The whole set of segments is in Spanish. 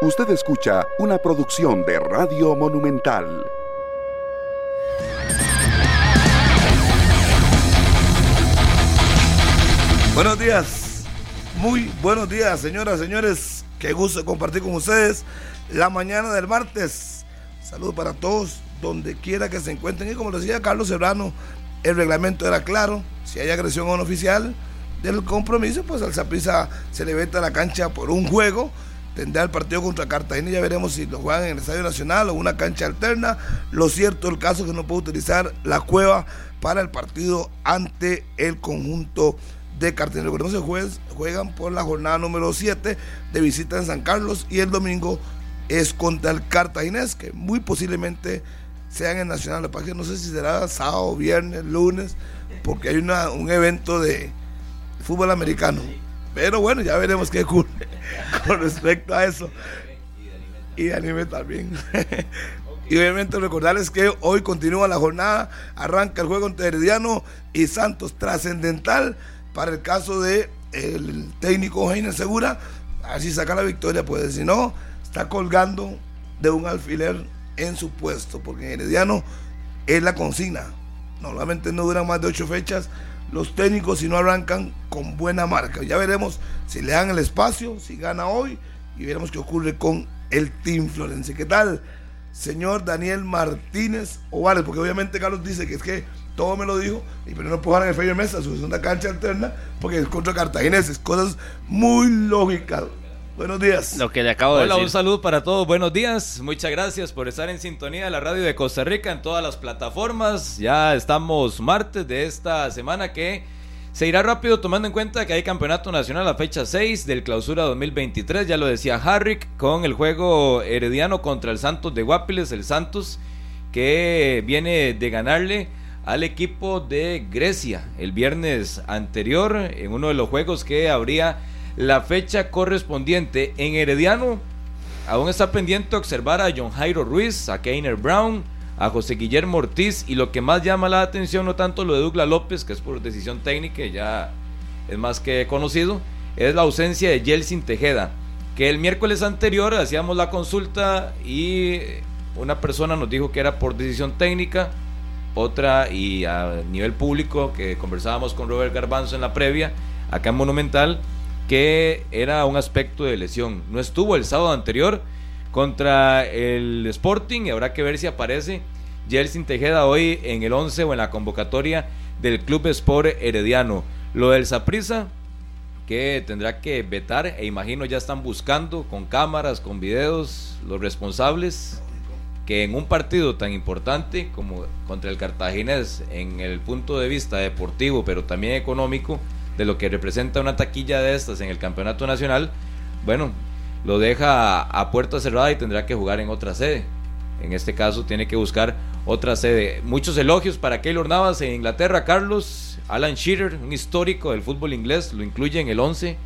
Usted escucha una producción de Radio Monumental. Buenos días, muy buenos días, señoras, señores. Qué gusto compartir con ustedes la mañana del martes. Saludos para todos, donde quiera que se encuentren. Y como decía Carlos Serrano, el reglamento era claro. Si hay agresión a un oficial del compromiso, pues al Zaprisa se le veta la cancha por un juego tendrá el partido contra Cartagena y ya veremos si lo juegan en el Estadio Nacional o una cancha alterna. Lo cierto el caso es que no puede utilizar la cueva para el partido ante el conjunto de Cartagena. Recordemos que juegan por la jornada número 7 de visita en San Carlos y el domingo es contra el Cartaginés, que muy posiblemente sea en el Nacional. que no sé si será sábado, viernes, lunes, porque hay una, un evento de fútbol americano. Pero bueno, ya veremos qué ocurre con respecto a eso. Y de anime también. y obviamente recordarles que hoy continúa la jornada, arranca el juego entre Herediano y Santos, trascendental para el caso de técnico Heiner Segura, así saca la victoria, pues si no, está colgando de un alfiler en su puesto, porque Herediano es la consigna. Normalmente no duran más de ocho fechas, los técnicos si no arrancan con buena marca. Ya veremos si le dan el espacio, si gana hoy y veremos qué ocurre con el Team Florense. ¿Qué tal, señor Daniel Martínez Ovales? Porque obviamente Carlos dice que es que todo me lo dijo, y pero no puedo en el Feyo Mesa, su segunda cancha alterna, porque es contra cartagineses, cosas muy lógicas. Buenos días. Lo que le acabo de decir. un saludo para todos. Buenos días. Muchas gracias por estar en sintonía de la radio de Costa Rica en todas las plataformas. Ya estamos martes de esta semana que se irá rápido tomando en cuenta que hay campeonato nacional a fecha 6 del clausura 2023. Ya lo decía Harrick con el juego herediano contra el Santos de Guapiles. El Santos que viene de ganarle al equipo de Grecia el viernes anterior en uno de los juegos que habría la fecha correspondiente. En Herediano aún está pendiente observar a John Jairo Ruiz, a Keiner Brown, a José Guillermo Ortiz y lo que más llama la atención, no tanto lo de Douglas López, que es por decisión técnica, ya es más que conocido, es la ausencia de Yeltsin Tejeda, que el miércoles anterior hacíamos la consulta y una persona nos dijo que era por decisión técnica, otra y a nivel público que conversábamos con Robert Garbanzo en la previa, acá en Monumental, que era un aspecto de lesión. No estuvo el sábado anterior contra el Sporting y habrá que ver si aparece Jelsin Tejeda hoy en el 11 o en la convocatoria del Club Sport Herediano. Lo del Saprisa que tendrá que vetar e imagino ya están buscando con cámaras, con videos los responsables que en un partido tan importante como contra el Cartaginés en el punto de vista deportivo pero también económico de lo que representa una taquilla de estas en el campeonato nacional, bueno, lo deja a, puerta cerrada y tendrá que jugar en otra sede. En este caso tiene que buscar otra sede. Muchos elogios para Keylor Navas en Inglaterra, Carlos. Alan Shearer, un histórico del fútbol inglés, lo incluye en el 11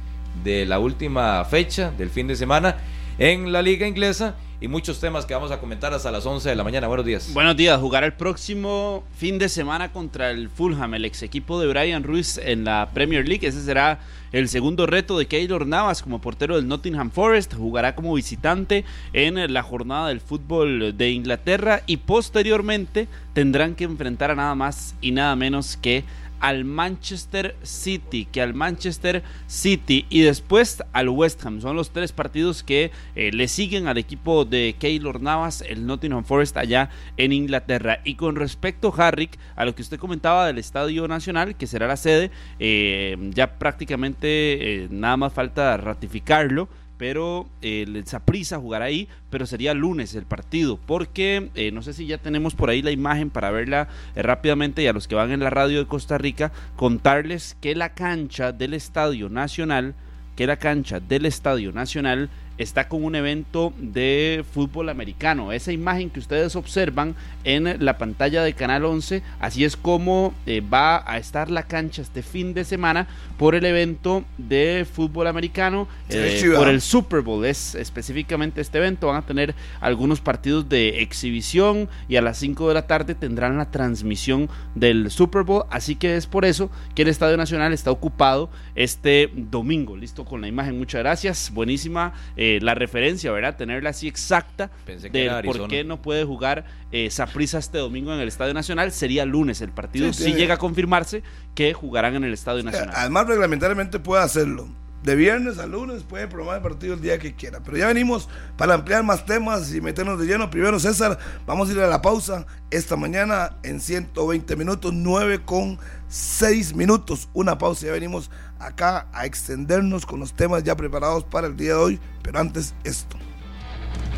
de la última fecha del fin de semana en la liga inglesa y muchos temas que vamos a comentar hasta las 11 de la mañana. Buenos días. Buenos días. Jugar el próximo fin de semana contra el Fulham, el ex equipo de Brian Ruiz en la Premier League. Ese será el segundo reto de Keylor Navas como portero del Nottingham Forest. Jugará como visitante en la jornada del fútbol de Inglaterra y posteriormente tendrán que enfrentar a nada más y nada menos que al Manchester City, que al Manchester City y después al West Ham. Son los tres partidos que eh, le siguen al equipo de Keylor Navas, el Nottingham Forest allá en Inglaterra. Y con respecto, Harrick, a lo que usted comentaba del Estadio Nacional, que será la sede, eh, ya prácticamente eh, nada más falta ratificarlo pero el Saprisa jugará ahí, pero sería lunes el partido, porque eh, no sé si ya tenemos por ahí la imagen para verla eh, rápidamente y a los que van en la radio de Costa Rica, contarles que la cancha del Estadio Nacional, que la cancha del Estadio Nacional está con un evento de fútbol americano. Esa imagen que ustedes observan en la pantalla de Canal 11, así es como eh, va a estar la cancha este fin de semana por el evento de fútbol americano, eh, por el Super Bowl. Es específicamente este evento. Van a tener algunos partidos de exhibición y a las 5 de la tarde tendrán la transmisión del Super Bowl. Así que es por eso que el Estadio Nacional está ocupado este domingo. Listo con la imagen. Muchas gracias. Buenísima. eh, la referencia, ¿verdad? Tenerla así exacta Pensé que por qué no puede jugar eh, Saprissa este domingo en el Estadio Nacional. Sería lunes el partido. Sí, si llega a confirmarse que jugarán en el Estadio Nacional. Además, reglamentariamente puede hacerlo. De viernes a lunes puede programar el partido el día que quiera. Pero ya venimos para ampliar más temas y meternos de lleno. Primero, César, vamos a ir a la pausa esta mañana en 120 minutos, 9 con 6 minutos. Una pausa. Ya venimos acá a extendernos con los temas ya preparados para el día de hoy. Pero antes, esto.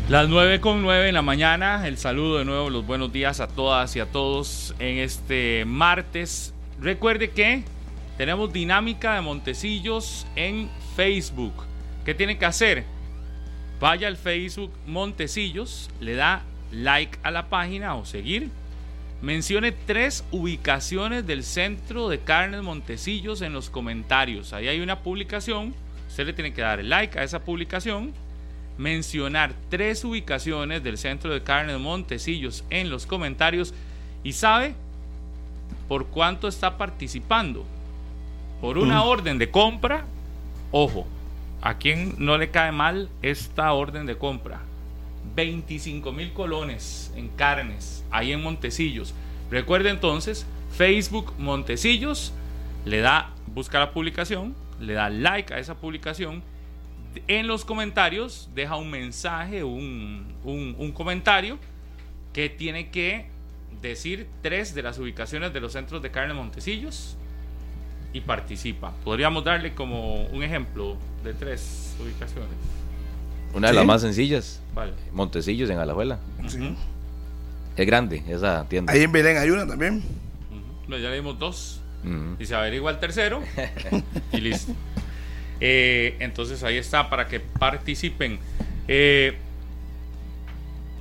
Las 9 con 9 en la mañana. El saludo de nuevo, los buenos días a todas y a todos en este martes. Recuerde que tenemos dinámica de Montecillos en Facebook. ¿Qué tiene que hacer? Vaya al Facebook Montecillos, le da like a la página o seguir. Mencione tres ubicaciones del centro de carnes Montecillos en los comentarios. Ahí hay una publicación. Usted le tiene que dar like a esa publicación mencionar tres ubicaciones del centro de carnes Montecillos en los comentarios y sabe por cuánto está participando. Por una orden de compra, ojo, a quien no le cae mal esta orden de compra. 25 mil colones en carnes, ahí en Montecillos. Recuerde entonces, Facebook Montecillos, le da, busca la publicación, le da like a esa publicación en los comentarios deja un mensaje, un, un- comentario que tiene que decir tres de las ubicaciones de los centros de carne Montecillos y participa. Podríamos darle como un ejemplo de tres ubicaciones. Una de Sí. las más sencillas, Vale. Montecillos en Alajuela. Ujú, Es grande esa tienda. Ahí en Belén hay una también. ujú. No, Ya le dimos dos. Y se averigua el tercero y listo. Eh, entonces ahí está para que participen. Eh,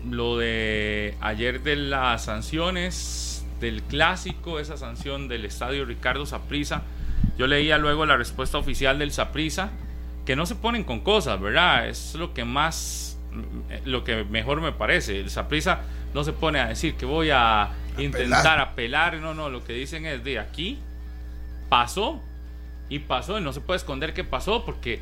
lo de ayer de las sanciones del clásico, esa sanción del estadio Ricardo Saprisa. Yo leía luego la respuesta oficial del Saprisa, que no se ponen con cosas, ¿verdad? Es lo que más, lo que mejor me parece. El Saprisa no se pone a decir que voy a intentar apelar, no, no, lo que dicen es de aquí pasó y pasó y no se puede esconder que pasó porque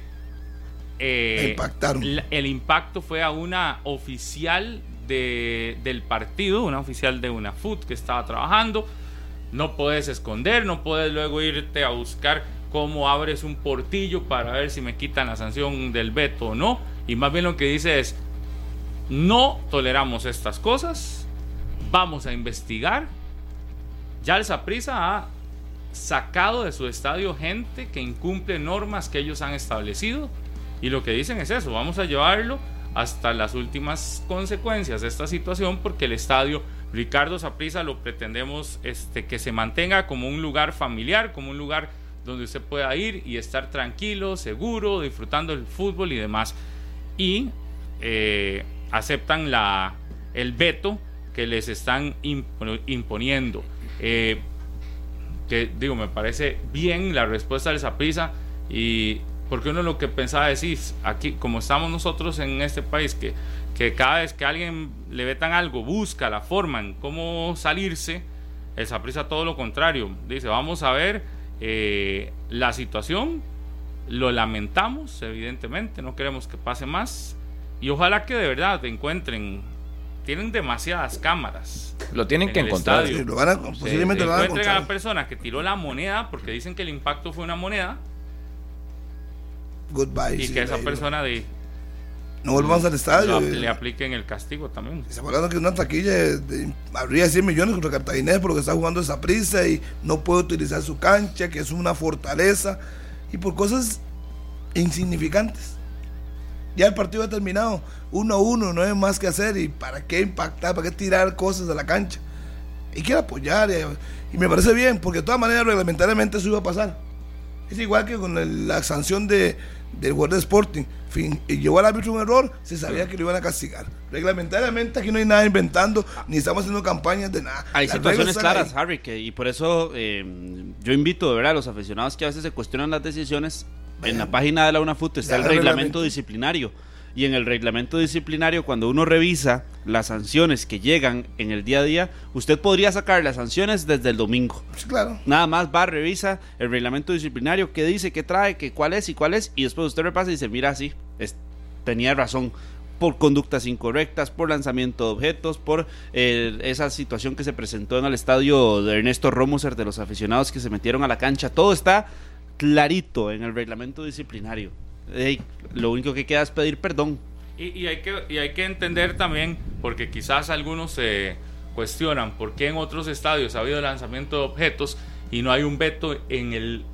eh, impactaron. el impacto fue a una oficial de- del partido, una oficial de una FUT que estaba trabajando. No puedes esconder, no puedes luego irte a buscar cómo abres un portillo para ver si me quitan la sanción del veto o no. Y más bien lo que dice es, no toleramos estas cosas, vamos a investigar. Ya el Saprissa ha sacado de su estadio gente que incumple normas que ellos han establecido y lo que dicen es eso, vamos a llevarlo hasta las últimas consecuencias de esta situación porque el estadio Ricardo Saprissa lo pretendemos este, que se mantenga como un lugar familiar, como un lugar donde usted pueda ir y estar tranquilo, seguro, disfrutando del fútbol y demás. Y eh, aceptan la, el veto que les están impo- imponiendo. Eh, que digo, me parece bien la respuesta del Saprisa y porque uno lo que pensaba decir, aquí como estamos nosotros en este país, que, que cada vez que alguien le vetan algo, busca la forma en cómo salirse, el Saprisa todo lo contrario, dice, vamos a ver eh, la situación, lo lamentamos, evidentemente, no queremos que pase más y ojalá que de verdad encuentren, tienen demasiadas cámaras. Lo tienen en que encontrar. Sí, lo van a- posiblemente lo van a encuentren a la encontrar. persona que tiró la moneda, porque dicen que el impacto fue una moneda, Goodbye. y sí, que esa persona de, No volvamos al estadio. lo- le apliquen el castigo también. Estamos hablando que una taquilla de, de- habría 100 millones contra Cartaginés por lo que está jugando esa prisa y no puede utilizar su cancha, que es una fortaleza, y por cosas insignificantes. Ya el partido ha terminado, 1 a 1, no hay más que hacer, y para qué impactar, para qué tirar cosas de la cancha. Y quiere apoyar, y, y me parece bien, porque de todas maneras reglamentariamente eso iba a pasar. Es igual que con el- la sanción de, del jugador de Sporting. Fin, y llevó al árbitro un error, se sabía que lo iban a castigar. Reglamentariamente aquí no hay nada inventando, ni estamos haciendo campañas de nada. Hay Las situaciones claras, ahí. Harry, que, y por eso eh, yo invito de verdad a los aficionados que a veces se cuestionan las decisiones. En la página de la UNAFUT está Ya el reglamento. disciplinario. Y en el reglamento disciplinario, cuando uno revisa las sanciones que llegan en el día a día, usted podría sacar las sanciones desde el domingo. Sí, claro. Nada más va, revisa el reglamento disciplinario, qué dice, qué trae, qué cuál es y cuál es, y después usted repasa y dice, mira, sí, es- tenía razón por conductas incorrectas, por lanzamiento de objetos, por eh, esa situación que se presentó en el estadio de Ernesto Romoser de los aficionados que se metieron a la cancha. Todo está clarito en el reglamento disciplinario. Lo único que queda es pedir perdón. Y, hay que, y hay que entender también, porque quizás algunos se cuestionan por qué en otros estadios ha habido lanzamiento de objetos y no hay un veto en el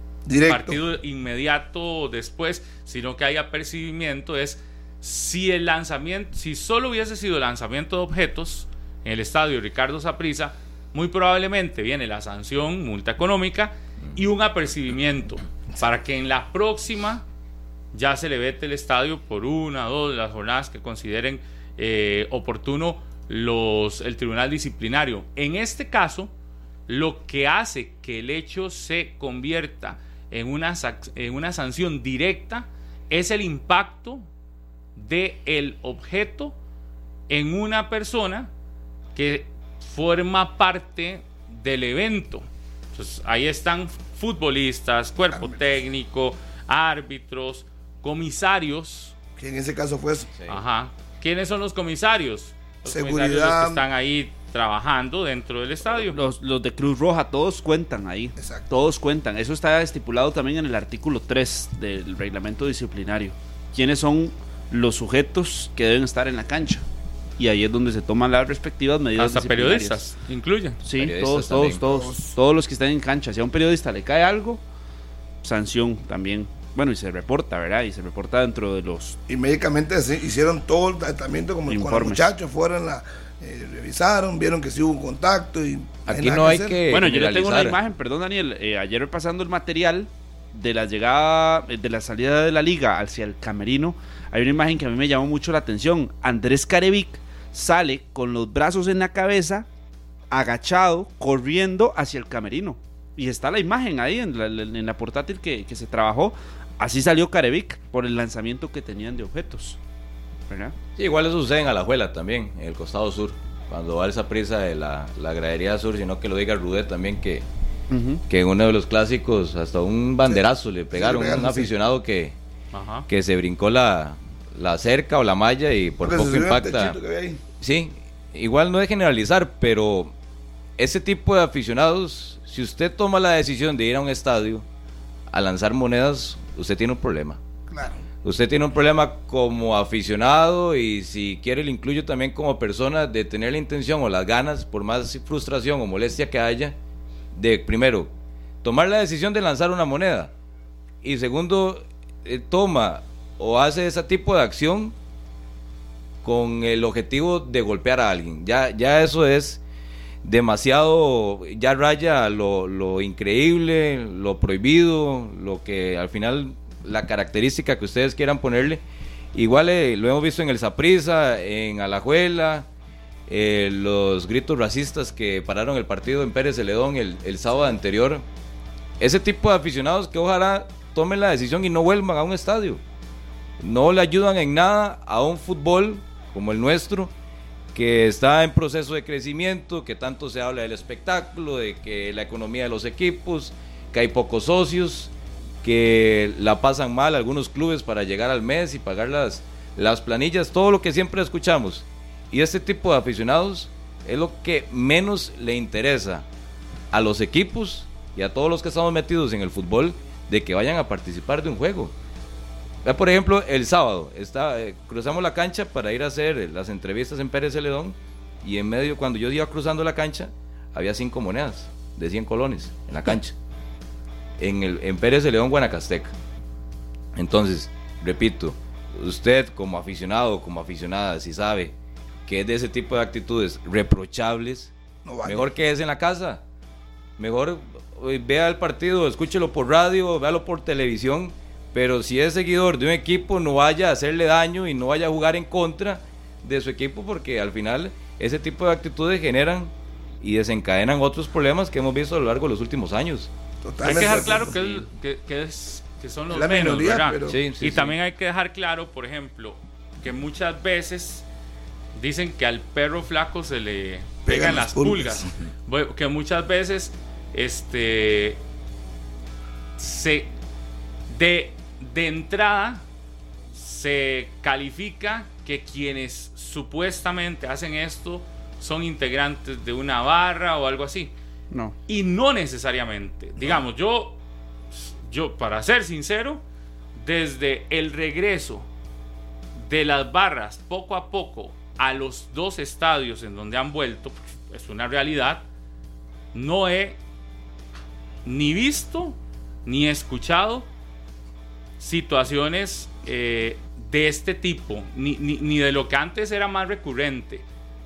partido inmediato después, sino que hay apercibimiento, es si el lanzamiento, si solo hubiese sido lanzamiento de objetos en el estadio Ricardo Saprisa, muy probablemente viene la sanción, multa económica y un apercibimiento para que en la próxima ya se le vete el estadio por una o dos de las jornadas que consideren eh, oportuno los, el tribunal disciplinario. En este caso, lo que hace que el hecho se convierta en una, en una sanción directa es el impacto del el objeto en una persona que forma parte del evento. Entonces, ahí están futbolistas, cuerpo técnico, árbitros, comisarios. Que en ese caso fue Ajá. ¿Quiénes son los comisarios? Los Seguridad. que están ahí trabajando dentro del estadio. Los, los, de Cruz Roja, todos cuentan ahí. Exacto. Todos cuentan. Eso está estipulado también en el artículo 3 del reglamento disciplinario. ¿Quiénes son los sujetos que deben estar en la cancha? Y ahí es donde se toman las respectivas medidas. Hasta periodistas incluyen. Sí, todos, todos, todos, todos los que están en cancha. Si a un periodista le cae algo, sanción también bueno, y se reporta, ¿verdad? Y se reporta dentro de los... Y médicamente hicieron todo el tratamiento como cuando los muchachos fueron, la, eh, revisaron, vieron que sí hubo un contacto y... Aquí no hay que... Bueno, yo le tengo una imagen, perdón Daniel, eh, ayer pasando el material de la llegada, eh, de la salida de la liga hacia el camerino, hay una imagen que a mí me llamó mucho la atención. Andrés Carevic sale con los brazos en la cabeza, agachado, corriendo hacia el camerino. Y está la imagen ahí en la, portátil que, que, se trabajó. Así salió Carevic por el lanzamiento que tenían de objetos. ¿verdad? Sí, igual eso sucede en Alajuela también, en el costado sur. Cuando va esa prisa de la, la gradería sur, sino que lo diga Rudet también que, que en uno de los clásicos hasta un banderazo le pegaron a un aficionado que, que se brincó la, la cerca o la malla y por poco impacta. Sí, igual no es generalizar, pero ese tipo de aficionados, si usted toma la decisión de ir a un estadio a lanzar monedas, usted tiene un problema. Claro. Usted tiene un problema como aficionado y si quiere le incluyo también como persona de tener la intención o las ganas, por más frustración o molestia que haya, de primero, tomar la decisión de lanzar una moneda y segundo, eh, toma o hace ese tipo de acción con el objetivo de golpear a alguien. Ya, ya eso es demasiado, ya raya lo, lo increíble, lo prohibido, lo que al final la característica que ustedes quieran ponerle. Igual eh, lo hemos visto en el Saprisa, en Alajuela, eh, los gritos racistas que pararon el partido en Pérez Celedón el, el, sábado anterior. Ese tipo de aficionados que ojalá tomen la decisión y no vuelvan a un estadio. No le ayudan en nada a un fútbol como el nuestro, que está en proceso de crecimiento, que tanto se habla del espectáculo, de que la economía de los equipos, que hay pocos socios, que la pasan mal algunos clubes para llegar al mes y pagar las, las planillas, todo lo que siempre escuchamos. Y este tipo de aficionados es lo que menos le interesa a los equipos y a todos los que estamos metidos en el fútbol de que vayan a participar de un juego. Por ejemplo, el sábado está, eh, cruzamos la cancha para ir a hacer las entrevistas en Pérez Celedón y en medio, cuando yo iba cruzando la cancha, había cinco monedas de 100 colones en la cancha, en, el, en Pérez Celedón, Guanacasteca. Entonces, repito, usted como aficionado, como aficionada, si sabe que es de ese tipo de actitudes reprochables, mejor que es en la casa. Mejor eh, vea el partido, escúchelo por radio, véalo por televisión pero si es seguidor de un equipo, no vaya a hacerle daño y no vaya a jugar en contra de su equipo, porque al final ese tipo de actitudes generan y desencadenan otros problemas que hemos visto a lo largo de los últimos años. hay que dejar claro que, es, que, son los menos, y también hay que dejar claro, por ejemplo, que muchas veces dicen que al perro flaco se le pegan, las pulgas. que muchas veces este se de de entrada se califica que quienes supuestamente hacen esto son integrantes de una barra o algo así. No. Y no necesariamente. Digamos, yo, yo, para ser sincero, desde el regreso de las barras poco a poco a los dos estadios en donde han vuelto, es una realidad, no he ni visto ni escuchado situaciones eh, de este tipo, ni, ni, ni, de lo que antes era más recurrente.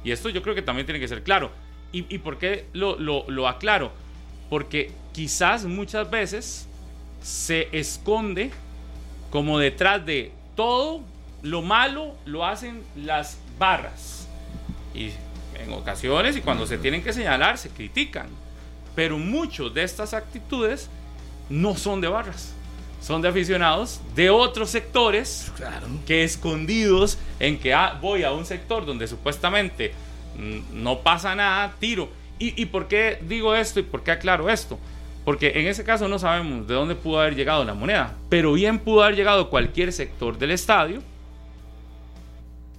Y esto yo creo que también tiene que ser claro. ¿Y, y por qué lo, lo, lo aclaro? Porque quizás muchas veces se esconde como detrás de todo lo malo lo hacen las barras. Y en ocasiones y cuando se tienen que señalar se critican. Pero muchas de estas actitudes no son de barras. Son de aficionados de otros sectores Claro. que escondidos en que ah, voy a un sector donde supuestamente mm, no pasa nada, tiro. ¿Y, ¿Y por qué digo esto y por qué aclaro esto? Porque en ese caso no sabemos de dónde pudo haber llegado la moneda, pero bien pudo haber llegado cualquier sector del estadio.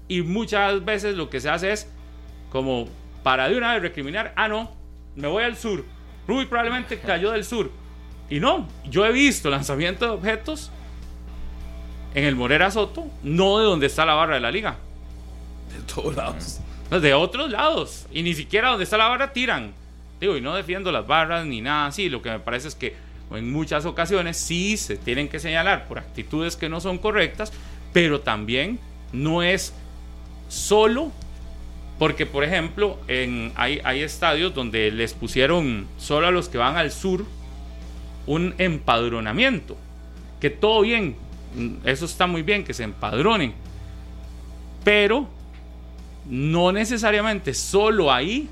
Y muchas veces lo que se hace es como para de una vez recriminar, ah no, me voy al sur. Rui probablemente cayó del sur. Y no, yo he visto lanzamiento de objetos en el Morera Soto, no de donde está la barra de la liga, De todos lados. no, de otros lados. Y ni siquiera donde está la barra tiran. Digo, y no defiendo las barras ni nada así. Lo que me parece es que en muchas ocasiones sí se tienen que señalar por actitudes que no son correctas, pero también no es solo porque, por ejemplo, en, hay, hay estadios donde les pusieron solo a los que van al sur un empadronamiento. Que todo bien, eso está muy bien, que se empadronen. Pero no necesariamente solo ahí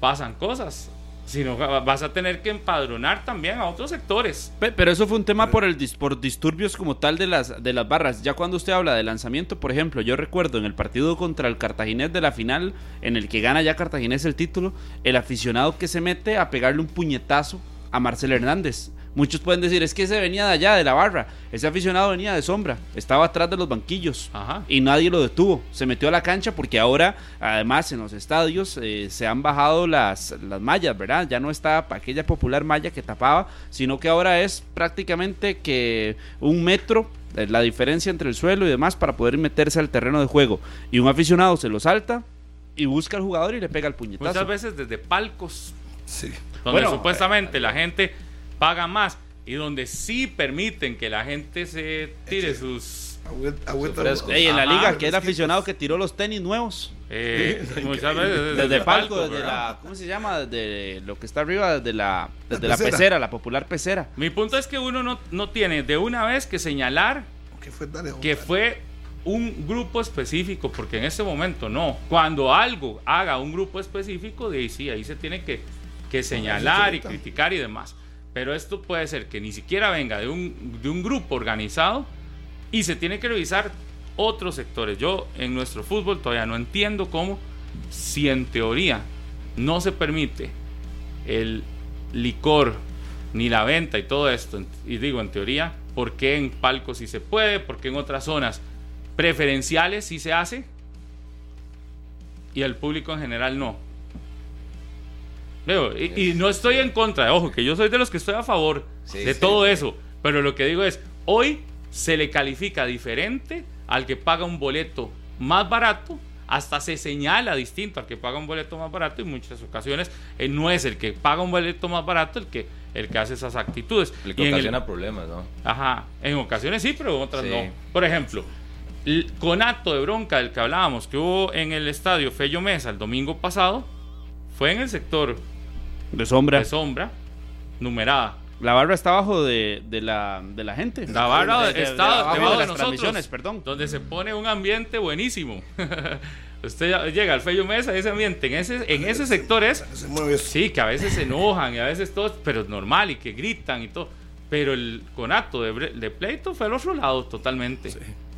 pasan cosas, sino vas a tener que empadronar también a otros sectores. Pe- Pero eso fue un tema por el por disturbios como tal de las de las barras. Ya cuando usted habla de lanzamiento, por ejemplo, yo recuerdo en el partido contra el Cartaginés de la final, en el que gana ya Cartaginés el título, el aficionado que se mete a pegarle un puñetazo a Marcel Hernández. Muchos pueden decir, es que ese venía de allá, de la barra. Ese aficionado venía de sombra, estaba atrás de los banquillos Ajá. y nadie lo detuvo. Se metió a la cancha porque ahora, además, en los estadios eh, se han bajado las, las mallas, ¿verdad? Ya no está aquella popular malla que tapaba, sino que ahora es prácticamente que un metro eh, la diferencia entre el suelo y demás para poder meterse al terreno de juego. Y un aficionado se lo salta y busca al jugador y le pega el puñetazo. Muchas veces desde palcos Sí. Donde Bueno, supuestamente la gente paga más y donde sí permiten que la gente se tire sus Agüita, agüita- fresco. Ey, en la liga, que el aficionado que tiró los tenis nuevos. eh, muchas veces Desde palco, desde ¿verdad? la. ¿Cómo se llama? Desde lo que está arriba, desde la, desde la, pecera. pecera, la popular pecera. Mi punto es que uno no, no tiene de una vez que señalar ¿Qué fue? Dale, que Juan. fue un grupo específico, porque en este momento no. Cuando algo haga un grupo específico, de ahí sí, ahí se tiene que, que señalar y criticar y demás. Pero esto puede ser que ni siquiera venga de un, de un grupo organizado y se tiene que revisar otros sectores. Yo en nuestro fútbol todavía no entiendo cómo, si en teoría no se permite el licor ni la venta y todo esto, y digo en teoría, ¿por qué en palcos sí se puede? ¿Por qué en otras zonas preferenciales sí se hace? Y el público en general no. Y, y no estoy en contra, ojo, que yo soy de los que estoy a favor Sí, de sí. todo eso, pero lo que digo es, hoy se le califica diferente al que paga un boleto más barato, hasta se señala distinto al que paga un boleto más barato y en muchas ocasiones eh, no es el que paga un boleto más barato el que, el que hace esas actitudes. El Y que el- ocasiona problemas, ¿no? Ajá, en ocasiones sí, pero en otras Sí. no. Por ejemplo, el conato de bronca del que hablábamos que hubo en el estadio Fello Mesa el domingo pasado fue en el sector De sombra. de sombra, numerada. La barra está abajo de, de la, de la gente. La barra De- de- está debajo de de las nosotros, transmisiones, perdón. donde se pone un ambiente buenísimo. Usted llega al Fello Mesa, ese ambiente, en ese, en ese sector es Se mueve eso. Sí, que a veces se enojan y a veces todo, pero es normal y que gritan y todo. Pero el conato de, de pleito fue al otro lado totalmente.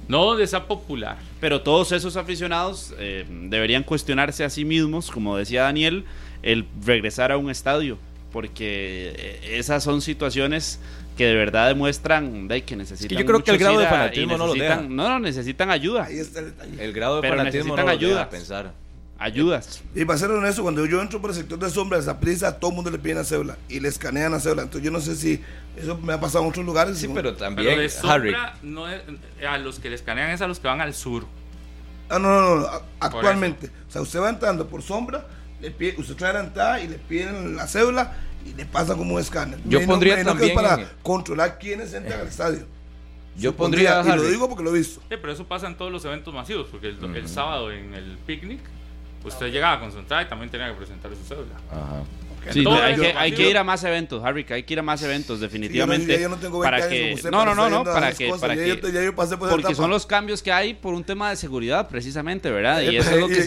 No de esa popular. Pero todos esos aficionados eh, deberían cuestionarse a sí mismos, como decía Daniel, el regresar a un estadio. Porque eh, esas son situaciones que de verdad demuestran de, que necesitan. yo creo que el grado de a- fanatismo no necesitan- deja. No, no, necesitan ayuda. Ahí está el detalle. El grado de Pero fanatismo no necesitan los deja ayudas. pensar. Ayudas. Y para ser honesto, cuando yo entro por el sector de sombras, a prisa, a todo el mundo le piden la cédula y le escanean la cédula. Entonces yo no sé si eso me ha pasado en otros lugares. Sí, ¿no? pero Pero también, de Harry, sombra, no es- a los que le escanean es a los que van al sur. Ah, no, no, no, a- actualmente. O sea, usted va entrando por sombra, le pide, usted trae la entrada y le piden la cédula y le pasa como un escáner. Yo Me pondría imagino que es también- para controlar quiénes entran al estadio. yo Supondría, pondría, Y lo digo porque lo he visto. Sí, pero eso pasa en todos los eventos masivos, porque el, el sábado en el picnic, usted llegaba con su entrada y también tenía que presentar su cédula. Ajá. Sí, Todo hay, que, masivo. hay que ir a más eventos, Harry, que hay que ir a más eventos, definitivamente. yo no tengo 20 para años que, como usted no, no, no, no, para que, cosas. para que, yo- pasé por porque son los cambios que hay por un tema de seguridad, precisamente, ¿verdad? Y Eh, eso es lo ¿y que,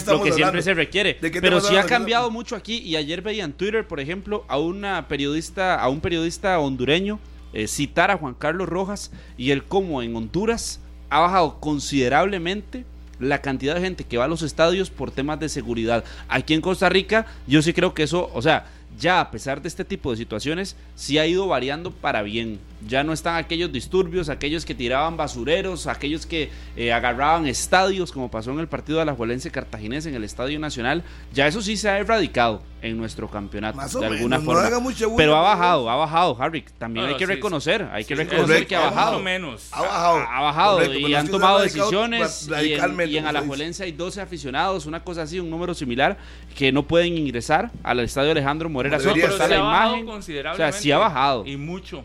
se, lo que siempre se requiere. ¿De qué Pero sí ha cambiado mucho aquí y ayer veía en Twitter, por ejemplo, a una periodista, a un periodista hondureño eh, citar a Juan Carlos Rojas y el cómo en Honduras ha bajado considerablemente la cantidad de gente que va a los estadios por temas de seguridad. Aquí en Costa Rica, yo sí creo que eso, o sea, ya a pesar de este tipo de situaciones, sí ha ido variando para bien. Ya no están aquellos disturbios, aquellos que tiraban basureros, aquellos que eh, agarraban estadios, como pasó en el partido de la Juelense Cartaginés en el Estadio Nacional. Ya eso sí se ha erradicado en nuestro campeonato, Más o de alguna no forma. bulla, Pero ha bajado, ha bajado, Harry. También hay que sí, reconocer, hay que Sí, reconocer correcto, que ha bajado. o menos. Ha bajado. Ha bajado Correcto, y no han tomado decisiones y en, radicalmente, y en. Alajuelense hay 12 aficionados, una cosa así, un número similar, que no pueden ingresar al estadio Alejandro Morera Soto. Está la ha bajado imagen. O sea, sí ha bajado. Y mucho.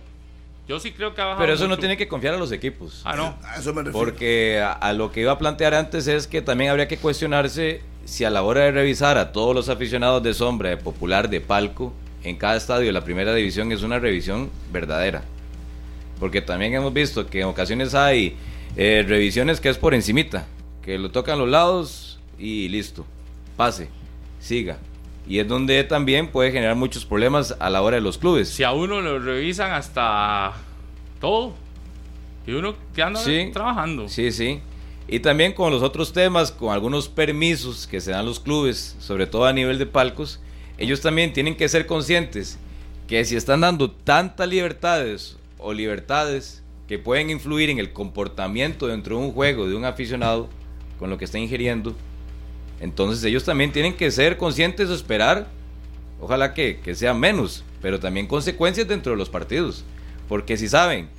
Yo sí creo que ha bajado. pero eso no tiene que confiar a los equipos. Ah, no. A eso me refiero. Porque a, a lo que iba a plantear antes es que también habría que cuestionarse si a la hora de revisar a todos los aficionados de sombra, de popular, de palco, en cada estadio de la primera división es una revisión verdadera. Porque también hemos visto que en ocasiones hay eh, revisiones que es por encimita, que lo tocan los lados y listo, pase, siga. Y es donde también puede generar muchos problemas a la hora de los clubes. Si a uno lo revisan hasta todo. Y uno que anda Sí. trabajando. Sí, sí. Y también con los otros temas, con algunos permisos que se dan los clubes, sobre todo a nivel de palcos, ellos también tienen que ser conscientes que si están dando tantas libertades o libertades que pueden influir en el comportamiento dentro de un juego de un aficionado con lo que está ingiriendo, entonces ellos también tienen que ser conscientes o esperar, ojalá que, que sea menos, pero también consecuencias dentro de los partidos. Porque si saben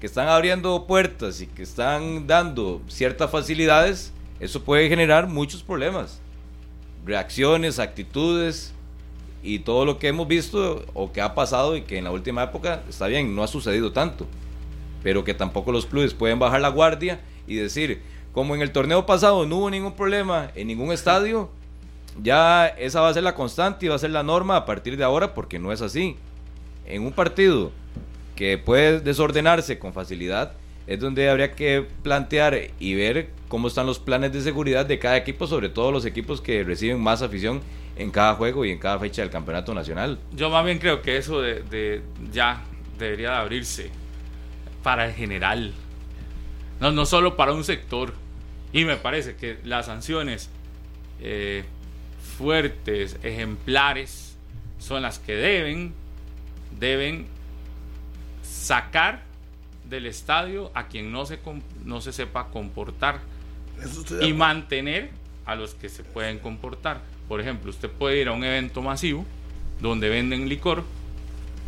que están abriendo puertas y que están dando ciertas facilidades, eso puede generar muchos problemas. Reacciones, actitudes y todo lo que hemos visto o que ha pasado y que en la última época está bien, no ha sucedido tanto. Pero que tampoco los clubes pueden bajar la guardia y decir, como en el torneo pasado no hubo ningún problema en ningún estadio, ya esa va a ser la constante y va a ser la norma a partir de ahora porque no es así. En un partido que puede desordenarse con facilidad, es donde habría que plantear y ver cómo están los planes de seguridad de cada equipo, sobre todo los equipos que reciben más afición en cada juego y en cada fecha del campeonato nacional. Yo más bien creo que eso de, de- ya debería de abrirse para el general. No, no solo para un sector. Y me parece que las sanciones eh, fuertes, ejemplares, son las que deben, deben sacar del estadio a quien no se, no se sepa comportar y mantener a los que se pueden comportar. Por ejemplo, usted puede ir a un evento masivo donde venden licor,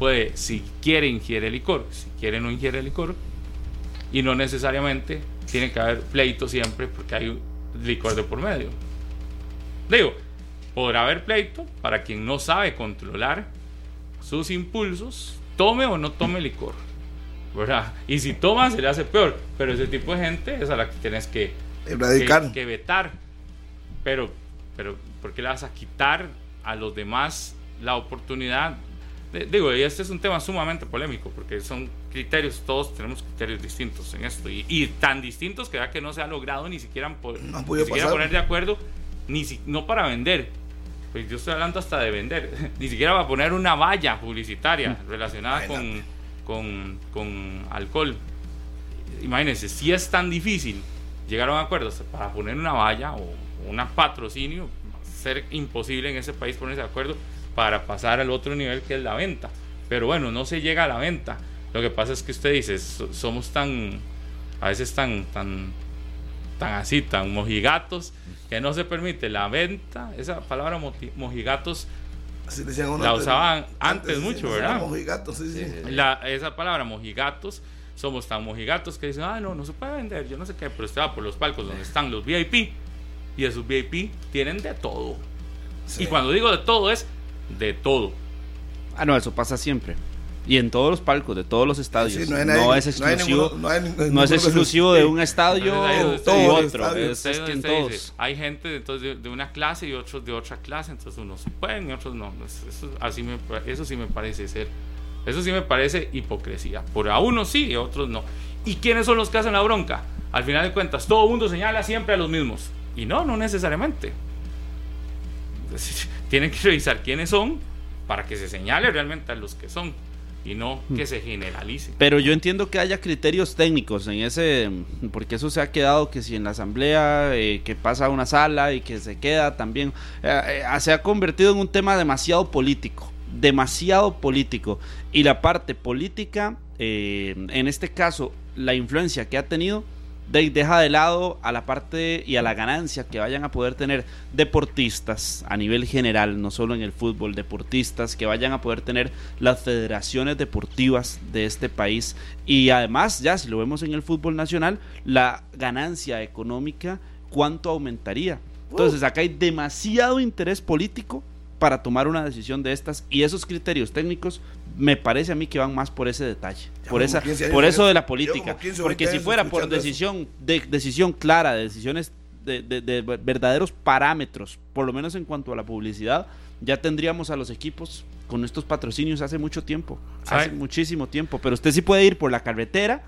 puede, si quiere, ingiere licor, si quiere, no ingiere licor, y no necesariamente tiene que haber pleito siempre porque hay licor de por medio. Digo, podrá haber pleito para quien no sabe controlar sus impulsos, tome o no tome licor. ¿verdad? Y si toma, se le hace peor. Pero ese tipo de gente es a la que tienes que, Erradicar. que, que vetar. Pero, pero, ¿por qué le vas a quitar a los demás la oportunidad? Digo, y este es un tema sumamente polémico, porque son criterios, todos tenemos criterios distintos en esto, y, y tan distintos que ya que no se ha logrado ni siquiera, po- No ni siquiera poner de acuerdo, ni si- no para vender. Pues yo estoy hablando hasta de vender, ni siquiera va a poner una valla publicitaria relacionada con, con, con alcohol. Imagínense, si es tan difícil llegar a un acuerdo para poner una valla o un patrocinio, ser imposible en ese país ponerse de acuerdo para pasar al otro nivel que es la venta. Pero bueno, no se llega a la venta. Lo que pasa es que usted dice, somos tan, a veces tan, tan, tan así, tan mojigatos, que no se permite la venta, esa palabra mojigatos la usaban antes, mucho, ¿verdad? Mojigatos, sí, sí. esa palabra mojigatos, somos tan mojigatos que dicen, ah, no, no se puede vender, yo no sé qué, pero usted va por los palcos donde están los VIP y esos VIP tienen de todo. Y cuando digo de todo es de todo. Ah, no, eso pasa siempre. Y en todos los palcos de todos los estadios. no, es exclusivo, no, es exclusivo de un estadio u otro. hay gente entonces, de, una clase y otros de otra clase, entonces unos pueden y otros no. Eso, así me, eso sí me parece ser. Eso sí me parece hipocresía. Por a unos sí y a otros no. ¿Y quiénes son los que hacen la bronca? Al final de cuentas, todo el mundo señala siempre a los mismos. Y no, no necesariamente. Tienen que revisar quiénes son para que se señale realmente a los que son y no que hmm. se generalice. Pero yo entiendo que haya criterios técnicos en ese, porque eso se ha quedado que si en la asamblea, eh, que pasa a una sala y que se queda también, eh, eh, se ha convertido en un tema demasiado político, demasiado político. Y la parte política, en este caso, la influencia que ha tenido, deja de lado a la parte y a la ganancia que vayan a poder tener deportistas a nivel general, no solo en el fútbol, deportistas que vayan a poder tener las federaciones deportivas de este país y además ya si lo vemos en el fútbol nacional, la ganancia económica, ¿cuánto aumentaría? Entonces acá hay demasiado interés político para tomar una decisión de estas y esos criterios técnicos me parece a mí que van más por ese detalle, por esa, por eso de la política, porque si fuera por decisión de decisión clara, de decisiones de, verdaderos parámetros, por lo menos en cuanto a la publicidad, ya tendríamos a los equipos con estos patrocinios hace mucho tiempo, hace muchísimo tiempo, pero usted sí puede ir por la carretera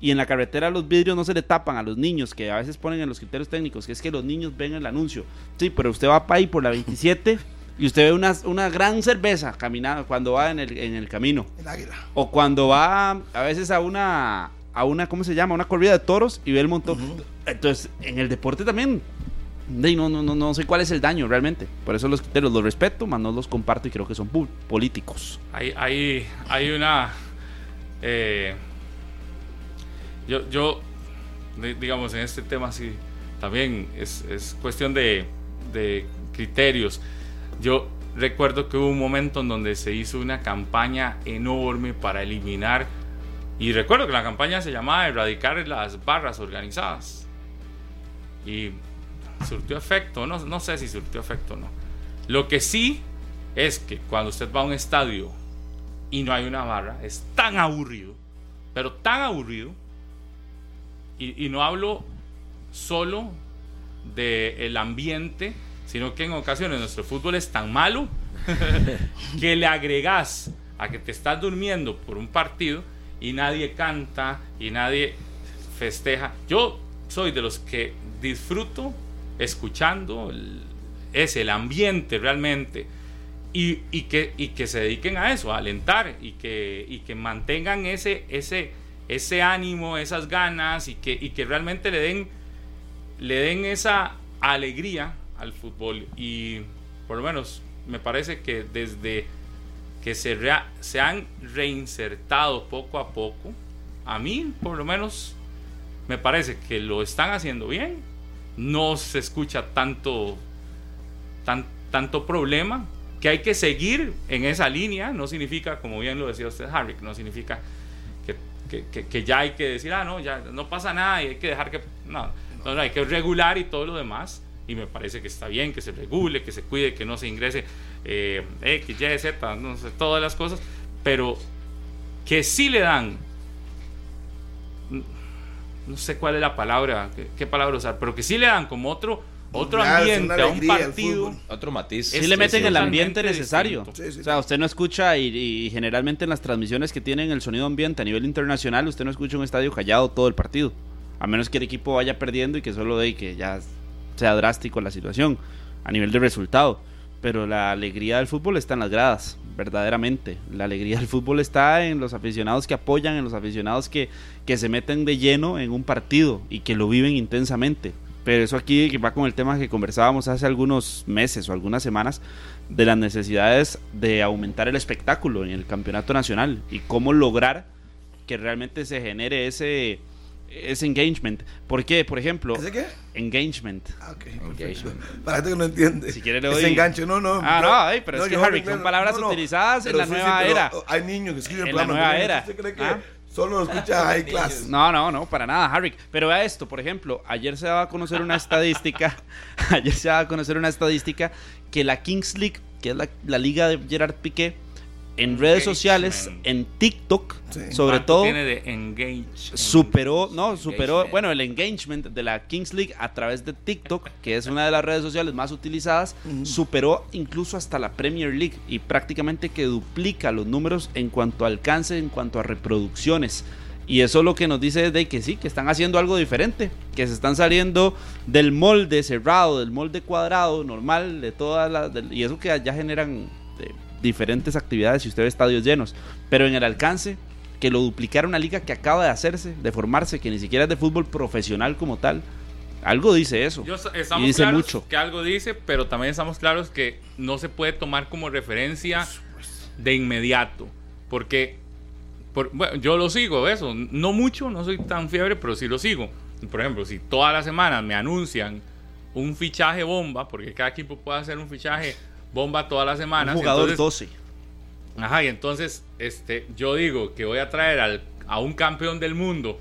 y en la carretera los vidrios no se le tapan a los niños, que a veces ponen en los criterios técnicos, que es que los niños ven el anuncio. Sí, pero usted va para ahí por la 27 y usted ve una, una gran cerveza caminando cuando va en el, en el camino. El águila. O cuando va a veces a una, a una, ¿cómo se llama? Una corrida de toros y ve el montón. Entonces, en el deporte también. No, no, no, no sé cuál es el daño realmente. Por eso los criterios los respeto, más no los comparto y creo que son políticos. Hay, hay, hay una. Eh, yo, yo, digamos, en este tema sí, también es, es cuestión de, de criterios. Yo recuerdo que hubo un momento en donde se hizo una campaña enorme para eliminar, y recuerdo que la campaña se llamaba Erradicar las barras organizadas. Y surtió efecto, no, no sé si surtió efecto o no. Lo que sí es que cuando usted va a un estadio y no hay una barra, es tan aburrido, pero tan aburrido, y, y no hablo solo del ambiente, sino que en ocasiones nuestro fútbol es tan malo que le agregas a que te estás durmiendo por un partido y nadie canta y nadie festeja. Yo soy de los que disfruto escuchando el, es el ambiente realmente y, que, y que se dediquen a eso, a alentar y que, y que mantengan ese, ese, ese ánimo, esas ganas y que, y que realmente le den, le den esa alegría al fútbol. Y por lo menos me parece que desde que se, se han reinsertado poco a poco, a mí por lo menos me parece que lo están haciendo bien, no se escucha tanto, tan, tanto problema, que hay que seguir en esa línea, no significa, como bien lo decía usted, Harry, no significa que, que, que, ya hay que decir, ah, no, ya no pasa nada y hay que dejar que, no, no, hay que regular y todo lo demás, y me parece que está bien que se regule, que se cuide, que no se ingrese eh, X, Y, Z, no sé, todas las cosas, pero que sí le dan, no sé cuál es la palabra, qué, palabra usar, pero que sí le dan como otro otro ambiente a un partido, otro matiz. Sí le meten el ambiente necesario. o sea, usted no escucha y, y, generalmente en las transmisiones que tienen el sonido ambiente a nivel internacional, usted no escucha un estadio callado todo el partido. A menos que el equipo vaya perdiendo y que solo de que ya sea drástico la situación a nivel de resultado. Pero la alegría del fútbol está en las gradas, verdaderamente. La alegría del fútbol está en los aficionados que apoyan, en los aficionados que, que se meten de lleno en un partido y que lo viven intensamente. Pero eso aquí va con el tema que conversábamos hace algunos meses o algunas semanas de las necesidades de aumentar el espectáculo en el campeonato nacional y cómo lograr que realmente se genere ese, ese engagement. ¿Por qué? Por ejemplo, ¿Ese qué? engagement. Ah, ok. Engagement. Para gente que no entiende. Si quiere le doy- enganche, no, no. Ah, yo- no, ay, pero es que, Harry, son palabras utilizadas en la nueva pero era. Hay niños que escriben En la programas nueva de era. ¿Usted cree que Ah. solo lo escucha high class? No, no, no, para nada, Harry. Pero vea esto, por ejemplo, ayer se daba a conocer una estadística, ayer se daba a conocer una estadística que la Kings League, que es la, la liga de Gerard Piqué, en redes sociales, en TikTok, Sí. sobre ¿Cuánto todo, tiene de engage? superó, no, superó, Engagement. bueno, el engagement de la Kings League a través de TikTok, que es una de las redes sociales más utilizadas, superó incluso hasta la Premier League y prácticamente que duplica los números en cuanto a alcance, en cuanto a reproducciones. Y eso lo que nos dice es de que sí, que están haciendo algo diferente, que se están saliendo del molde cerrado, del molde cuadrado normal, de todas las... y eso que ya generan diferentes actividades y usted ve estadios llenos. Pero en el alcance, que lo duplicara una liga que acaba de hacerse, de formarse, que ni siquiera es de fútbol profesional como tal. Algo dice eso. Yo, y estamos dice claros mucho. que algo dice, pero también estamos claros que no se puede tomar como referencia de inmediato. Porque por- bueno, yo lo sigo, eso. No mucho, no soy tan fiebre, pero sí lo sigo. Por ejemplo, si todas las semanas me anuncian un fichaje bomba, porque cada equipo puede hacer un fichaje bomba todas las Un semanas. jugador entonces- 12. Ajá, y entonces este, yo digo que voy a traer al- a un campeón del mundo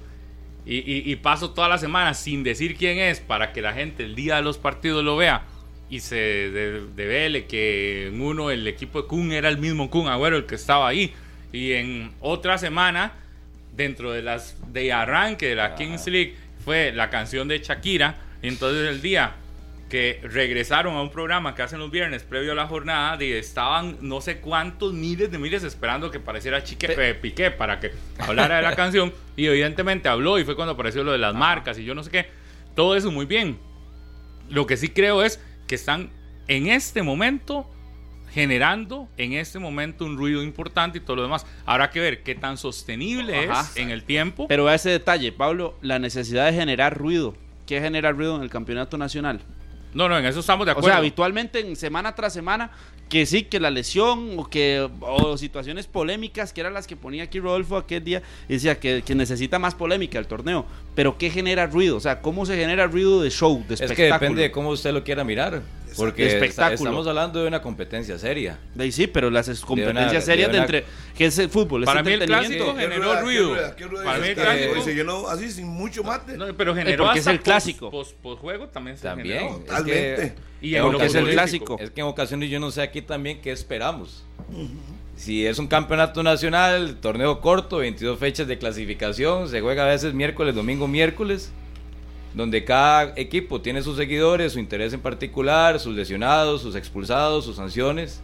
y, y- y paso toda la semana sin decir quién es para que la gente el día de los partidos lo vea y se de- devele que en uno el equipo de Kun era el mismo Kun Agüero el que estaba ahí y en otra semana dentro de las de arranque de la Kings League fue la canción de Shakira y entonces el día que regresaron a un programa que hacen los viernes previo a la jornada y estaban no sé cuántos miles de miles esperando que apareciera Chique, eh, Piqué para que hablara de la canción y evidentemente habló y fue cuando apareció lo de las marcas y yo no sé qué todo eso muy bien lo que sí creo es que están en este momento generando en este momento un ruido importante y todo lo demás habrá que ver qué tan sostenible Ajá. es en el tiempo Pero a ese detalle, Pablo, la necesidad de generar ruido. ¿Qué genera ruido en el campeonato nacional? No no en eso estamos de O acuerdo sea, habitualmente en semana tras semana, que sí, que la lesión o que o situaciones polémicas, que eran las que ponía aquí Rodolfo aquel día, y decía que, que necesita más polémica el torneo. Pero ¿qué genera ruido? O sea, ¿cómo se genera ruido de show, de Es espectáculo? que depende de cómo usted lo quiera mirar. Porque De espectáculo. estamos hablando de una competencia seria. De ahí sí, pero las es- competencias una- serias de de, una- entre... ¿Qué es el fútbol? ¿Es Para mí el clásico ¿Qué generó rueda, qué ruido. rueda, qué rueda? Para mí el Es clásico- Se llenó así sin mucho mate. No, pero generó porque es el clásico. Pos, pos- posjuego también se También. generó. Es Totalmente. que, Y en en lo Porque es el ocasiones- clásico. Es que en ocasiones yo no sé aquí también qué esperamos. Si es un campeonato nacional, torneo corto, 22 fechas de clasificación, se juega a veces miércoles, domingo, miércoles, donde cada equipo tiene sus seguidores, su interés en particular, sus lesionados, sus expulsados, sus sanciones,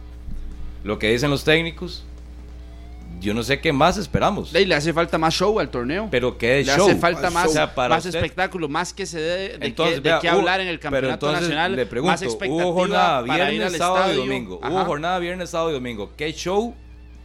lo que dicen los técnicos. Yo no sé qué más esperamos. Le hace falta más show al torneo. Pero qué le show. hace falta Más más, show. O sea, para más usted- espectáculo, más que se dé de, Entonces, qué, de vea, qué hablar en el pero campeonato entonces nacional. Le pregunto, más expectativa hubo jornada viernes, sábado y estadio. domingo. Ajá. Hubo jornada viernes, sábado y domingo. ¿Qué show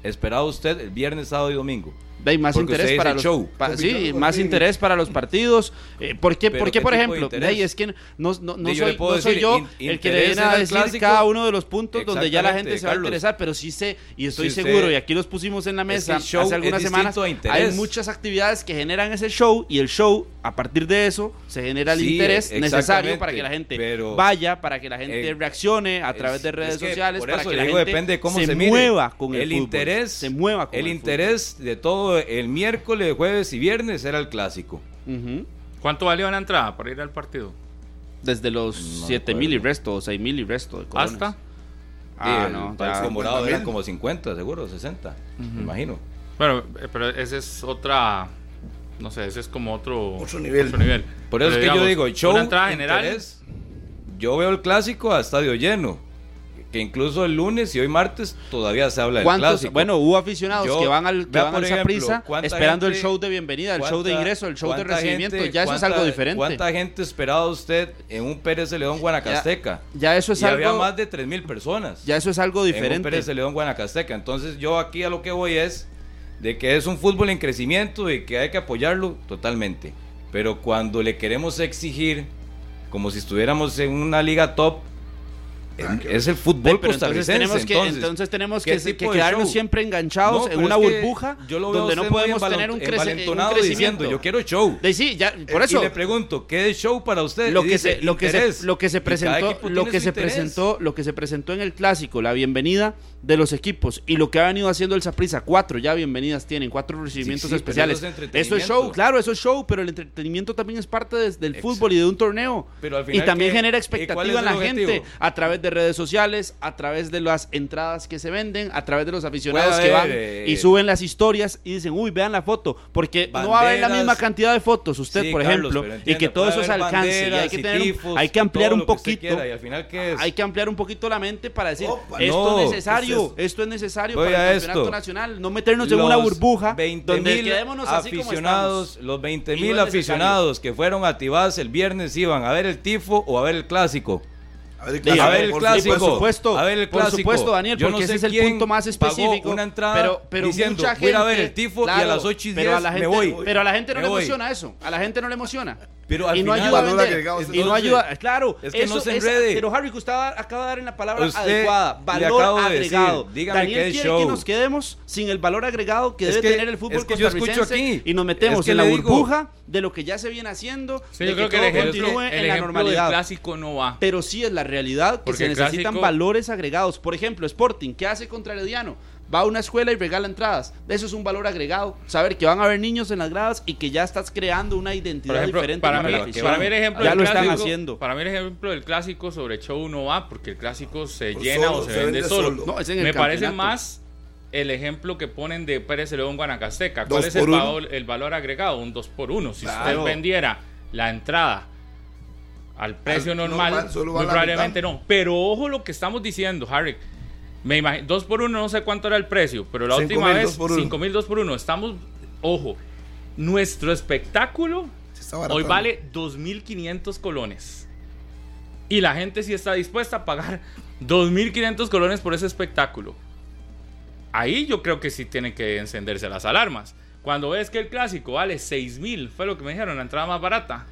esperaba usted el viernes, sábado y domingo? Ahí más Porque interés para los show. pa- sí, más interés para los partidos. Eh, ¿Por qué, por, qué, ¿qué por ejemplo? De ahí es que no, no, no soy, yo in- el que le viene en a decir clásico. cada uno de los puntos donde ya la gente se va a interesar, pero sí sé y estoy Si usted- seguro y aquí los pusimos en la Es mesa hace algunas semanas. Hay muchas actividades que generan ese show y el show a partir de eso se genera el Sí, interés necesario para que la gente pero- vaya, para que la gente Eh, reaccione a través de redes sociales, para que la gente depende de cómo se, mueva con el, interés se mueva el, interés de todo el miércoles, jueves y viernes era el clásico. fútbol. Ujú. ¿Cuánto valió una entrada para ir al partido? Desde los No 7 mil y resto, o 6 mil y resto de. ¿Hasta? Ah, Sí, no, el ya. Palco Morado 50.000. eran como 50, seguro, 60, me imagino. Bueno, eh, pero ese es otra. No sé, ese es como otro. Otro nivel. nivel. Por eso Pero es que yo digamos, digo, show, Una entrada general. interés, yo veo el clásico a estadio lleno, que incluso el lunes y hoy martes todavía se habla del clásico. Bueno, hubo aficionados Yo- que van al, que van ejemplo, ¿cuánta esperando el show de bienvenida, el show de ¿Cuánta- ingreso, el show de recibimiento. gente- ya eso es algo diferente. ¿Cuánta gente esperaba usted en un Pérez de León Guanacasteca? Ya eso es y había algo. más de 3 mil personas. Ya eso es algo En un diferente. Pérez de León Guanacasteca. Entonces yo aquí a lo que voy es de que es un fútbol en crecimiento y que hay que apoyarlo totalmente. Pero cuando le queremos exigir, como si estuviéramos en una liga top, es el fútbol Pero entonces costarricense. tenemos que, entonces, entonces tenemos ¿qué que, que quedarnos show? siempre enganchados No, en una burbuja yo lo donde no podemos tener un, crece- un crecimiento. diciendo, yo quiero show. De, sí, ya, por Eh, eso. Y le pregunto, ¿qué es show para usted? lo que dice, se lo que se lo que se presentó lo que se interés. presentó lo que se presentó en el clásico la bienvenida de los equipos y lo que ha venido haciendo el Saprissa cuatro ya bienvenidas tienen cuatro recibimientos sí, especiales eso es eso es entretenimiento. show claro eso es show pero el entretenimiento también es parte des- del Exacto. fútbol y de un torneo Pero al y final, también ¿qué- genera y expectativa en la objetivo? gente a través de redes sociales a través de las entradas que se venden a través de los aficionados que van haber, eh, y suben las historias y dicen uy vean la foto porque no va a haber la misma cantidad de fotos usted Sí, por Carlos, ejemplo y que todo eso se alcance y hay que y tener un- hay que y ampliar un poquito quiera, y al final, ¿qué es? hay que ampliar un poquito la mente para decir Opa, esto no, es necesario, esto es necesario Voy para el campeonato esto. nacional, no meternos en una burbuja 20 donde mil quedémonos así como aficionados, los 20 Y no mil aficionados que fueron a Tibás el viernes iban a ver el tifo o a ver el clásico. A ver, Sí, a claro, ver el por clásico. Por supuesto, A ver el por clásico. supuesto, Daniel, Yo no porque sé ese es el quién punto más pagó específico. una entrada pero, pero diciendo, mucha "Voy a ver gente- el tifo y a las 8 y pero a 10 la me gente- voy". Pero a la gente no Me le voy. emociona eso. A la gente no le emociona. Pero al y no final- ayuda a vender. agregado, y no entonces, ayuda, claro. es que no eso se enrede. pero Harry, que usted acaba de dar en la palabra Usted adecuada. Valor acabo de decir, agregado. Daniel es quiere show. que nos quedemos sin el valor agregado que Es debe que- tener el fútbol es que yo escucho costarricense aquí. y nos metemos Es que en la le digo. burbuja de lo que ya se viene haciendo, Sí, de yo creo que el todo ejemplo, continúe el en la normalidad clásico no va. pero sí es la realidad que Porque se el necesitan clásico- valores agregados. Por ejemplo, Sporting, ¿qué hace contra Herediano? Va a una escuela y regala entradas. Eso es un valor agregado. Saber que van a haber niños en las gradas y que ya estás creando una identidad ejemplo, diferente para, para mí, para mí el ejemplo ya del lo están clásico- haciendo. Para mí el ejemplo del clásico sobre show no va porque el clásico se Pues llena solo, o se, se vende vende solo. solo. No, es en el Me parece más el ejemplo que ponen de Pérez León Guanacasteca. ¿Cuál es el valor, el valor agregado? Un 2 por 1 Si Claro. usted vendiera la entrada al precio Al normal, muy probablemente mitad. no. Pero ojo lo que estamos diciendo, Harry. Me imagino, 2 por 1 no sé cuánto era el precio, pero la última mil, vez dos por uno. 5 mil 2 por 1. Estamos, ojo, nuestro espectáculo. Hoy vale 2.500 colones. Y la gente sí está dispuesta a pagar 2.500 colones por ese espectáculo. Ahí yo creo que sí tienen que encenderse las alarmas. Cuando ves que el clásico vale 6.000, fue lo que me dijeron, la entrada más barata.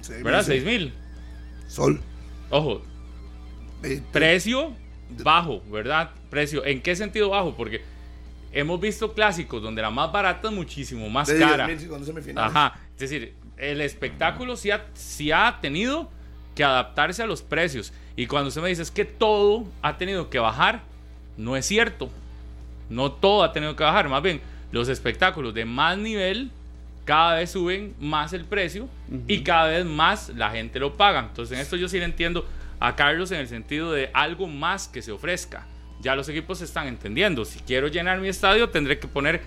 Sí, ¿Verdad? sí. 6.000. Sol. Ojo, Eh, precio bajo, ¿verdad? Precio. ¿En qué sentido bajo? Porque hemos visto clásicos donde la más barata es muchísimo más de cara. 10.000 cuando semifinales. Ajá, es decir, el espectáculo sí ha, sí ha tenido que adaptarse a los precios. Y cuando usted me dice es que todo ha tenido que bajar, no es cierto. No todo ha tenido que bajar, más bien los espectáculos de más nivel cada vez suben más el precio y cada vez más la gente lo paga. Entonces en esto yo sí le entiendo a Carlos en el sentido de algo más que se ofrezca. Ya los equipos se están entendiendo. Si quiero llenar mi estadio tendré que poner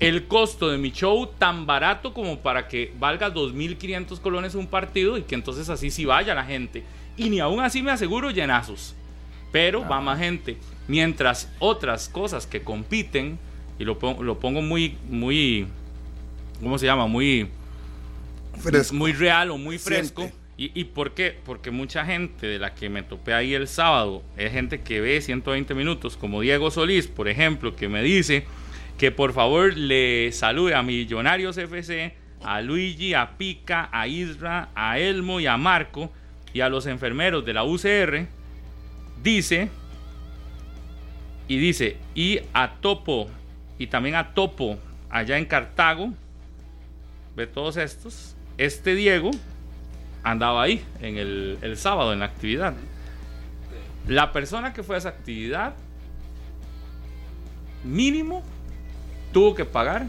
el costo de mi show tan barato como para que valga 2.500 colones un partido y que entonces así sí vaya la gente. Y ni aún así me aseguro llenazos. Pero va más gente. Mientras otras cosas que compiten, y lo, lo pongo muy, muy, ¿cómo se llama? Muy, Fresco. muy real o muy Siente. ¿Y, ¿Y por qué? Porque mucha gente de la que me topé ahí el sábado es gente que ve 120 minutos, como Diego Solís, por ejemplo, que me dice que por favor le salude a Millonarios FC, a Luigi, a Pica, a Isra, a Elmo y a Marco y a los enfermeros de la UCR. Dice, y dice, y a Topo, y también a Topo allá en Cartago, ve todos estos, este Diego andaba ahí en el, el sábado en la actividad. La persona que fue a esa actividad, mínimo, tuvo que pagar,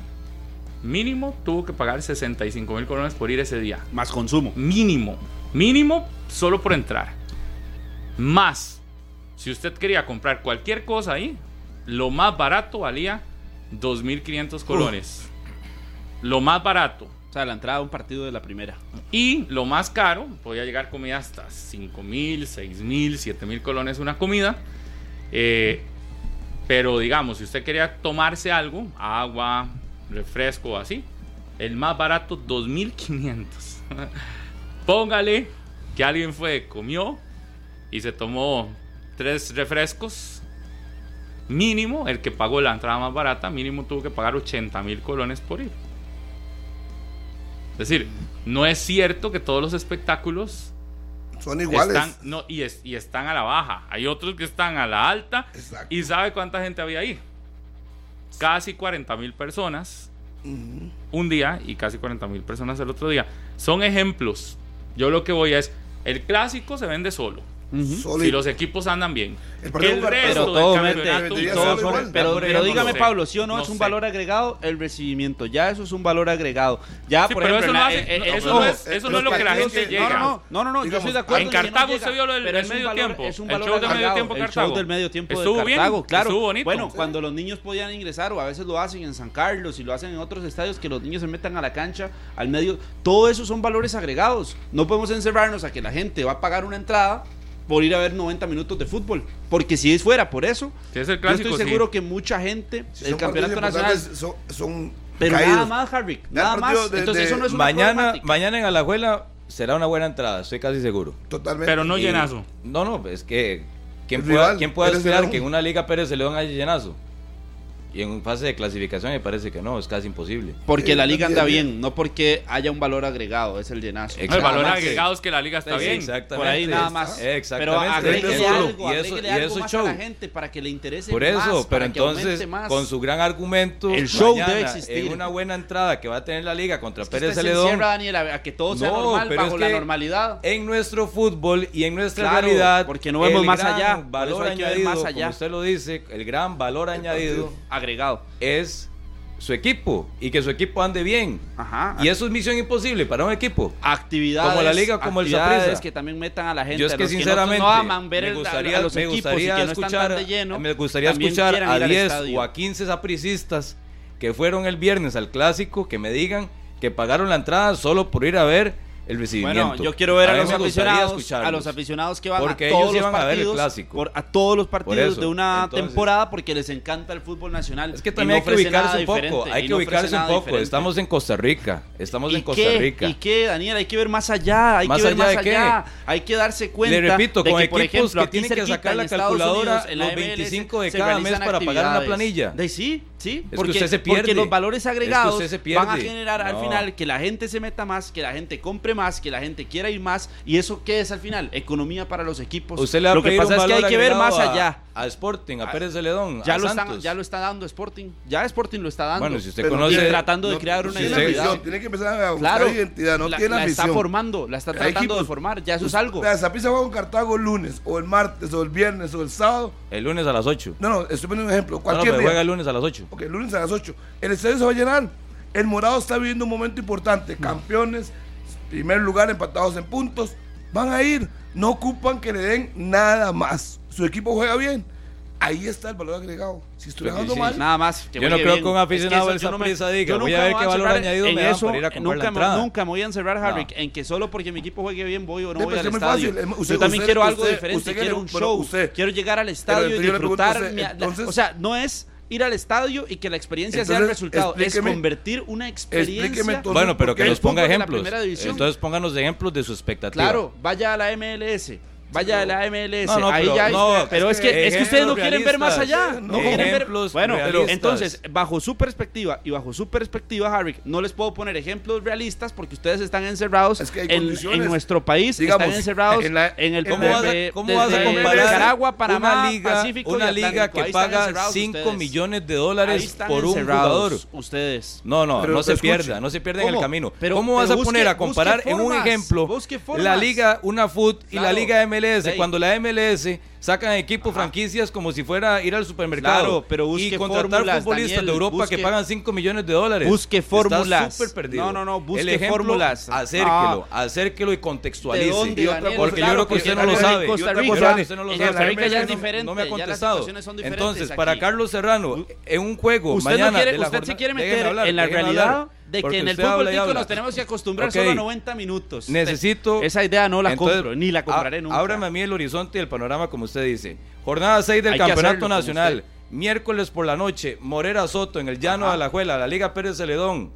mínimo, tuvo que pagar 65 mil colones por ir ese día. Más consumo. Mínimo, mínimo, solo por entrar. Más, si usted quería comprar cualquier cosa ahí, lo más barato valía 2.500 colones. Lo más barato. Sea, la entrada a un partido de la primera. Y lo más caro, podía llegar comida hasta 5 mil, 6 mil, 7 mil colones una comida. Eh, pero digamos, si usted quería tomarse algo, agua, refresco así, el más barato 2.500. Póngale que alguien fue, comió y se tomó tres refrescos. Mínimo, el que pagó la entrada más barata, mínimo tuvo que pagar 80 mil colones por ir. Es decir, no es cierto que todos los espectáculos Son iguales. Están, no, y, es- y están a la baja. Hay otros que están a la alta. Exacto. ¿Y sabe cuánta gente había ahí? Casi 40 mil personas un día y casi 40 mil personas el otro día. Son ejemplos. Yo lo que voy es, el clásico se vende solo. Si los equipos andan bien. El el resto Pero del todo mete, todo pero, dígame no Pablo, ¿sí o no, no es un sé. valor agregado el recibimiento? Ya eso es un valor agregado. Ya, Sí, por pero ejemplo, eso no en la- hace- eso ojo, no es- eso no es lo que la gente llega. No, no, no, no, no, yo estoy de acuerdo. en no Cartago llega, se vio lo del- del medio valor- tiempo. Es un El valor show del medio agregado, tiempo el Cartago. show del medio tiempo Estuvo de bien, claro. estuvo bonito. Bueno, cuando los niños podían ingresar o a veces lo hacen en San Carlos y lo hacen en otros estadios que los niños se metan a la cancha, al medio, todo eso son valores agregados. No podemos encerrarnos a que la gente va a pagar una entrada por ir a ver 90 minutos de fútbol, porque si es fuera por eso, Si es el yo clásico, estoy sí. seguro que mucha gente si son campeonato nacional Son, son pero caídos. nada más, Harvick, nada el más. de- Entonces de- eso no es una Mañana, problemática. mañana en Alajuela será una buena entrada, estoy casi seguro. Totalmente. Pero no Y- llenazo. No, no, es que. ¿Quién El puede, rival, ¿quién puede Pérez esperar que en una Liga Pérez de León haya llenazo? Y en fase de clasificación me parece que no, es casi imposible. Porque Eh, la liga anda bien, bien, no porque haya un valor agregado, es el llenazo. El valor agregado es que la liga está Sí, bien. exactamente. Por ahí nada más. Pero Exactamente. agréguele Eso- algo, y eso, y eso más show. a la gente para que le interese Por más, eso, pero para que aumente entonces, más. con su gran argumento, El show mañana, debe existir. En una buena entrada que va a tener la liga contra Es que Pérez usted se Celedón. encierra, Daniel, a a que todo sea No, normal pero bajo es la que normalidad. En nuestro fútbol y en nuestra Claro, realidad, porque no vemos más allá, Valor añadido, más allá. como usted lo dice, el gran valor añadido Agregado. es su equipo y que su equipo ande bien. Ajá. Y eso es misión imposible para un equipo. actividades Como la liga, como el Saprissa. que también metan a la gente Yo es que los no- sinceramente no, aman ver me el- gustaría, a los me equipos gustaría que no están escuchar, de lleno me gustaría escuchar a ir al 10 estadio. o a 15 sapricistas que fueron el viernes al clásico que me digan que pagaron la entrada solo por ir a ver el recibimiento. Bueno, yo quiero ver a, mí los aficionados, a los aficionados que van Porque a ellos todos los iban a ver el partidos, clásico. por- a todos los partidos eso, de una entonces- temporada porque les encanta el fútbol nacional. Es que también no hay que ubicarse un poco, hay que no ubicarse un poco. diferente. Estamos en Costa Rica, estamos ¿Y en Costa qué? Rica. ¿Y qué, Daniel? Hay que ver más allá, hay ¿Más que ver allá más de qué? allá. Hay que darse cuenta Le repito, de con que, por equipos ejemplo, que tienen que sacar la calculadora Unidos, en la los MLS, 25 de cada mes para pagar una planilla. De sí, sí, que porque, usted se porque pierde. los valores agregados van a generar al final que la gente se meta más, que la gente compre más, que la gente quiera ir más. ¿Y eso qué es al final? Economía para los equipos. Usted le va a Lo que pasa un es que hay que ver más a- allá. A Sporting, a Pérez Celedón, Ya a lo, están, Santos. ya lo está dando Sporting. Ya Sporting lo está dando. Bueno, si usted Pero conoce... Y tratando de No, crear no una tiene identidad. afición, Tiene que empezar a buscar Claro, identidad, no la, tiene la afición. está formando, la está tratando equipos- de formar, ya eso es algo. La Zapisa va con Cartago el lunes, o el martes, o el viernes, o el sábado. El lunes a las 8. No, no, estoy poniendo un ejemplo. No, no, Cualquier pero día. juega el lunes a las 8. Ok, el lunes a las 8. El estadio se va a llenar. El Morado está viviendo un momento importante. Campeones, primer lugar, empatados en puntos. Van a ir. No ocupan que le den nada más. Su equipo juega bien. Ahí está el valor agregado. Si que jugando sí. mal, Nada más. que Yo no creo bien. que un aficionado eso del yo no me- Saprissa diga, yo voy nunca a ver me qué valor añadido en me dan eso, para ir a comprar nunca, la me- entrada. nunca me voy a encerrar, No. Harry, en que solo porque mi equipo juegue bien voy o no Sí, voy pero al es estadio. fácil. Usted- yo también usted- quiero algo usted- diferente, usted quiero quiere- un show. usted- quiero llegar al estadio y entonces disfrutar. usted, mi- la- entonces- o sea, no es ir al estadio y que la experiencia sea el Entonces, resultado, es convertir una experiencia. entonces- Bueno, pero que nos ponga ejemplos. Entonces pónganos ejemplos de su expectativa. Claro, vaya a la MLS. Vaya a la MLS, No, no, ahí pero- ya no, pero es es que, que es que ustedes no quieren ver más allá, no no quieren ver. Bueno, realistas. entonces, bajo su perspectiva y bajo su perspectiva, Harry, no les puedo poner ejemplos realistas porque ustedes están encerrados Es que hay en, en nuestro país, Digamos, están encerrados en, en la- el ¿Cómo en vas, de- a, cómo desde vas a comparar Nicaragua, Panamá, una liga, Pacífico una liga que paga encerrados 5 ustedes. millones de dólares por un jugador? Ustedes. No, no, Pero no se pierda, no se pierda en el camino. Pero- ¿Cómo vas pero a poner a comparar en un ejemplo la liga, una foot y la liga MLS? Sí. Cuando la MLS sacan equipos, Ajá. franquicias como si fuera ir al supermercado Claro, pero busque y contratar fórmulas, futbolistas Daniel, de Europa busque- que pagan 5 millones de dólares. Busque Está fórmulas. súper perdido. No, no, no, busque El ejemplo, fórmulas. Acérquelo, Ah. acérquelo y contextualice. ¿De dónde, Y otra Daniel? cosa, Porque Claro, yo creo que usted no lo sabe. En Costa Rica, cosa, usted no lo en sabe. Costa Rica ya es No- diferente. No me ha ya las contestado. Entonces, aquí. para Carlos Serrano, en un juego Usted, mañana no quiere, de la usted se quiere meter hablar, en la realidad hablar, de que en el fútbol tico nos tenemos que acostumbrar Ok. solo a 90 minutos. Necesito. Esa idea no la Entonces, compro, ni la compraré nunca. Ábrame a mí el horizonte y el panorama, como usted dice. Jornada 6 del Hay Campeonato Nacional. usted. Miércoles por la noche, Morera Soto en el Llano Ajá. de Alajuela, la Liga Pérez Celedón.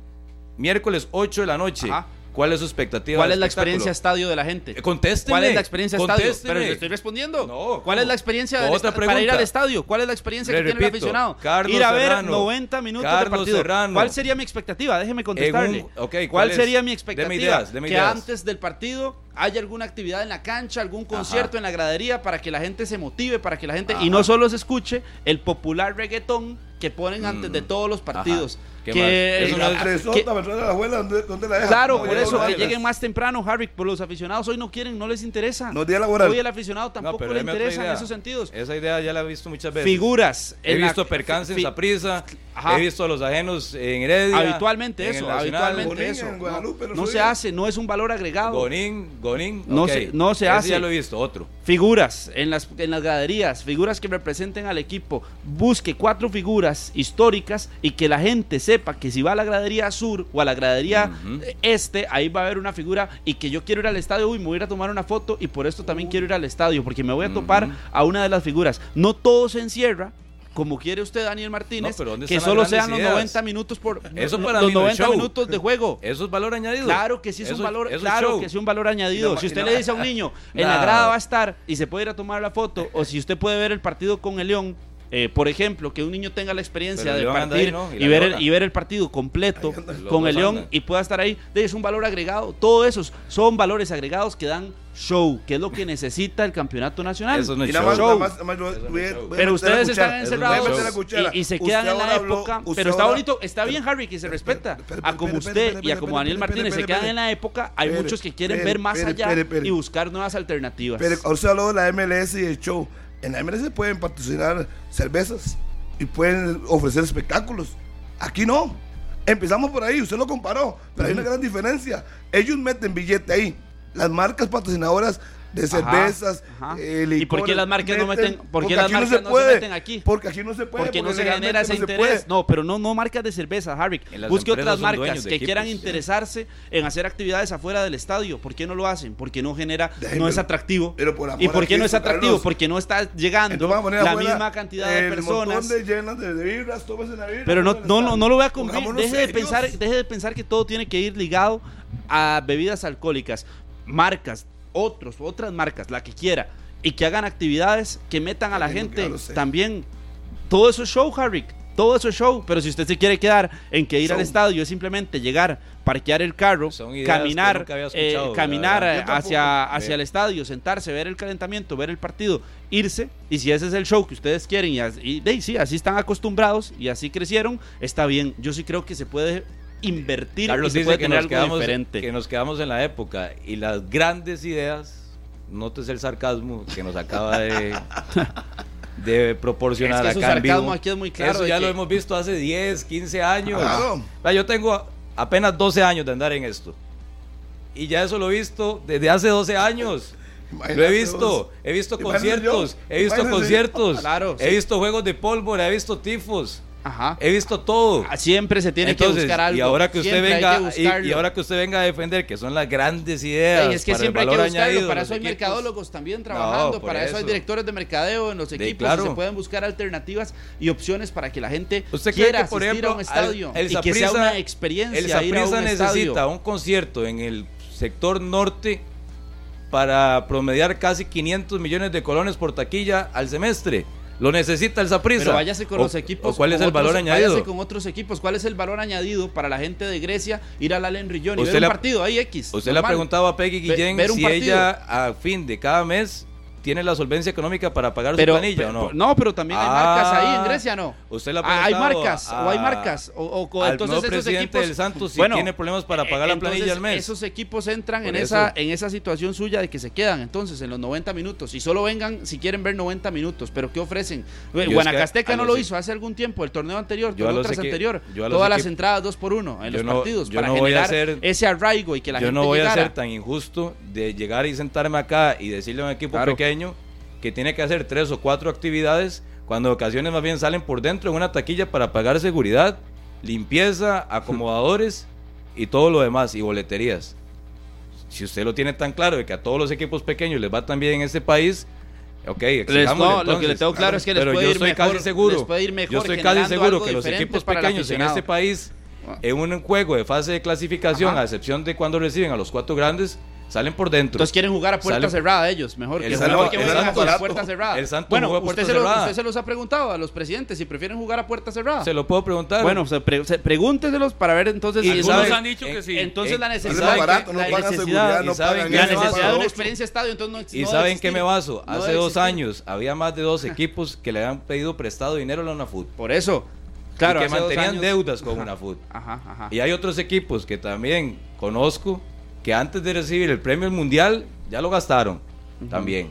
Miércoles 8 de la noche. Ajá. ¿Cuál es su expectativa? ¿Cuál es la experiencia estadio de la gente? Eh, contésteme, ¿Cuál es la experiencia estadio? Pero le estoy respondiendo. No, ¿Cuál es la experiencia del Otra para ir al estadio? ¿Cuál es la experiencia Le que tiene el aficionado? Carlos ir a ver Serrano. 90 minutos de Carlos partido. Serrano. ¿Cuál sería mi expectativa? Déjeme contestarle. Un- ok, ¿Cuál, sería mi Deme expectativa? ideas, deme que antes del partido haya alguna actividad en la cancha, algún concierto en la gradería para que la gente se motive, para que la gente y no solo se escuche el popular reggaetón que ponen antes de todos los partidos. Mm. Ajá. ¿Qué Que, que- me trae a la abuela, ¿dónde, dónde la deja? Claro, No, por eso, que bailas. lleguen más temprano, Harry, por los aficionados hoy no quieren, no les interesa. No, día laboral. Hoy el aficionado tampoco le interesa en esos sentidos. Esa idea ya la he visto muchas veces. Figuras. He en la- visto percances fi- en prisa, Ajá. he visto a los ajenos en Heredia. Habitualmente en eso, habitualmente Gonín eso. en No, se hace, no es un valor agregado. Gonín, Gonín. No se- no se Ese hace. ya lo he visto, otro. Figuras en las, en las graderías, figuras que representen al equipo. Busque cuatro figuras históricas y que la gente sepa que si va a la gradería sur o a la gradería este, ahí va a haber una figura y que yo quiero ir al estadio, uy, me voy a ir a tomar una foto y por esto también quiero ir al estadio, porque me voy a topar a una de las figuras. No todo se encierra. Como quiere usted, Daniel Martínez, No, pero ¿dónde que solo sean los ideas? 90 minutos por Eso para los mí no es 90 show. minutos de juego. Eso es valor añadido. Claro que sí es Eso- un valor, claro show. que sí un valor añadido. No- si usted no- le dice a un niño, en la grada va a estar y se puede ir a tomar la foto, o si usted puede ver el partido con el León, eh, por ejemplo, que un niño tenga la experiencia de partir ahí, ¿no? Y ver el, Leona. y ver el partido completo con el León y pueda estar ahí, de- es un valor agregado. Todos esos son valores agregados que dan show, que es lo que necesita el campeonato nacional. Eso no es show. Pero ustedes están encerrados y, y se Usted quedan en la habló- época. pero está ahora- bonito, está bien, Harry, que se respeta. a como usted y a como Daniel Martínez se quedan en la época, hay muchos que quieren ver más allá y buscar nuevas alternativas. Pero usted habló de la MLS y el show. En la MLS pueden patrocinar cervezas y pueden ofrecer espectáculos. Aquí no. Empezamos por ahí, usted lo comparó, pero hay una gran diferencia. Ellos meten billete ahí. Las marcas patrocinadoras de cervezas, ajá. eh, ¿Y por qué las marcas no meten- por qué porque las aquí marcas se no se meten aquí? Porque aquí no se puede. porque no se genera ese no interés. No, pero no, no marcas de cerveza, Harry. Busque otras marcas que equipos. quieran interesarse en hacer actividades afuera del estadio. ¿Por qué no lo hacen? Porque no genera, Déjeme- no es atractivo. pero por ¿Y por qué no es atractivo? Carlos. Porque no está llegando la afuera misma cantidad de personas. de llenas de, de Pero no, no, no, no lo voy a cumplir. Deje de, pensar, deje de pensar que todo tiene que ir ligado a bebidas alcohólicas, marcas, otros, otras marcas, la que quiera, y que hagan actividades que metan a la gente también. Todo eso es show, Harry. Todo eso es show. Pero si usted se quiere quedar en que ir al estadio es simplemente llegar, parquear el carro, caminar, eh, caminar hacia, hacia el estadio, sentarse, ver el calentamiento, ver el partido, irse. Y si ese es el show que ustedes quieren y, sí, así están acostumbrados y así crecieron, está bien. Yo sí creo que se puede invertir Carlos y se dice puede que tener nos, algo quedamos, diferente. que nos quedamos en la época y las grandes ideas, nótese el sarcasmo que nos acaba de, de proporcionar Es que acá en sarcasmo vivo. aquí es muy claro Eso ya que- lo hemos visto hace 10, 15 años. Yo tengo apenas 12 años de andar en esto. Y ya eso lo he visto desde hace 12 años. Lo he Imagínate visto, vos. he visto Imagínate conciertos, yo. he visto Imagínate. conciertos, Claro, he sí. visto juegos de pólvora, he visto tifos, Ajá. he visto todo. Ah, Siempre se tiene Entonces, que buscar algo. Y ahora que usted venga que y- ahora que usted venga a defender que son las grandes ideas. Es que para el siempre hay que valor buscarlo, añadido para de eso hay equipos. mercadólogos también trabajando, para eso. hay directores de mercadeo en los De- equipos, claro. y se pueden buscar alternativas y opciones para que la gente ¿Usted quiera que, por asistir ejemplo, a un estadio al- el y que sea una experiencia El un necesita estadio? un concierto en el sector norte para promediar casi 500 millones de colones por taquilla al semestre. Lo necesita el Saprissa. Pero váyase con O- los equipos. ¿Cuál es el valor añadido? Váyase con otros equipos. ¿Cuál es el valor añadido para la gente de Grecia ir al Allen Rillón y ver un partido ahí X? Usted le ha preguntado a Peggy Guillén si partido. ella a fin de cada mes tiene la solvencia económica para pagar pero, su planilla pero- o no. pero también hay Ah, marcas ahí en Grecia, ¿no? usted le ha Ah, hay marcas, a- o hay marcas, o, o- al entonces esos presidente equipos, del Santos si Bueno, tiene problemas para pagar la planilla al mes. Esos equipos entran Por en eso. esa, en esa situación suya de que se quedan entonces en los 90 minutos y solo vengan si quieren ver 90 minutos, pero ¿qué ofrecen? es que Guanacasteca no lo hizo hace algún tiempo, el torneo anterior, Yo torneo tras equi- anterior, yo todas las entradas 2 por 1 en Yo los no- partidos yo para no voy a generar hacer- ese arraigo y que la Yo gente no voy a ser tan injusto de llegar y sentarme acá y decirle a un equipo Claro. Pequeño que tiene que hacer tres o cuatro actividades cuando ocasiones más bien salen por dentro en una taquilla para pagar seguridad, limpieza, acomodadores y todo lo demás y boleterías. Si usted lo tiene tan claro de que a todos los equipos pequeños les va tan bien en este país, ok, Les- no, lo que le tengo claro es que les Pero puede yo ir mejor, casi seguro, mejor yo estoy casi seguro que los equipos pequeños en este país en un juego de fase de clasificación, Ajá. a excepción de cuando reciben a los cuatro grandes, salen por dentro. Entonces quieren jugar a puerta Sale- cerrada ellos, mejor. El que Santos- mejor que el jueguen a puerta cerrada. el Santos bueno, juega a usted puerta se, lo- cerrada. usted se los ha preguntado a los presidentes si prefieren jugar a puerta cerrada. Se lo puedo preguntar. Bueno, se pre- se- pregúnteselos para ver entonces Y si Algunos sabe- han dicho que en- sí. entonces en- la y necesidad, más saben barato, que- no la pagan necesidad- seguridad, no y saben pagan que la me eso, baso- necesidad de una otro. experiencia estadio, entonces no, ¿Y no saben qué me baso? Hace dos años había más de dos equipos que le habían pedido prestado dinero a la UNAFUT. Por eso, claro, y que hace dos mantenían años- deudas con UNAFUT. Ajá, ajá. Y hay otros equipos que también conozco que antes de recibir el premio mundial ya lo gastaron también.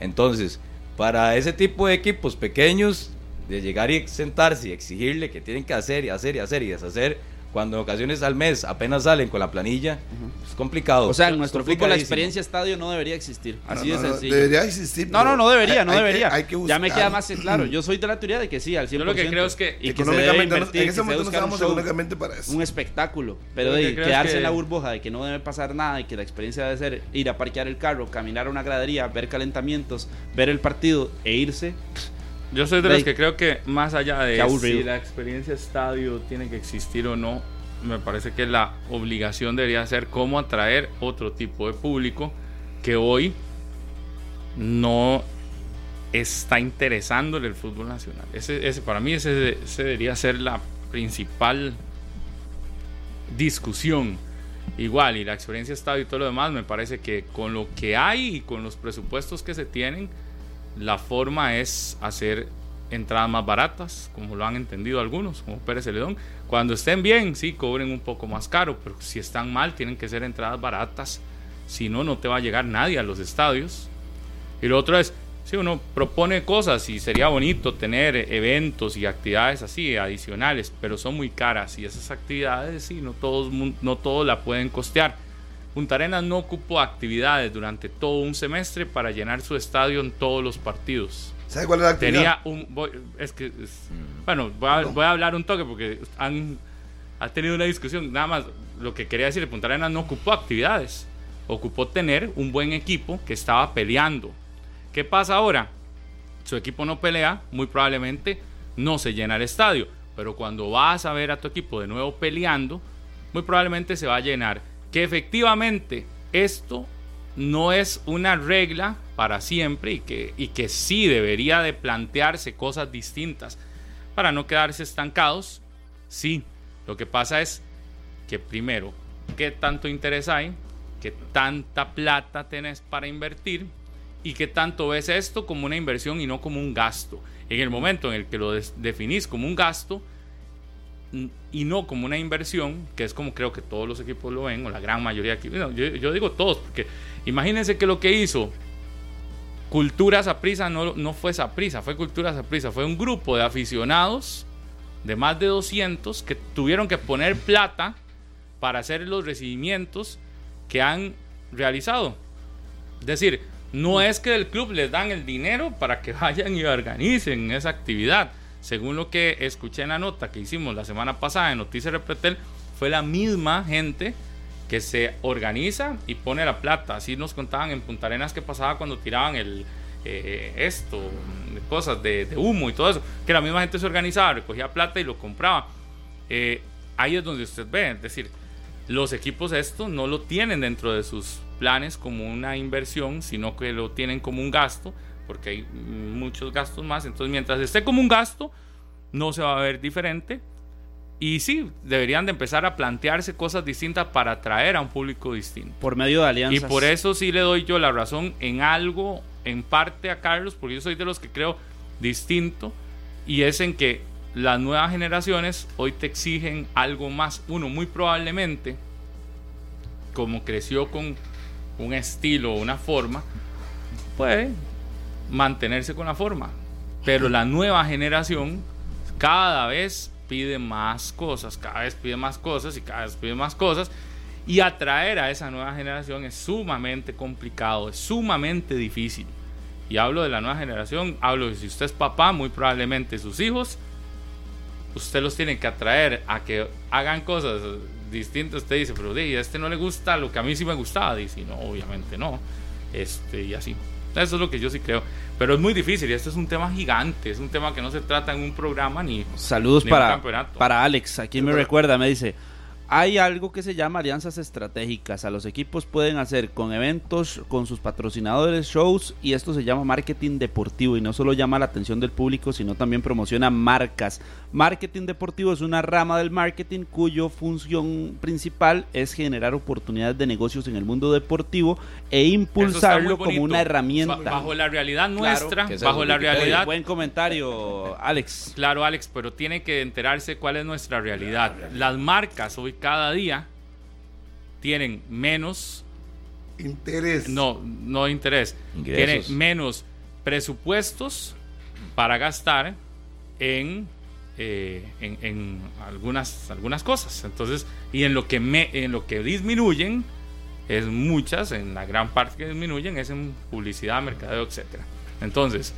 Entonces, para ese tipo de equipos pequeños, de llegar y sentarse y exigirle que tienen que hacer y hacer y hacer y deshacer, cuando en ocasiones al mes apenas salen con la planilla, es complicado. O sea, en Es nuestro fútbol la experiencia estadio no debería existir. Así No, de no, no, sencillo. Debería existir. No, no, no debería, no hay- hay que- debería. hay que ya me queda más que claro. Yo soy de la teoría de que sí, al 100%. Yo lo que creo es que y que se debe Económicamente, no- invertir, en que ese se momento no estamos económicamente para eso. un espectáculo. Pero de que quedarse que- en la burbuja de que no debe pasar nada y que la experiencia debe ser ir a parquear el carro, caminar a una gradería, ver calentamientos, ver el partido e irse. Yo soy de los que creo que más allá de si la experiencia estadio tiene que existir o no, me parece que la obligación debería ser cómo atraer otro tipo de público que hoy no está interesándole el fútbol nacional. Ese, ese, para mí ese, ese debería ser la principal discusión. Igual, y la experiencia estadio y todo lo demás, me parece que con lo que hay y con los presupuestos que se tienen, la forma es hacer entradas más baratas, como lo han entendido algunos, como Pérez Celedón. Cuando estén bien, sí, cobren un poco más caro, pero si están mal, tienen que ser entradas baratas. Si no, no te va a llegar nadie a los estadios. Y lo otro es, si uno propone cosas y sería bonito tener eventos y actividades así adicionales, pero son muy caras y esas actividades, sí, no todos, no todos la pueden costear. Punta Arenas no ocupó actividades durante todo un semestre para llenar su estadio en todos los partidos. ¿Sabe cuál es la actividad? Tenía un. voy- es que. es- bueno, voy a, voy a hablar un toque porque han ha tenido una discusión. Nada más, lo que quería decir, Punta Arenas no ocupó actividades. Ocupó tener un buen equipo que estaba peleando. ¿Qué pasa ahora? Su equipo no pelea, muy probablemente no se llena el estadio. Pero cuando vas a ver a tu equipo de nuevo peleando, muy probablemente se va a llenar. Que efectivamente esto no es una regla para siempre y que, y que sí debería de plantearse cosas distintas para no quedarse estancados. Sí, lo que pasa es que primero, ¿qué tanto interés hay? ¿Qué tanta plata tenés para invertir? ¿Y qué tanto ves esto como una inversión y no como un gasto? En el momento en el que lo definís como un gasto y no como una inversión, que es como creo que todos los equipos lo ven, o la gran mayoría aquí, no, yo, yo digo todos, porque imagínense que lo que hizo Cultura Saprisa no, no fue Saprisa, fue Cultura Saprisa, fue un grupo de aficionados de más de 200 que tuvieron que poner plata para hacer los recibimientos que han realizado. Es decir, no es que del club les dan el dinero para que vayan y organicen esa actividad. Según lo que escuché en la nota que hicimos la semana pasada en Noticias Repretel, fue la misma gente que se organiza y pone la plata. Así nos contaban en Punta Arenas que pasaba cuando tiraban el eh, esto, cosas de, de humo y todo eso. Que la misma gente se organizaba, recogía plata y lo compraba. Eh, ahí es donde usted ve, es decir, los equipos esto no lo tienen dentro de sus planes como una inversión, sino que lo tienen como un gasto, porque hay muchos gastos más. Entonces, mientras esté como un gasto, no se va a ver diferente. Y sí, deberían de empezar a plantearse cosas distintas para atraer a un público distinto. Por medio de Y alianzas. por eso sí le doy yo la razón en algo, en parte a Carlos, porque yo soy de los que creo distinto, y es en que las nuevas generaciones hoy te exigen algo más. Uno, muy probablemente, como creció con un estilo, una forma, puede mantenerse con la forma. Pero la nueva generación cada vez pide más cosas, cada vez pide más cosas y cada vez pide más cosas. Y atraer a esa nueva generación es sumamente complicado, es sumamente difícil. Y hablo de la nueva generación, hablo de si usted es papá, muy probablemente sus hijos, usted los tiene que atraer a que hagan cosas distintas. Usted dice, pero a este no le gusta lo que a mí sí me gustaba. Dice, no, obviamente no. Este, y así. Eso es lo que yo sí creo. Pero es muy difícil y este es un tema gigante, es un tema que no se trata en un programa ni... Saludos ni un para, campeonato. para Alex. Aquí me recuerda, me dice, hay algo que se llama alianzas estratégicas. A los equipos pueden hacer con eventos, con sus patrocinadores, shows, y esto se llama marketing deportivo. Y no solo llama la atención del público, sino también promociona marcas. Marketing deportivo es una rama del marketing cuyo función principal es generar oportunidades de negocios en el mundo deportivo e impulsarlo como una herramienta. Ba- Bajo la realidad nuestra, bajo la realidad Buen comentario, Alex. Claro, Alex, pero tiene que enterarse cuál es nuestra realidad. Las marcas hoy cada día tienen menos, Interés. no, no interés, Ingresos. tienen menos presupuestos para gastar en, eh, en, en algunas, algunas cosas. Entonces, y en lo que me, en lo que disminuyen es muchas, en la gran parte que disminuyen es en publicidad, mercadeo, etcétera. Entonces,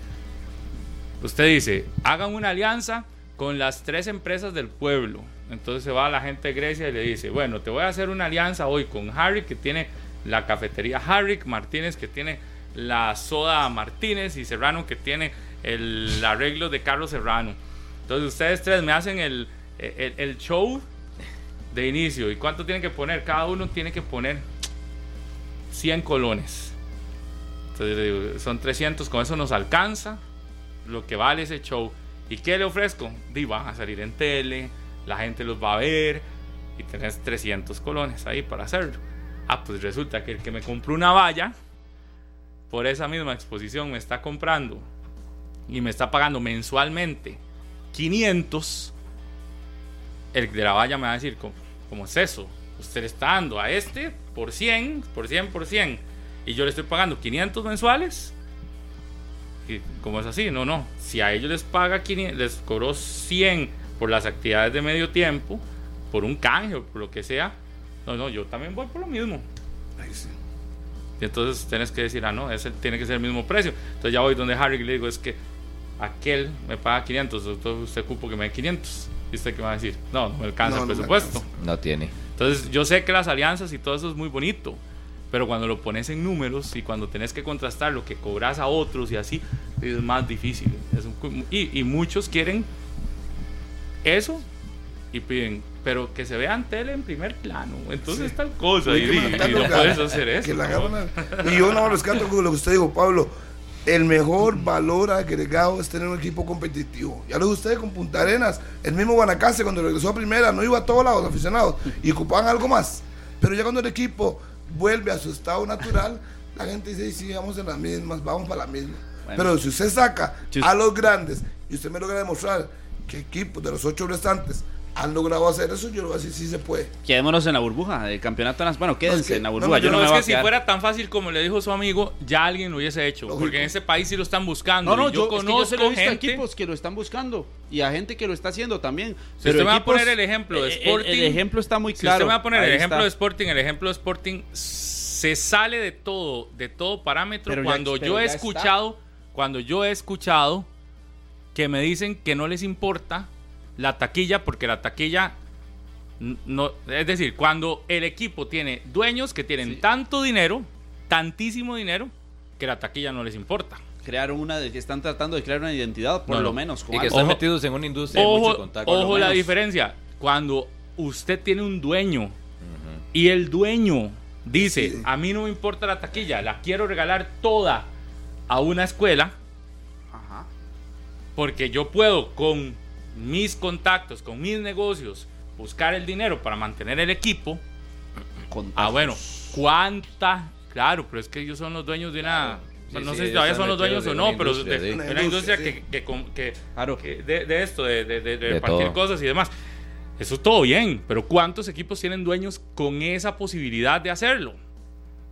usted dice, hagan una alianza con las tres empresas del pueblo. Entonces se va la gente de Grecia y le dice, bueno, te voy a hacer una alianza hoy con Harry, que tiene la cafetería Harry, Martínez, que tiene la soda Martínez, y Serrano, que tiene el arreglo de Carlos Serrano. Entonces ustedes tres me hacen el, el, el show de inicio. ¿Y cuánto tienen que poner? Cada uno tiene que poner 100 colones. Entonces, son 300, con eso nos alcanza lo que vale ese show. ¿Y qué le ofrezco? Di, van a salir en tele, la gente los va a ver y tenés 300 colones ahí para hacerlo. Ah, pues resulta que el que me compró una valla por esa misma exposición me está comprando y me está pagando mensualmente 500. El de la valla me va a decir, ¿cómo, cómo es eso? Usted le está dando a este por 100, por 100, por 100 y yo le estoy pagando 500 mensuales. ¿Y ¿Cómo es así? No, no. Si a ellos les paga 500, les cobró 100 por las actividades de medio tiempo, por un canje o por lo que sea, no, no, yo también voy por lo mismo. Ay, sí. Y entonces tienes que decir, ah, no, ese tiene que ser el mismo precio. Entonces ya voy donde Harry y le digo, es que aquel me paga 500, entonces usted cupo que me dé 500. ¿Y usted qué va a decir? No, no me alcanza No, el no presupuesto. No tiene. Entonces, yo sé que las alianzas y todo eso es muy bonito, pero cuando lo pones en números y cuando tenés que contrastar lo que cobras a otros y así, es más difícil. Es un y, y muchos quieren eso y piden, pero que se vean tele en primer plano. Entonces, tal cosa. Y, y- no puedes hacer eso. yo no rescato con lo que usted dijo, Pablo. El mejor valor agregado es tener un equipo competitivo. Ya lo dijo usted con Punta Arenas. El mismo Guanacaste cuando regresó a primera no iba a todos lados aficionados y ocupaban algo más. Pero ya cuando el equipo vuelve a su estado natural, la gente dice, sí, vamos en las mismas, vamos para la misma. Bueno. Pero si usted saca a los grandes y usted me logra demostrar que equipos de los ocho restantes han logrado hacer eso, yo lo voy a decir, sí se puede. Quedémonos en la burbuja del campeonato nacional. Bueno, quédense que- en la burbuja. no, yo no, No, me es voy que a si fuera tan fácil como le dijo su amigo, ya alguien lo hubiese hecho. Lógico. Porque en ese país sí lo están buscando. No, no, yo, es que yo se lo he visto a gente- equipos que lo están buscando y a gente que lo está haciendo también. Si usted me va a poner el ejemplo de eh, el- Sporting, El, ejemplo está muy Si claro. usted me va a poner el ejemplo está. de Sporting, el ejemplo de Sporting se sale de todo, de todo parámetro Pero cuando pero yo he está. escuchado, cuando yo he escuchado que me dicen que no les importa la taquilla porque la taquilla no, es decir, cuando el equipo tiene dueños que tienen Sí. tanto dinero, tantísimo dinero que la taquilla no les importa. Crearon una de que están tratando de crear una identidad, por No, lo no. menos. Y que están Ojo- metidos en una industria de mucho Ojo, contacto. ojo la diferencia. Cuando usted tiene un dueño y el dueño dice, Sí. a mí no me importa la taquilla, la quiero regalar toda a una escuela. Porque yo puedo con mis contactos, con mis negocios, buscar el dinero para mantener el equipo. Ah, bueno, ¿cuánta? Claro, pero es que ellos son los dueños de una... Sí, no sí, sé si todavía son los dueños o no, pero de, Una industria que, que, Claro. que de, de esto, de, de, de- de De repartir todo. cosas y demás. Eso todo bien, pero ¿cuántos equipos tienen dueños con esa posibilidad de hacerlo?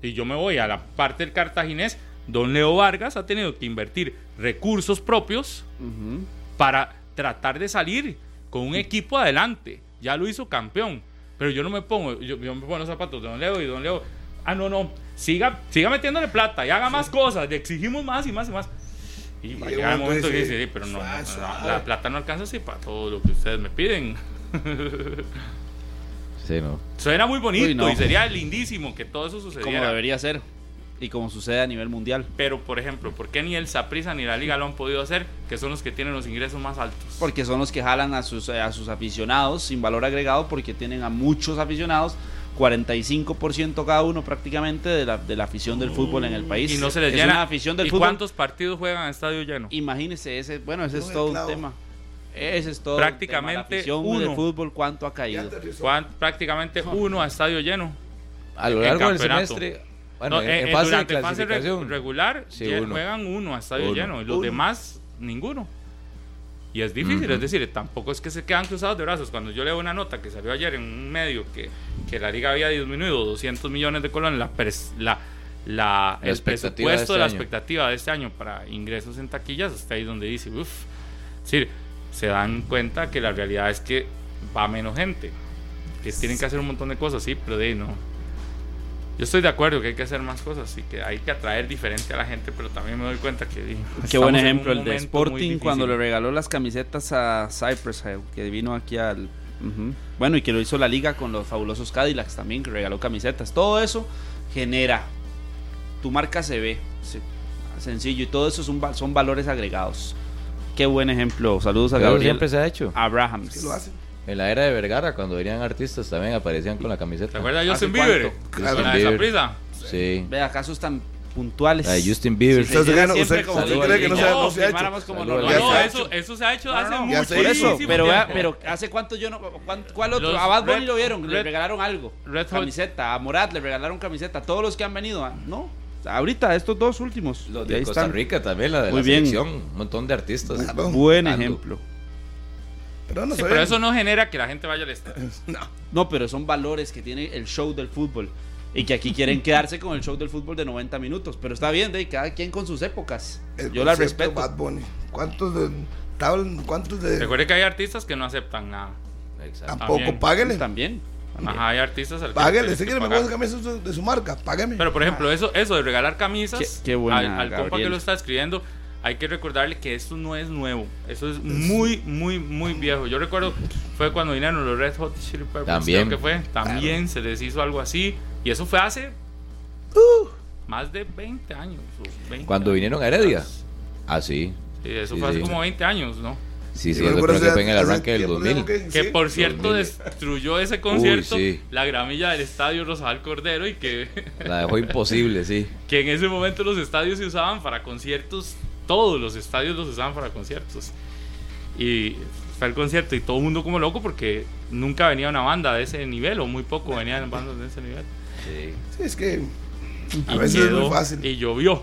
Y yo me voy a la parte del cartaginés, don Leo Vargas ha tenido que invertir recursos propios Ujú. para tratar de salir con un equipo adelante. Ya lo hizo campeón. Pero yo no me pongo, yo, yo me pongo los zapatos de Don Leo y Don Leo, ah, no, no, siga, siga metiéndole plata y haga más cosas, le exigimos más y más y más. Y va a llega llegar el un momento que dice, sí, pero no, la plata no alcanza así para todo lo que ustedes me piden. Sí, no. Suena muy bonito Uy, no. y sería lindísimo que todo eso Como sucediera. debería ser. Y como sucede a nivel mundial. Pero, por ejemplo, ¿por qué ni el Saprissa ni la Liga lo han podido hacer? Que son los que tienen los ingresos más altos. Porque son los que jalan a sus, a sus aficionados sin valor agregado porque tienen a muchos aficionados 45% cada uno prácticamente de la, de la afición del fútbol en el país. Y no se les es llena. una afición del ¿Y fútbol. cuántos partidos juegan en estadio lleno? Imagínese, ese, bueno, ese es todo un tema. Ese es todo. Prácticamente un tema. La afición uno. de fútbol, ¿cuánto ha caído? Juegan prácticamente uno a estadio lleno. A lo En largo del campeonato. semestre, bueno, No, en, eh, en eh, fase de durante fase re- clasificación. regular Sí, uno. juegan uno a estadio Uno. lleno y los Uno. demás ninguno. Y es difícil, Ujú. es decir, tampoco es que se quedan cruzados de brazos. Cuando yo leo una nota que salió ayer en un medio que, que la liga había disminuido 200 millones de colones, la, pres- la, la, La el presupuesto de de, este la año. expectativa de este año para ingresos en taquillas, está ahí donde dice, uff, es decir, se dan cuenta que la realidad es que va menos gente, que tienen que hacer un montón de cosas, sí, pero de ahí no. Yo estoy de acuerdo que hay que hacer más cosas y que hay que atraer diferente a la gente, pero también me doy cuenta que Qué buen ejemplo el de Sporting cuando le regaló las camisetas a Cypress Hill, que vino aquí al... Bueno, y que lo hizo la liga con los fabulosos Cadillacs también, que regaló camisetas. Todo eso genera. Tu marca se ve. se- sencillo. Y todo eso son, son valores agregados. Qué buen ejemplo. Saludos a Gabriel siempre se ha hecho. Abrahams. Sí lo hacen. En la era de Vergara, cuando venían artistas, también aparecían con la camiseta. ¿Te acuerdas de ¿Hace Justin Bieber? cuánto? Con Justin de Bieber. Saprissa. Sí. Ve, acasos tan puntuales. La de Justin Bieber. Sí, Usted llega cree que no- usted- como usted cree que no se ha- No, no se ha hecho. como. No, no, ha eso, eso se ha hecho hace no, mucho. Por eso, pero, vea, tiempo. pero ¿hace cuánto yo no? cuán- ¿Cuál otro? Los a Bad Bunny Red- lo vieron, le Red- regalaron algo. Red Hot- camiseta, a Morat le regalaron camiseta. Todos los que han venido, ah, no. Ahorita, estos dos últimos. Los de ahí Costa están. Rica también, la de Muy la bien. selección. Un montón de artistas. Claro. Buen ejemplo. Pero no Sí, pero eso no genera que la gente vaya al estadio. No. No, pero son valores que tiene el show del fútbol. Y que aquí quieren quedarse con el show del fútbol de 90 minutos. Pero está bien, de cada quien con sus épocas. El Yo la respeto. Bad Bunny. ¿Cuántos de, tabl- cuántos de Recuerde que hay artistas que no aceptan nada. Exacto. tampoco? también. Páguele. También. Ajá, hay artistas al tienes Si que quiere me pagar. gusta camisa de su- marca, págueme. Pero por ejemplo, eso, eso de regalar camisas Qué- qué buena, al, al compa que lo está escribiendo, hay que recordarle que esto no es nuevo. Eso es muy, muy, muy viejo. Yo recuerdo, fue cuando vinieron los Red Hot Chili Peppers, También. creo que fue. También se les hizo algo así. Y eso fue hace Uh. más de 20 años. o 20 Cuando años. vinieron a Heredia. Ah, sí. Sí, eso Sí, fue hace sí. como 20 años, ¿no? Sí, sí, Yo eso recuerdo creo que fue en el arranque del tiempo, 2000. que- por cierto 2000. destruyó ese concierto sí. la gramilla del estadio Rosal Cordero y que, La dejó imposible, sí. que en ese momento los estadios se usaban para conciertos, todos los estadios los usaban para conciertos. Y fue el concierto y todo el mundo como loco porque nunca venía una banda de ese nivel o muy poco venían bandas de ese nivel. Sí. Sí, es que a Y veces es muy quedó- fácil. Y llovió.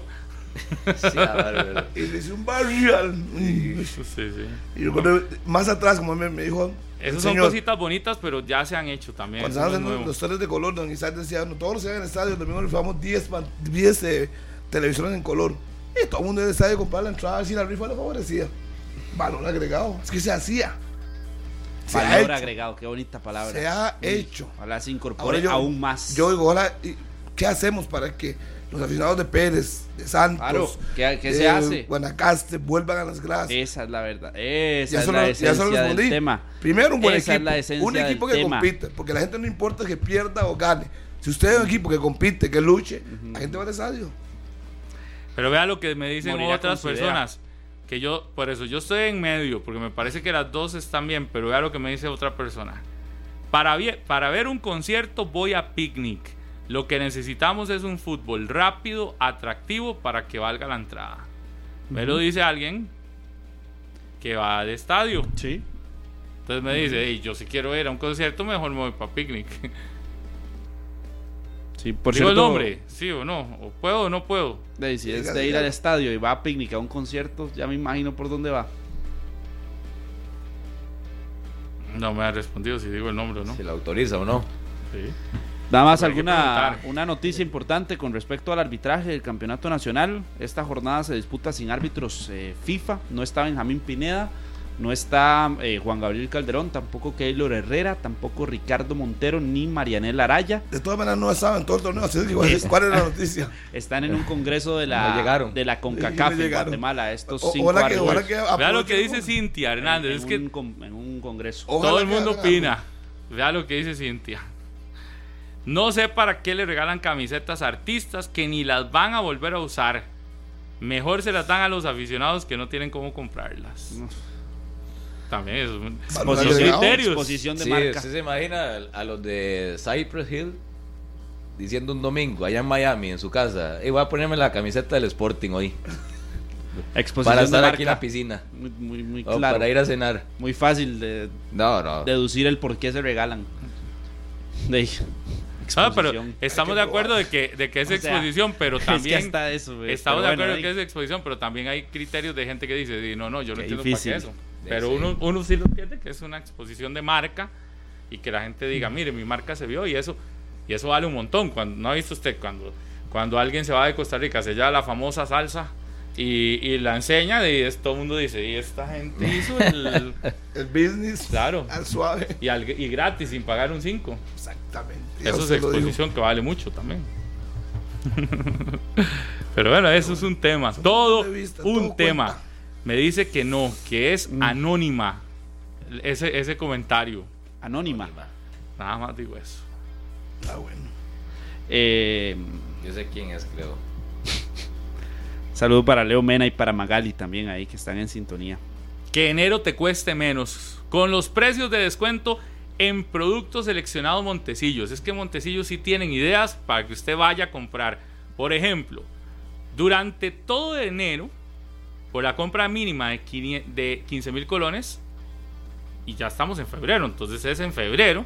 Sí, a ver, Y le hice un barrial. Sí, sí. y recuerdo más atrás, como me, me dijo. Esas son señor, cositas bonitas, pero ya se han hecho también. Cuando estaban los tres de color, don Isaac decía, no, todos los que en el estadio, el domingo les llevamos 10, pan- 10 eh, televisores en color. Y todo el mundo en el estadio compraba la entrada, si la rifa le favorecía. Valor agregado. Es que se hacía. Se Valor agregado, qué bonita palabra. Se ha hecho. Ojalá se incorpore yo- aún más. Yo digo, ¿y ¿qué hacemos para que los aficionados de Pérez, de Santos, Claro, ¿qué- qué de se hace? Guanacaste vuelvan a las gradas? Esa es la verdad. Esa Ya es la ya esencia del respondí. tema. Primero, un buen Esa es equipo. la esencia un equipo que tema. compite. Porque a la gente no importa que pierda o gane. Si usted es un equipo que compite, que luche, la gente va al estadio. Pero vea lo que me dicen Morirá otras personas. Que yo, por eso, yo estoy en medio, porque me parece que las dos están bien, pero vea lo que me dice otra persona. Para, para ver un concierto voy a picnic. Lo que necesitamos es un fútbol rápido, atractivo, para que valga la entrada. Me lo dice alguien que va de estadio. Sí. Entonces me dice, "Ey, yo si quiero ir a un concierto, mejor me voy para picnic. Sí, por ¿Digo el nombre? ¿Sí o no? ¿O puedo o no puedo? de- si es de ir al estadio y va a picnic a un concierto, ya me imagino por dónde va. No me ha respondido si digo el nombre o no. Si la autoriza o no. Sí. Nada más alguna una noticia importante con respecto al arbitraje del campeonato nacional. Esta jornada se disputa sin árbitros eh, FIFA. No está Benjamín Pineda, no está eh, Juan Gabriel Calderón, tampoco Keylor Herrera, tampoco Ricardo Montero ni Marianela Araya. De todas maneras, no estaban todo el torneo. Así que, ¿cuál es- ¿cuál es la noticia? Están en un congreso de No la, llegaron. de la CONCACAF no en. Guatemala. Estos O- cinco que, que Vea lo que dice Cintia Hernández. en, Es que un, con- en un congreso. Ojalá todo el mundo opina. Vea lo que dice Cintia. No sé para qué le regalan camisetas a artistas que ni las van a volver a usar. Mejor se las dan a los aficionados que no tienen cómo comprarlas. También es un. Exposición de Sí, marca. usted se imagina a los de Cypress Hill diciendo un domingo allá en Miami, en su casa, "Ey, voy a ponerme la camiseta del Sporting hoy Exposición para de estar marca. aquí en la piscina Muy, muy, muy o claro. para ir a cenar. Muy fácil de No, no. deducir el por qué se regalan. De Ah, pero estamos de acuerdo de que, de que es O sea, exposición, pero es que también hasta eso, estamos pero de bueno, acuerdo ahí- que es exposición, pero también hay criterios de gente que dice, "Di, no, no, yo no entiendo difícil. para qué eso. Pero sí. uno, uno sí lo entiende que es una exposición de marca y que la gente diga, mire, mi marca se vio y eso y eso vale un montón. Cuando no ha visto usted cuando cuando alguien se va de Costa Rica, se lleva la famosa salsa y, y la enseña y es, todo el mundo dice, y esta gente hizo el El business. Claro. Al suave. y, al- y gratis sin pagar un 5. Exactamente. Eso es exposición que vale mucho también. Pero bueno, eso es un tema. Todo un todo tema. Me dice que no, que es Mm. anónima ese, ese comentario. Anónima. Nada más digo eso. Ah, bueno. Eh, Yo sé quién es, creo. saludo para Leo Mena y para Magali también ahí que están en sintonía. Que enero te cueste menos. Con los precios de descuento en productos seleccionados Montecillos. Es que Montecillos sí tienen ideas para que usted vaya a comprar. Por ejemplo, durante todo enero, por la compra mínima de 500 de 15 mil colones, y ya estamos en febrero, entonces es en febrero,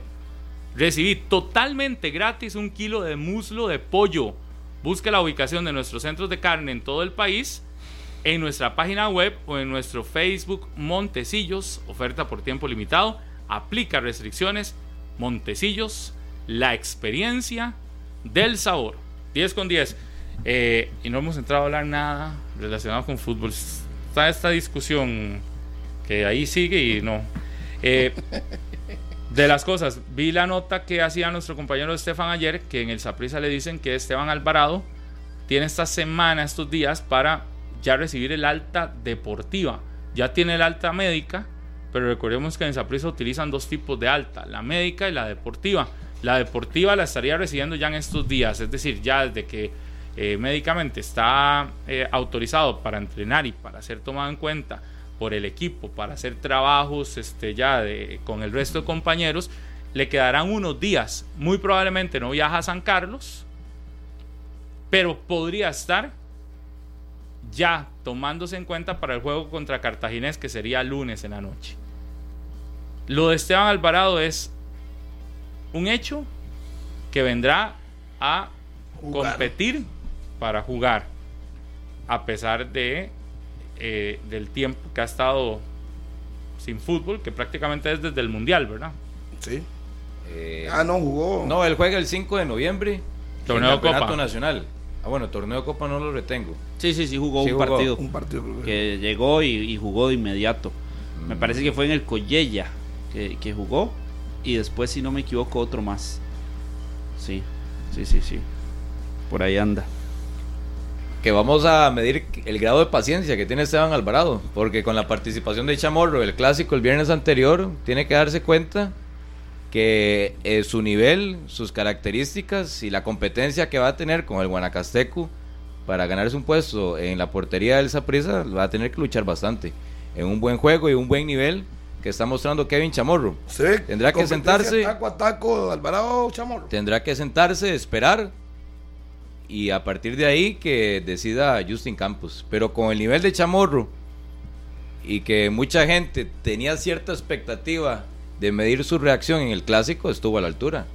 recibí totalmente gratis un kilo de muslo de pollo. Busque la ubicación de nuestros centros de carne en todo el país en nuestra página web o en nuestro Facebook Montecillos, oferta por tiempo limitado, aplica restricciones, Montecillos, la experiencia del sabor. 10 con 10. Eh, y no hemos entrado a hablar nada relacionado con fútbol. Está esta discusión que ahí sigue y no. Eh, de las cosas, vi la nota que hacía nuestro compañero Estefan ayer, que en el Saprissa le dicen que Esteban Alvarado tiene esta semana, estos días, para ya recibir el alta deportiva. Ya tiene el alta médica, pero recordemos que en Saprissa utilizan dos tipos de alta, la médica y la deportiva. La deportiva la estaría recibiendo ya en estos días, es decir, ya desde que eh, médicamente está eh, autorizado para entrenar y para ser tomado en cuenta por el equipo, para hacer trabajos este, ya de, con el resto de compañeros, le quedarán unos días. Muy probablemente no viaja a San Carlos, pero podría estar ya tomándose en cuenta para el juego contra Cartaginés, que sería lunes en la noche. Lo de Esteban Alvarado es un hecho que vendrá a Jugar. competir para jugar, a pesar de eh, del tiempo que ha estado sin fútbol, que prácticamente es desde el Mundial, ¿verdad? Sí. Eh, Ah, no jugó. No, él juega el 5 de noviembre. Torneo en Campeonato Copa. Nacional. Ah, bueno, torneo de Copa no lo retengo. Sí, sí, sí jugó Sí un jugó. partido Un partido. que- llegó y, y jugó de inmediato. Me Mm. parece que fue en el Collella que, que jugó y después, si no me equivoco, otro más. Sí, sí, sí, sí. Por ahí anda. Que vamos a medir el grado de paciencia que tiene Esteban Alvarado. Porque con la participación de Chamorro, el clásico el viernes anterior, tiene que darse cuenta que eh, su nivel, sus características y la competencia que va a tener con el Guanacasteco para ganarse un puesto en la portería del Saprissa, va a tener que luchar bastante. En un buen juego y un buen nivel que está mostrando Kevin Chamorro. Ve Tendrá que sentarse. Taco a taco, Alvarado Chamorro. Tendrá que sentarse, esperar y a partir de ahí que decida Justin Campos. Pero con el nivel de Chamorro y que mucha gente tenía cierta expectativa de medir su reacción en el clásico, estuvo a la altura.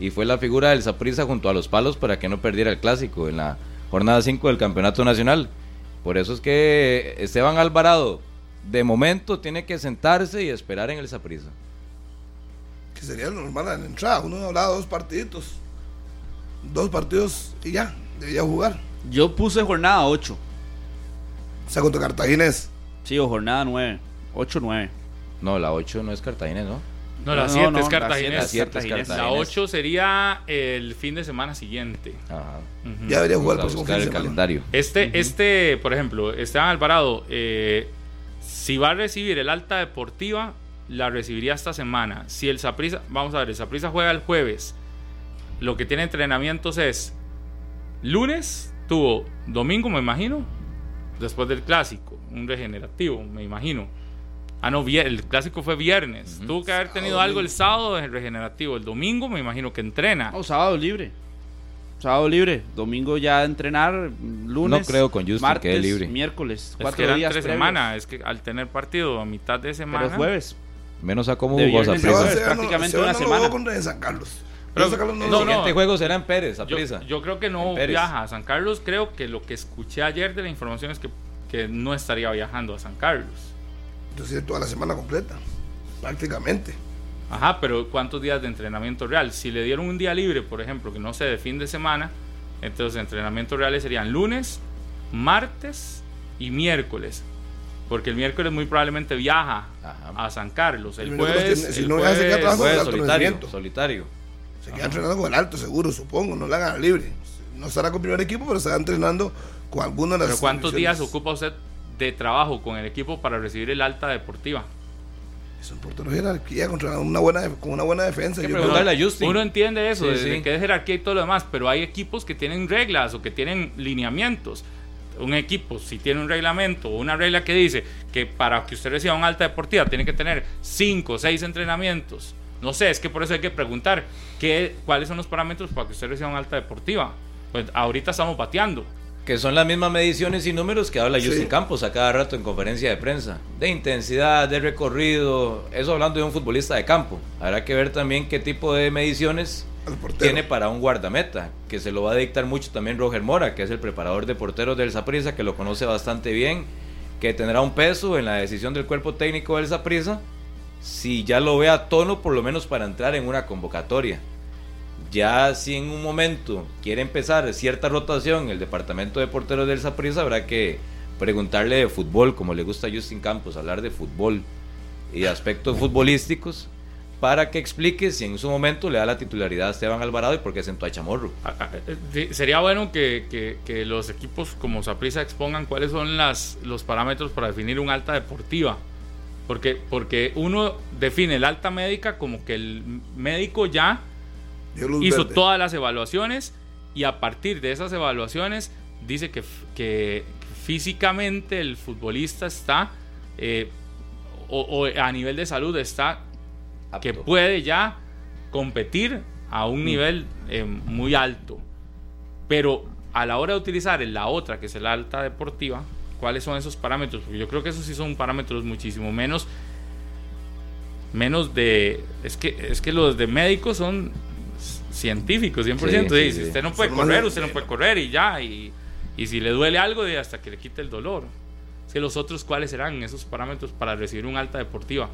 Y fue la figura del Saprissa junto a los palos para que no perdiera el clásico en la jornada 5 del Campeonato Nacional. Por eso es que Esteban Alvarado, de momento, tiene que sentarse y esperar en el Saprissa. Que sería lo normal en la entrada. Uno hablaba dos partiditos. Dos partidos y ya. Debía jugar. Yo puse jornada 8. O sea, contra Cartaginés. Sí, o jornada 9. 8-9. No, la 8 no es Cartagena, ¿no? No, la No, 7 no, es la Cartaginés. La siete es Cartaginés. La Cartaginés. 8 sería el fin de semana siguiente. Ajá. Ujú. Ya debería jugar el Vamos a próximo buscar fin de el semana. calendario. Este, este, por ejemplo, Esteban Alvarado, eh, si va a recibir el alta deportiva, la recibiría esta semana. Si el Saprissa, vamos a ver, el Saprissa juega el jueves lo que tiene entrenamientos es lunes, tuvo domingo, me imagino, después del clásico, un regenerativo, me imagino. Ah, no, el clásico fue viernes. Tuvo que haber tenido algo el sábado de regenerativo. El domingo me imagino que entrena. No, sábado libre. Sábado libre. Domingo ya entrenar. Lunes. No creo con Justin martes, que es libre. Miércoles. es Cuatro que eran días tres semanas. Es que al tener partido a mitad de semana. Pero es jueves. Menos a cómo De jugó prácticamente una no semana. contra San Carlos. Pero- no no, siguiente juego será en Pérez, Yo, Saprissa. yo creo que no viaja a San Carlos. Creo que lo que escuché ayer de la información es que, que no estaría viajando a San Carlos. Entonces toda la semana completa. Prácticamente. Ajá, pero ¿cuántos días de entrenamiento real? Si le dieron un día libre, por ejemplo, que no sé, de fin de semana, entonces entrenamientos reales serían lunes, martes y miércoles. Porque el miércoles muy probablemente viaja Ajá. a San Carlos. El jueves, si el no viaja, se queda jueves- solitario, solitario. Se queda entrenando con el alto, seguro, supongo. No la hagan libre. No estará con primer equipo, pero estará entrenando con alguno de las. Pero ¿cuántos días ocupa usted de trabajo con el equipo para recibir el alta deportiva? Es un portero de jerarquía contra una buena, con una buena defensa. Yo creo- a. Uno entiende eso, Sí, de, sí. de que es jerarquía y todo lo demás, pero hay equipos que tienen reglas o que tienen lineamientos. Un equipo, si tiene un reglamento o una regla que dice que para que usted reciba un alta deportiva tiene que tener 5 o 6 entrenamientos. No sé, es que por eso hay que preguntar qué, cuáles son los parámetros para que usted reciba un alta deportiva. Pues ahorita estamos bateando. Que son las mismas mediciones y números que habla Sí. Justin Campos a cada rato en conferencia de prensa. De intensidad, de recorrido, eso hablando de un futbolista de campo. Habrá que ver también qué tipo de mediciones tiene para un guardameta, que se lo va a dictar mucho también Roger Mora, que es el preparador de porteros del Saprissa, que lo conoce bastante bien, que tendrá un peso en la decisión del cuerpo técnico del Saprissa, si ya lo ve a tono, por lo menos para entrar en una convocatoria. Ya si en un momento quiere empezar cierta rotación el departamento de porteros del Saprissa, habrá que preguntarle de fútbol, como le gusta a Justin Campos, hablar de fútbol y aspectos futbolísticos, para que explique si en su momento le da la titularidad a Esteban Alvarado y por qué sentó a Chamorro. Ah, ah, eh, Sería bueno que, que- que los equipos como Saprissa expongan cuáles son las, los parámetros para definir un alta deportiva. Porque, porque uno define el alta médica como que el médico ya hizo verde. todas las evaluaciones y a partir de esas evaluaciones dice que, que físicamente el futbolista está, eh, o, o a nivel de salud está que Apto. puede ya competir a Mm. un nivel eh, muy alto. Pero a la hora de utilizar la otra, que es la alta deportiva, ¿cuáles son esos parámetros? Porque yo creo que esos sí son parámetros muchísimo menos menos de es que es que los de médicos son científicos 100%, Sí, sí, si usted no puede Son correr, usted no puede correr y ya y, y si le duele algo de hasta que le quite el dolor. Es que los otros cuáles serán esos parámetros para recibir un alta deportiva?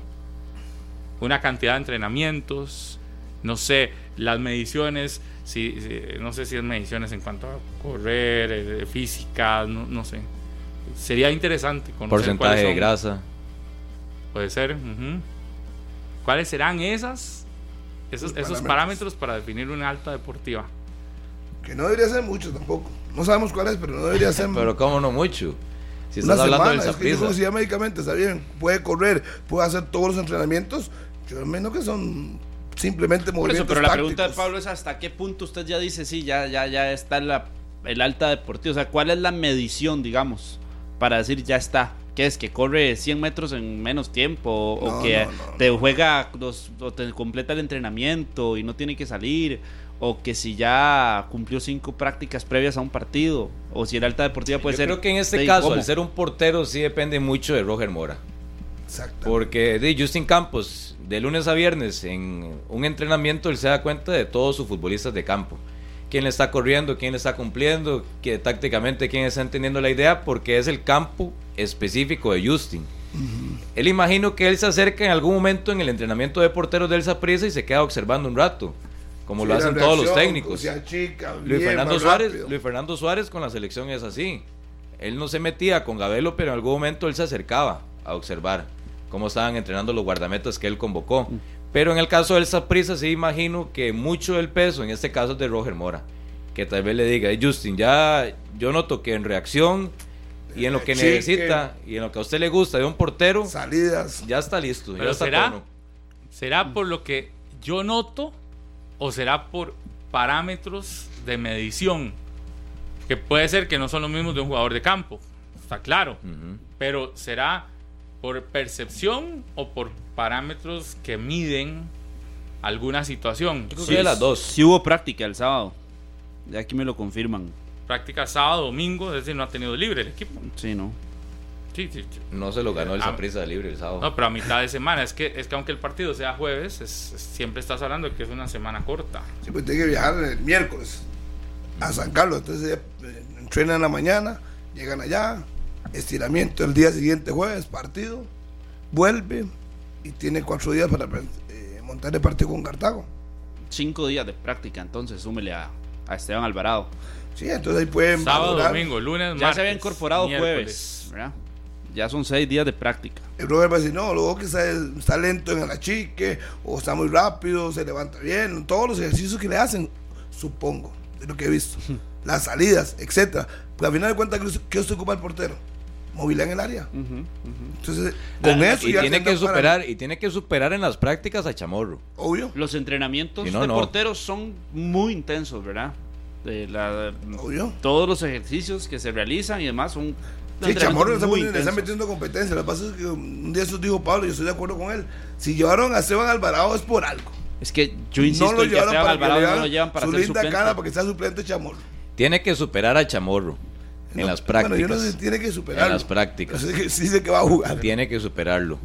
una cantidad de entrenamientos, no sé, las mediciones, si, si- no sé si es mediciones en cuanto a correr, eh, física, no, no sé. Sería interesante conocer Porcentaje de grasa. Puede ser. ujú. ¿Cuáles serán esas, esos, esos parámetros. parámetros para definir una alta deportiva? Que no debería ser mucho tampoco. No sabemos cuál es, pero no debería ser Pero cómo no mucho. Si una estás hablando semana. del Es que yo médicamente, está bien. Puede correr, puede hacer todos los entrenamientos. Yo menos que son simplemente Por eso, movimientos pero la pregunta de. Pablo es hasta qué punto usted ya dice, sí, ya, ya, ya está la, el alta deportiva. O sea, ¿cuál es la medición, digamos, para decir ya está? ¿Qué es? ¿Que corre 100 metros en menos tiempo? ¿O No, que no, no, te juega, los, o te completa el entrenamiento y no tiene que salir? ¿O que si ya cumplió cinco prácticas previas a un partido? ¿O si el alta deportiva puede Yo ser... creo que en este caso, cómo? al ser un portero, sí depende mucho de Roger Mora. Exacto. Porque de Justin Campos, de lunes a viernes, en un entrenamiento, él se da cuenta de todos sus futbolistas de campo. Quién le está corriendo, quién le está cumpliendo, que tácticamente quién está entendiendo la idea, porque es el campo específico de Justin. Él imagino que él se acerca en algún momento en el entrenamiento de porteros del Saprissa y se queda observando un rato, como lo Sí, hacen todos los técnicos. Luis Fernando Suárez. Luis Fernando Suárez con la selección es así. Él no se metía con Gabelo, pero en algún momento él se acercaba a observar cómo estaban entrenando los guardametas que él convocó. Pero en el caso del Saprissa sí imagino que mucho del peso en este caso es de Roger Mora, que tal vez le diga, "Hey, Justin, ya yo noto que en reacción y en lo que Chique. necesita y en lo que a usted le gusta de un portero, Salidas. ya está listo, ya Pero está será- tono". ¿Será por lo que yo noto o será por parámetros de medición, que puede ser que no son los mismos de un jugador de campo, está claro, pero será por percepción o por parámetros que miden alguna situación. Yo creo que de las dos. Sí hubo práctica el sábado. Ya aquí me lo confirman. Práctica sábado, domingo, es decir, no ha tenido libre el equipo. Sí, ¿no? Sí, sí, sí. No se lo ganó el Ah. Saprissa libre el sábado. No, pero a mitad de semana. Es que, es que aunque el partido sea jueves, es- es- siempre estás hablando de que es una semana corta. Sí, pues tiene que viajar el miércoles a San Carlos. Entonces eh, entrenan en la mañana, llegan allá, estiramiento el día siguiente jueves, partido, vuelve y tiene cuatro días para eh, montar el partido con Cartago. Cinco días de práctica, entonces súmele a, a Esteban Alvarado. Sí, entonces ahí pueden Sábado, valorar. domingo, lunes, Ya martes, se había incorporado miércoles. jueves, ¿verdad? Ya son seis días de práctica. El Robert va a decir, no, luego que está, está lento en el achique, o está muy rápido, se levanta bien, todos los ejercicios que le hacen, supongo, de lo que he visto. Las salidas, etcétera. Pero al final de cuentas, ¿qué- ¿qué se ocupa el portero? Movilidad en el área. Entonces, con eso y ya tiene que superar y tiene que superar en las prácticas a Chamorro. Obvio, Los entrenamientos no, de no. porteros son muy intensos, ¿verdad? De la- obvio. todos los ejercicios que se realizan y demás son Sí, Chamorro le está, metiendo competencia. Lo que pasa es que un día eso dijo Pablo, yo estoy de acuerdo con él. Si llevaron a Esteban Alvarado es por algo. Es que yo insisto no lo que llevaron Esteban para que Alvarado le no lo llevan para su ser linda suplente. cara para que sea suplente Chamorro. Tiene que superar a Chamorro en No, las Bueno, prácticas. yo no sé, tiene que superarlo. En las prácticas. Sé que sí sé que va a jugar. Tiene que superarlo.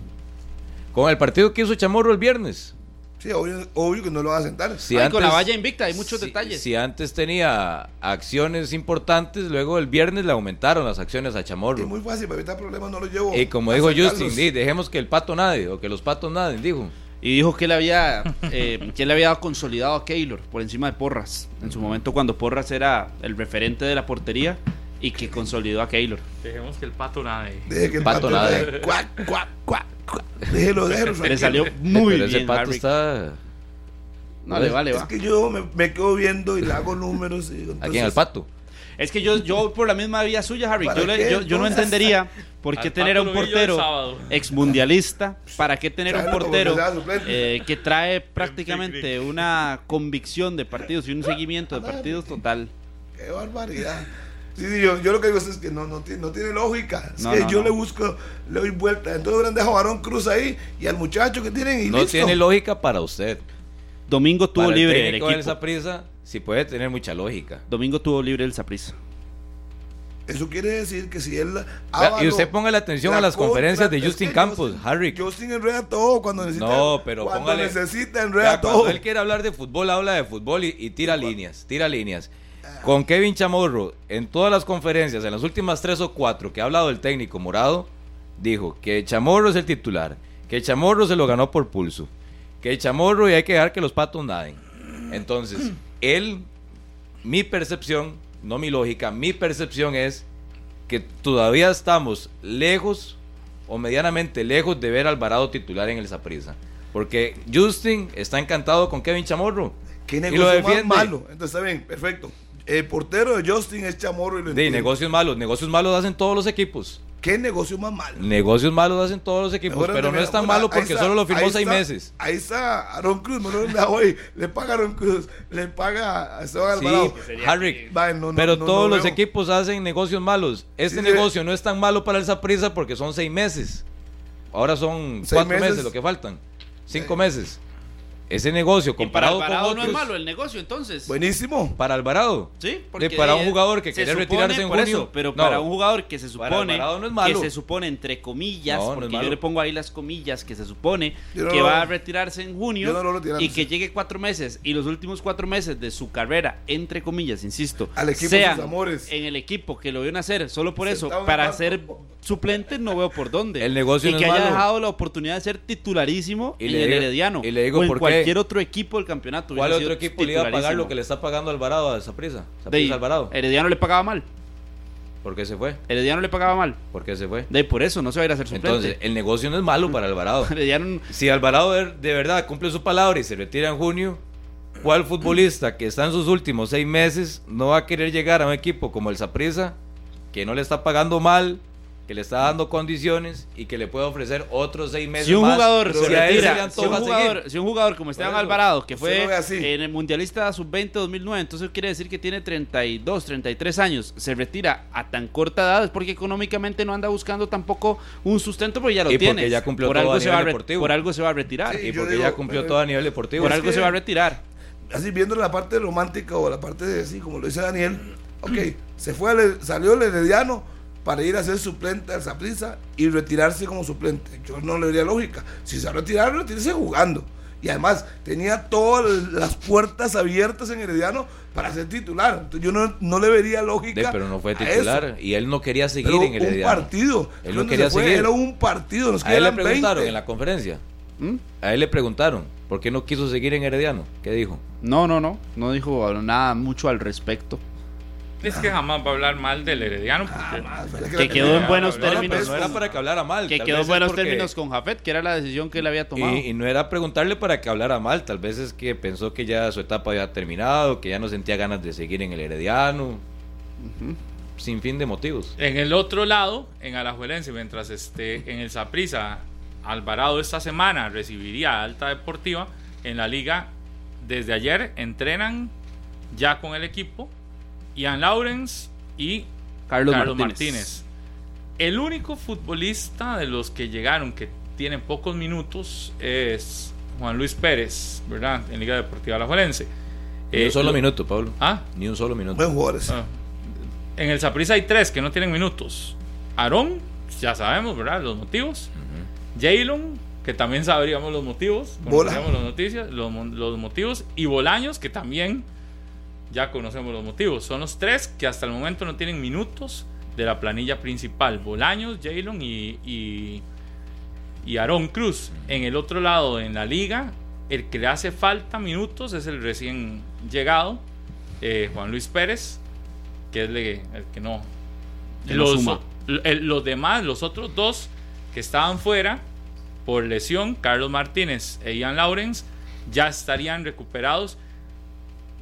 Con el partido que hizo Chamorro el viernes. Sí, obvio, obvio que no lo van a sentar. Si Ay, con la valla invicta hay muchos si- detalles. Si antes tenía acciones importantes, luego el viernes le aumentaron las acciones a Es Chamorro. muy fácil, para evitar problemas no lo llevo. Y como dijo Justin, di, dejemos que el pato nade o que los patos naden, dijo. Y dijo que le había eh, que le había dado consolidado a Keylor por encima de Porras. En su momento cuando Porras era el referente de la portería y que consolidó a Keylor. Dejemos que el pato nade. Deje que el Pato pato, nada. nade. Cuac, cuac, cuac, cuac. Déjelo, déjelo. Le salió muy Pero ese bien. pato Harry. está. No, le vale, Es va. que yo me, me quedo viendo y le hago números. Y, ¿A quién? ¿Al pato? Es que yo, yo por la misma vía suya, Harry, ¿Para yo, le- yo, yo no entonces? entendería por qué tener a un portero exmundialista, para qué tener a un portero eh, que trae prácticamente una convicción de partidos y un seguimiento de partidos total. Qué barbaridad. Sí, sí, yo, yo lo que digo es que no, no, tiene, no tiene lógica. Es No, que no, yo no. le busco, le doy vuelta. Entonces hubieran dejado a Aaron Cruz ahí y al muchacho que tienen y No listo. tiene lógica para usted. Domingo tuvo Para libre el el. Saprissa, sí puede tener mucha lógica. Domingo tuvo libre el Saprissa. Eso quiere decir que si él. Y usted ponga la atención a las conferencias de Justin Campos, Justin- Harry. Justin enreda todo cuando necesita. No, pero cuando póngale- necesita enreda cuando todo. él quiere hablar de fútbol, habla de fútbol y, y tira líneas, tira líneas. Con Kevin Chamorro, en todas las conferencias, en las últimas tres o cuatro que ha hablado el técnico morado, dijo que Chamorro es el titular, que Chamorro se lo ganó por pulso, que Chamorro y hay que dejar que los patos naden. Entonces, él, mi percepción, no mi lógica, mi percepción es que todavía estamos lejos o medianamente lejos de ver a Alvarado titular en el Saprissa. Porque Justin está encantado con Kevin Chamorro. ¿Qué y lo negocio más defiende. malo? Entonces está bien, perfecto. El portero de Justin es chamorro y lo De negocios malos, negocios malos hacen todos los equipos. ¿Qué negocio más malo? Negocios malos hacen todos los equipos, Mejor pero no es tan una- malo porque está, solo lo firmó seis está, meses. Ahí está Aaron Cruz, no hoy. Le paga a Aaron Cruz, le paga a Esteban Sí, Alvarado. Harry, Va, no, no, pero no, todos los equipos hacen negocios malos. Este Sí, sí. negocio no es tan malo para el Saprissa porque son seis meses. Ahora son Seis cuatro meses. meses. lo que faltan. Cinco meses. Ese negocio Y para comparado Alvarado con no otros, es malo el negocio, entonces. Buenísimo. para Alvarado. Sí, De- para un jugador que se quiere supone- retirarse en por junio. eso, pero No. para un jugador que se Para supone Alvarado no es malo. que se supone entre comillas, No, no porque yo le pongo ahí las comillas que se supone no que lo- va a retirarse en junio no y que llegue cuatro meses y los últimos cuatro meses de su carrera, entre comillas, insisto, Al equipo de sean sus amores. en el equipo que lo vio nacer, solo por eso, para ser suplente no veo por dónde. El negocio y no que es haya malo. dejado la oportunidad de ser titularísimo Y en le el Herediano y le digo por qué. Cualquier otro equipo del campeonato. ¿Cuál otro equipo le iba a pagar lo que le está pagando Alvarado a Saprissa Alvarado. Herediano le pagaba mal. ¿Por qué se fue? Herediano le pagaba mal. ¿Por qué se fue? De por eso no se va a ir a ser suplente. Entonces, el negocio no es malo para Alvarado. Herediano Si Alvarado de de verdad cumple su palabra y se retira en junio, ¿cuál futbolista que está en sus últimos seis meses no va a querer llegar a un equipo como el Saprissa, que no le está pagando mal, que le está dando condiciones y que le puede ofrecer otros seis meses Si un más, jugador se le retira, si un jugador, si un jugador como Esteban Alvarado, que fue en el Mundialista Sub-20 2009, entonces quiere decir que tiene 32, 33 años, se retira a tan corta edad, es porque económicamente no anda buscando tampoco un sustento, porque ya lo Y porque tiene. ya cumplió por todo algo a se nivel va a re- deportivo. Por algo se va a retirar. Sí, Y porque digo, ya cumplió pero- todo a nivel deportivo. por algo que- se va a retirar. así viendo la parte romántica o la parte de así, como lo dice Daniel, ok, se fue, al- salió el Herediano para ir a ser suplente al Saprissa y retirarse como suplente. Yo no le vería lógica. Si se va a retirar, retírese jugando. Y además, tenía todas las puertas abiertas en Herediano para ser titular. Entonces, yo no, no le vería lógica. De, pero no fue a titular eso. y él no quería seguir Pero en el un Herediano. partido. Él no quería fue, seguir. Era un partido. Nos A él le preguntaron 20. en la conferencia. ¿Mm? A él le preguntaron por qué no quiso seguir en Herediano. ¿Qué dijo? No, no, no, no dijo nada mucho al respecto. Es que jamás va a hablar mal del Herediano. Porque Ah, la Que quedó en buenos No, no, términos. no era para que hablara mal. que tal quedó en buenos porque- términos con Jafet, que era la decisión que él había tomado. Y, y no era preguntarle para que hablara mal, tal vez es que pensó que ya su etapa había terminado, que ya no sentía ganas de seguir en el Herediano, sin fin de motivos. En el otro lado, en Alajuelense, mientras esté en el Saprissa, Alvarado esta semana recibiría alta deportiva en la liga. Desde ayer entrenan ya con el equipo Ian Lawrence y Carlos, Carlos, Martínez. Martínez. El único futbolista de los que llegaron que tienen pocos minutos es Juan Luis Pérez, ¿verdad? En Liga Deportiva Alajuelense. Ni Eh, un solo lo- minuto, Pablo. ¿Ah? Ni un solo minuto. Buen jugador ese. Ah. En el Saprissa hay tres que no tienen minutos. Aarón, ya sabemos, ¿verdad? Los motivos. Jaylon, que también sabríamos los motivos. Bola. Las noticias, los, los motivos. Y Bolaños, que también ya conocemos los motivos. Son los tres que hasta el momento no tienen minutos de la planilla principal. Bolaños, Jaylon y, y, y Aarón Cruz. En el otro lado, en la liga, el que le hace falta minutos es el recién llegado, eh, Juan Luis Pérez, que es le- el que no. Los, suma. el- los demás, los otros dos que estaban fuera por lesión, Carlos Martínez e Ian Lawrence, ya estarían recuperados.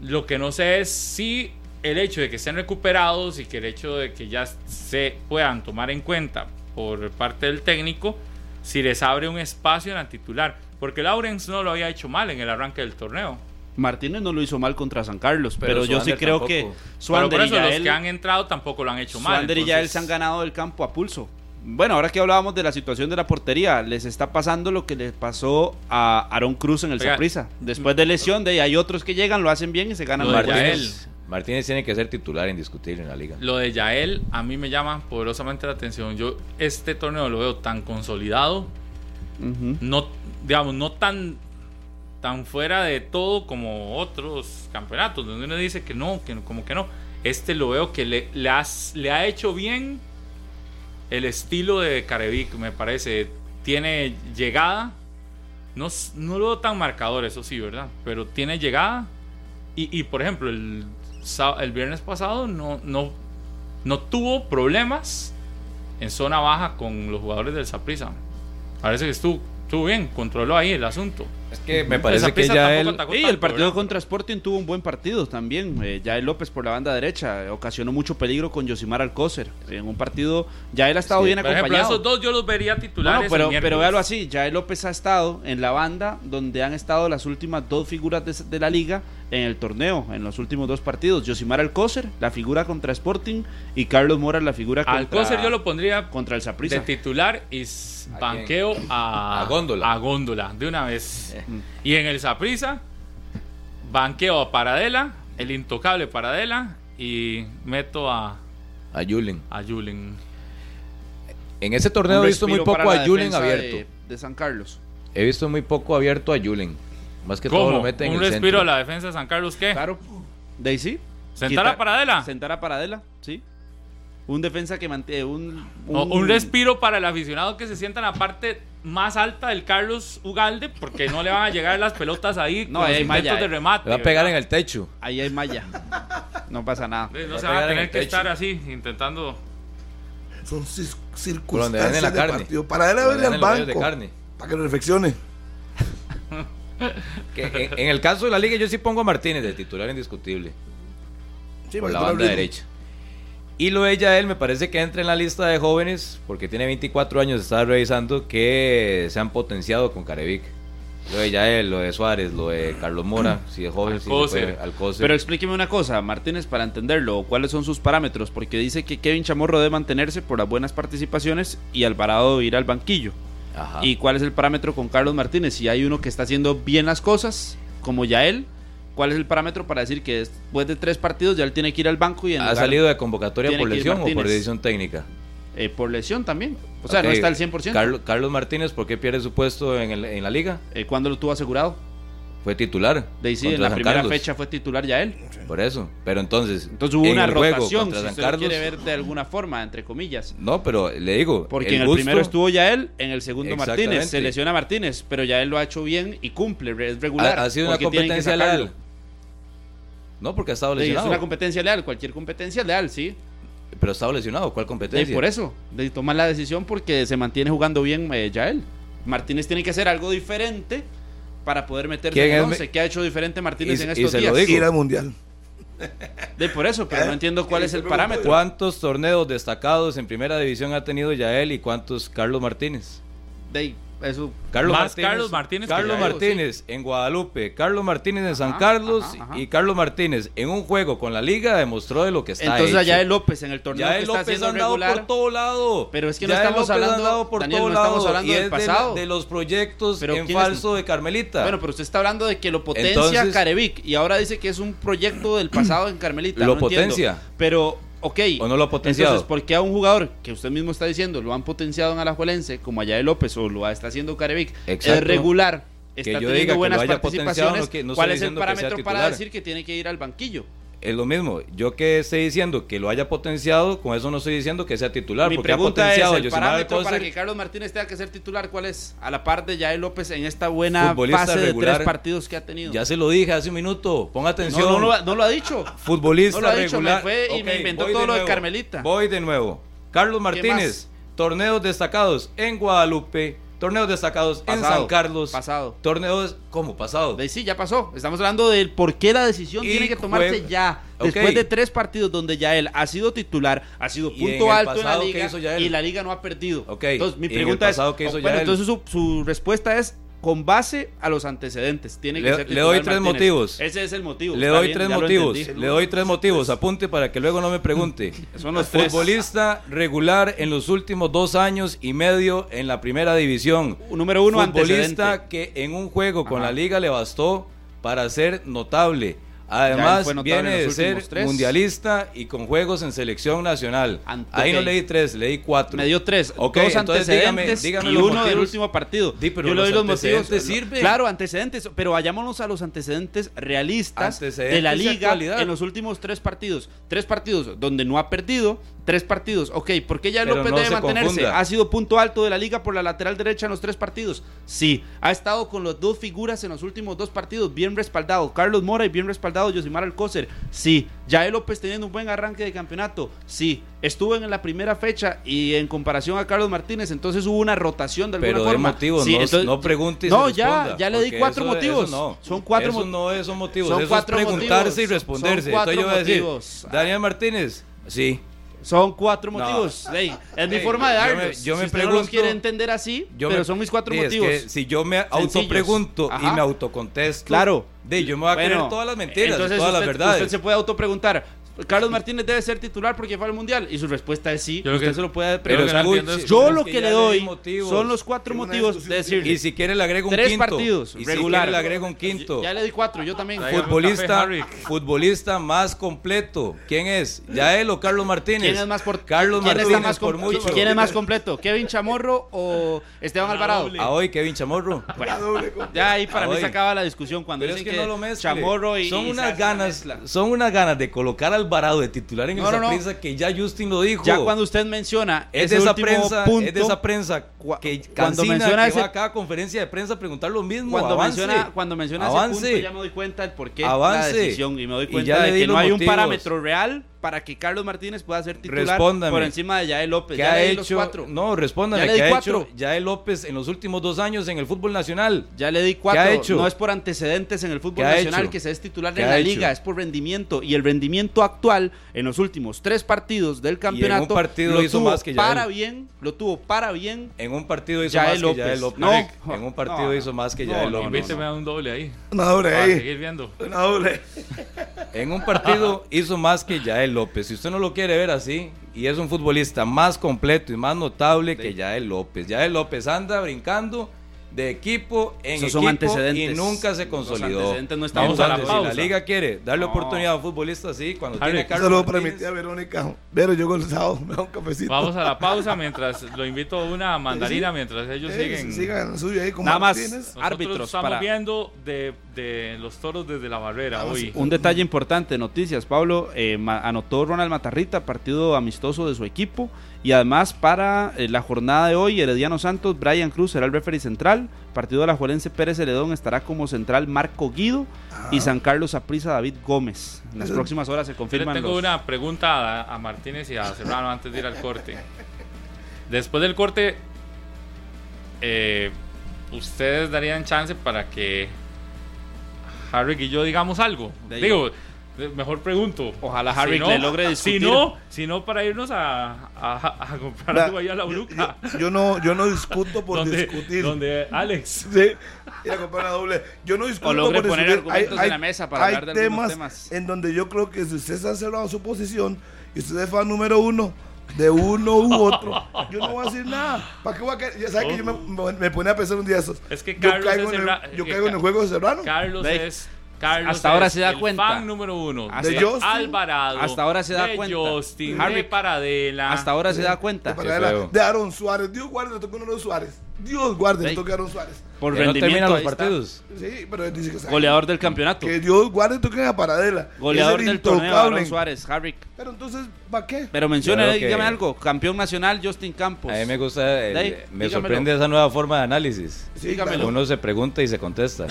Lo que no sé es si el hecho de que estén recuperados y que el hecho de que ya se puedan tomar en cuenta por parte del técnico, si les abre un espacio en la titular. Porque Lawrence no lo había hecho mal en el arranque del torneo. Martínez no lo hizo mal contra San Carlos, pero, Pero yo sí creo tampoco. que por y eso los Yael, que han entrado tampoco lo han hecho mal. Swander y Yael se han ganado el campo a pulso. Bueno, ahora que hablábamos de la situación de la portería, les está pasando lo que les pasó a Aaron Cruz en el Saprissa. Después de lesión, de ahí hay otros que llegan, lo hacen bien y se ganan Lo. Yael. Martínez tiene que ser titular indiscutible en la liga. Lo de Yael a mí me llama poderosamente la atención. Yo este torneo lo veo tan consolidado, no digamos no tan tan fuera de todo como otros campeonatos donde uno dice que no, que no- como que no. Este lo veo que le, le, has- le ha hecho bien el estilo de Carevic, me parece. Tiene llegada. No, no lo veo tan marcador, eso sí, ¿verdad? Pero tiene llegada. Y, y, por ejemplo, el, el viernes pasado no, no, no tuvo problemas en zona baja con los jugadores del Saprissa. Parece que estuvo, estuvo bien, controló ahí el asunto. Es que me El parece que ya tampoco él... atacó Y el partido ¿verdad? contra Sporting tuvo un buen partido también. Eh, Yael López por la banda derecha eh, ocasionó mucho peligro con Yosimar Alcócer. En un partido, Yael ha estado Sí, bien Por ejemplo, acompañado. esos dos yo los vería titulares. Bueno, pero, el pero véalo así, Yael López ha estado en la banda donde han estado las últimas dos figuras de, de la liga en el torneo, en los últimos dos partidos. Yosimar Alcócer, la figura contra Sporting, y Carlos Mora, la figura contra, Alcócer yo lo pondría contra el de Saprissa. titular y s- ¿A banqueo a, A Góndola. a Góndola, de una vez. Y en el Saprissa, banqueo a Paradela, el intocable Paradela, y meto a, A Julen. a Julen. En ese torneo he visto muy poco a Julen abierto. De, de San Carlos. He visto muy poco abierto a Julen. Más que todo lo mete en ¿Un el respiro centro. a la defensa de San Carlos qué? Claro. De ahí sí. ¿Sentar a Paradela? Sentar a Paradela, sí. Un defensa que mantiene un, O un respiro para el aficionado que se sienta en la parte más alta del Carlos Ugalde, porque no le van a llegar las pelotas ahí No, con ahí los hay malla, de eh. remate. Le va a pegar ¿verdad? en el techo. Ahí hay malla. No pasa nada. No Va se a van a tener que techo. estar así, intentando. Son circunstancias la de carne. partido. Para él verle al de banco. carne. Para que lo reflexione. Que en, en el caso de la liga yo sí pongo a Martínez de titular indiscutible. Sí, por la banda derecha. Y lo de Yael me parece que entra en la lista de jóvenes, porque tiene 24 años, estaba revisando, que se han potenciado con Carevic. Lo de Yael, lo de Suárez, lo de Carlos Mora, si es joven, si puede, Alcócer. Pero explíqueme una cosa, Martínez, para entenderlo, ¿cuáles son sus parámetros? Porque dice que Kevin Chamorro debe mantenerse por las buenas participaciones y Alvarado ir al banquillo. Ajá. ¿Y cuál es el parámetro con Carlos Martínez? Si hay uno que está haciendo bien las cosas, como ya él, ¿cuál es el parámetro para decir que después de tres partidos ya él tiene que ir al banco y en ¿Ha salido de convocatoria por lesión o por decisión técnica? eh, por lesión también? O sea, no está al 100%. Carlos, Carlos Martínez, ¿por qué pierde su puesto en, el- en la liga? Eh, ¿Cuándo lo tuvo asegurado? Fue titular. De sí, en la San primera Carlos. fecha fue titular ya él. Por eso. Pero entonces. Entonces hubo en una rotación, si San usted lo Carlos. quiere ver de alguna forma, entre comillas. No, pero le digo. Porque en el gusto- primero estuvo Yael, en el segundo Martínez. Se lesiona Martínez, pero Yael lo ha hecho bien y cumple, es regular. Ha, ha sido una competencia leal. No, porque ha estado Sí, es lesionado. una competencia leal, cualquier competencia leal, sí. Pero ha estado lesionado. ¿Cuál Y competencia? por eso, de tomar la decisión porque se mantiene jugando bien eh, Yael. Martínez tiene que hacer algo diferente para poder meterse ¿Quién en el es? once. ¿Qué ha hecho diferente Martínez Y- en y estos se lo días? digo. Ir al mundial. De por eso, pero no entiendo cuál Y es el se parámetro. ¿Cuántos torneos destacados en primera división ha tenido Yael y cuántos Carlos Martínez? De eso, Carlos Más Carlos Martínez Carlos Martínez en Guadalupe, Carlos Martínez en San Ajá, Carlos ajá, ajá. y Carlos Martínez en un juego con la liga demostró de lo que está entonces hecho. a Yael López en el torneo Yael que está López haciendo ha andado regular. por todo lado. Pero es que no Yael estamos hablando- por Daniel, todo no estamos lado, hablando y del es de pasado. De, los proyectos Pero en ¿quién es- falso de Carmelita. Bueno, pero usted está hablando de que lo potencia Entonces- Carevic y ahora dice que es un proyecto del pasado en Carmelita. Lo no entiendo. potencia. Pero, ok. ¿O no lo ha potenciado? Entonces, ¿por qué a un jugador que usted mismo está diciendo lo han potenciado en Alajuelense, como a Yael López o lo está haciendo Carevic, Exacto. es regular? Que Está yo teniendo diga que buenas participaciones. no que- no ¿Cuál es el que parámetro para decir que tiene que ir al banquillo? Es lo mismo. Yo que esté diciendo que lo haya potenciado, con eso no estoy diciendo que sea titular. Mi porque ha pregunta es, potenciado a el parámetro para que Carlos Martínez tenga que ser titular, ¿cuál es? A la par de Yael López en esta buena Futbolista fase de regular. tres partidos que ha tenido. Ya se lo dije hace un minuto. Ponga no, atención. no, lo ha- no lo ha dicho. Futbolista No lo ha dicho, regular. me fue y Ok, me inventó todo lo de. Carmelita. Voy de nuevo. Carlos Martínez, torneos destacados en Guadalupe, torneos destacados en Pasado, San Carlos. pasado. Torneos, ¿cómo? Pasado. Sí, ya pasó. Estamos hablando del por qué la decisión Y tiene que tomarse ya. Después de tres partidos donde ya él ha sido titular, ha sido en punto alto en la pasado, ¿qué liga Yael? y la liga no ha perdido. Ok. Entonces, mi ¿Y en pregunta es, hizo oh, bueno, Yael? entonces su, su respuesta es con base a los antecedentes. Tiene que Le- ser le doy tres Martínez. motivos. Ese es el motivo. Le doy bien, tres motivos. Le doy tres motivos. Apunte para que luego no me pregunte. Son los tres. Futbolista regular en los últimos dos años y medio en la primera división. Número uno, Futbolista antecedente. que en un juego con Ajá. la liga le bastó para ser notable. Además, viene de ser tres. mundialista y con juegos en selección nacional. Ahí no leí tres, leí cuatro. Me dio tres. Ok, dos entonces dígame- antecedentes dígame y uno del último partido. Pero Yo le doy los motivos. antecedentes sirven. Claro, antecedentes. Pero vayámonos a los antecedentes realistas Antecedentes de la liga en los últimos tres partidos. Tres partidos donde no ha perdido. Tres partidos. Ok, ¿por qué ya López no debe se mantenerse? confunda. ¿Ha sido punto alto de la liga por la lateral derecha en los tres partidos? Sí. ¿Ha estado con las dos figuras en los últimos dos partidos? Bien respaldado. Carlos Mora y bien respaldado Yosimar Alcócer. Sí. Yael López teniendo un buen arranque de campeonato. Sí. Estuvo en la primera fecha y en comparación a Carlos Martínez, entonces hubo una rotación de alguna Pero forma. motivos, Sí, no, entonces- no pregunte y No, ya, ya le di cuatro eso- motivos. eso no. Son cuatro Eso no son motivos, son eso cuatro es preguntarse motivos. y responderse. Son cuatro Entonces yo voy a decir, motivos. Daniel Martínez, sí. Son cuatro No. motivos. Es mi forma de yo darlos. me- yo si me usted no los pregunto- quiere entender así, Yo pero me- son mis cuatro es motivos. que si yo me autopregunto y me autocontesto, Claro. de, yo me voy a creer todas las mentiras, entonces todas las usted, verdades. Usted se puede autopreguntar. Carlos Martínez debe ser titular porque fue al mundial. Y su respuesta es sí. Yo lo usted que- se lo puede Pero que no es- Yo es lo que que ya le doy motivos. son los cuatro motivos de decirle. Y si quiere le agrego un Tres quinto. partidos, y regular. si quiere le agrego un quinto. Ya le di cuatro, yo también. Futbolista, futbolista más completo. ¿Quién es? ¿Yael o Carlos Martínez? ¿Quién es más por Carlos quién Martínez está más por mucho. ¿Quién es más completo? ¿Kevin Chamorro o Esteban Alvarado? A hoy Kevin Chamorro. Ya ahí para mí Hoy. se acaba la discusión cuando Pero es dicen que, no lo. Chamorro y son y unas ganas, mezcla. son unas ganas de colocar a Alvarado de titular en No, el no. Saprissa que ya Justin lo dijo. Ya cuando usted menciona es ese de esa prensa, punto, es de esa prensa que cuando menciona que ese- va a cada conferencia de prensa a preguntar lo mismo. cuando avance, menciona cuando menciona avance. ese punto ya me doy cuenta del por qué Avance. la decisión y me doy cuenta de que no hay un parámetro real para que Carlos Martínez pueda ser titular Respóndame. por encima de Yael López. ¿Qué Ya ha le di los hecho? cuatro. No, respóndame. Ya le ¿Qué di ha cuatro. hecho Yael López en los últimos dos años en el fútbol nacional? Ya le di cuatro. ha hecho? No es por antecedentes en el fútbol ¿Qué nacional que se es titular ¿Qué en la hecho? liga, es por rendimiento. Y el rendimiento actual en los últimos tres partidos del campeonato partido lo hizo tuvo más que Yael. para bien, lo tuvo para bien. En un partido hizo Yael más López. que Yael López. No. en un partido No. hizo más que No, Yael no, López. no, Invíteme a un doble ahí. Una doble Para ahí. seguir viendo. Una doble. En un partido hizo más que Yael López. Si usted no lo quiere ver así, y es un futbolista más completo y más notable que Yael López. Yael López anda brincando de equipo en Esos son equipo y nunca se Los consolidó. antecedentes no estamos a la Entonces, si pausa. la liga quiere darle No. oportunidad a un futbolista así, cuando Harry, tiene Carlos mi Martínez, tía Verónica. Vero, yo el sábado me da un cafecito. Vamos a la pausa mientras lo invito a una mandarina mientras ellos Eh, siguen. sigan suyo ahí con Nada más. Martínez. Árbitros estamos para- viendo de, de los toros desde la barrera Vamos, hoy. Un detalle importante, noticias, Pablo, eh, ma- anotó Ronald Matarrita, partido amistoso de su equipo, y además para eh, la jornada de hoy, Herediano Santos, Brian Cruz será el referee central, partido de la Juelense Pérez Celedón estará como central Marco Guido y San Carlos Aprisa David Gómez. En las próximas horas se Yo confirman tengo los- una pregunta a, a Martínez y a Serrano antes de ir al corte. Después del corte, eh, ¿ustedes darían chance para que Harry y yo digamos algo? Digo, mejor pregunto. Ojalá Harry no- le logre discutir. Si no, si no para irnos a, a- a comprar algo allá a la yo, bruca. yo- yo no, yo no discuto por donde, discutir. donde Alex. Sí, ir a comprar una doble. Yo no discuto O logre por poner discutir. argumentos en la mesa para hay hablar de algunos temas temas. en donde yo creo que si usted se ha cerrado su posición y usted es fan número uno de uno u otro, yo no voy a decir nada. ¿Para qué voy a caer? Ya sabes que yo me, me, me ponía a pensar un día esos. Es que yo Carlos caigo, es en, el, yo que caigo en el juego de Serrano. Carlos Ve, es. Carlos hasta ahora se da el cuenta. fan número uno. Hasta- de Justin. Alvarado. Hasta ahora se da de cuenta. Justin, Harry, de Paradela. Hasta ahora se da cuenta. De, Paradela, de Aaron Suárez. Dios guarde, le tocó uno de Suárez. Dios guarde, toca a Aaron Suárez. Por no rendimiento. terminan los partidos. Sí, pero él dice que. Goleador del campeonato. Que Dios guarde, toque a Paradela. Goleador del torneo. Aaron Suárez, Harry. Pero entonces, ¿para qué? Pero menciona, que- dígame algo. Campeón nacional, Justin Campos. A mí me gusta, el- Dey, me dígamelo. sorprende esa nueva forma de análisis. Sí. Uno se pregunta y se contesta.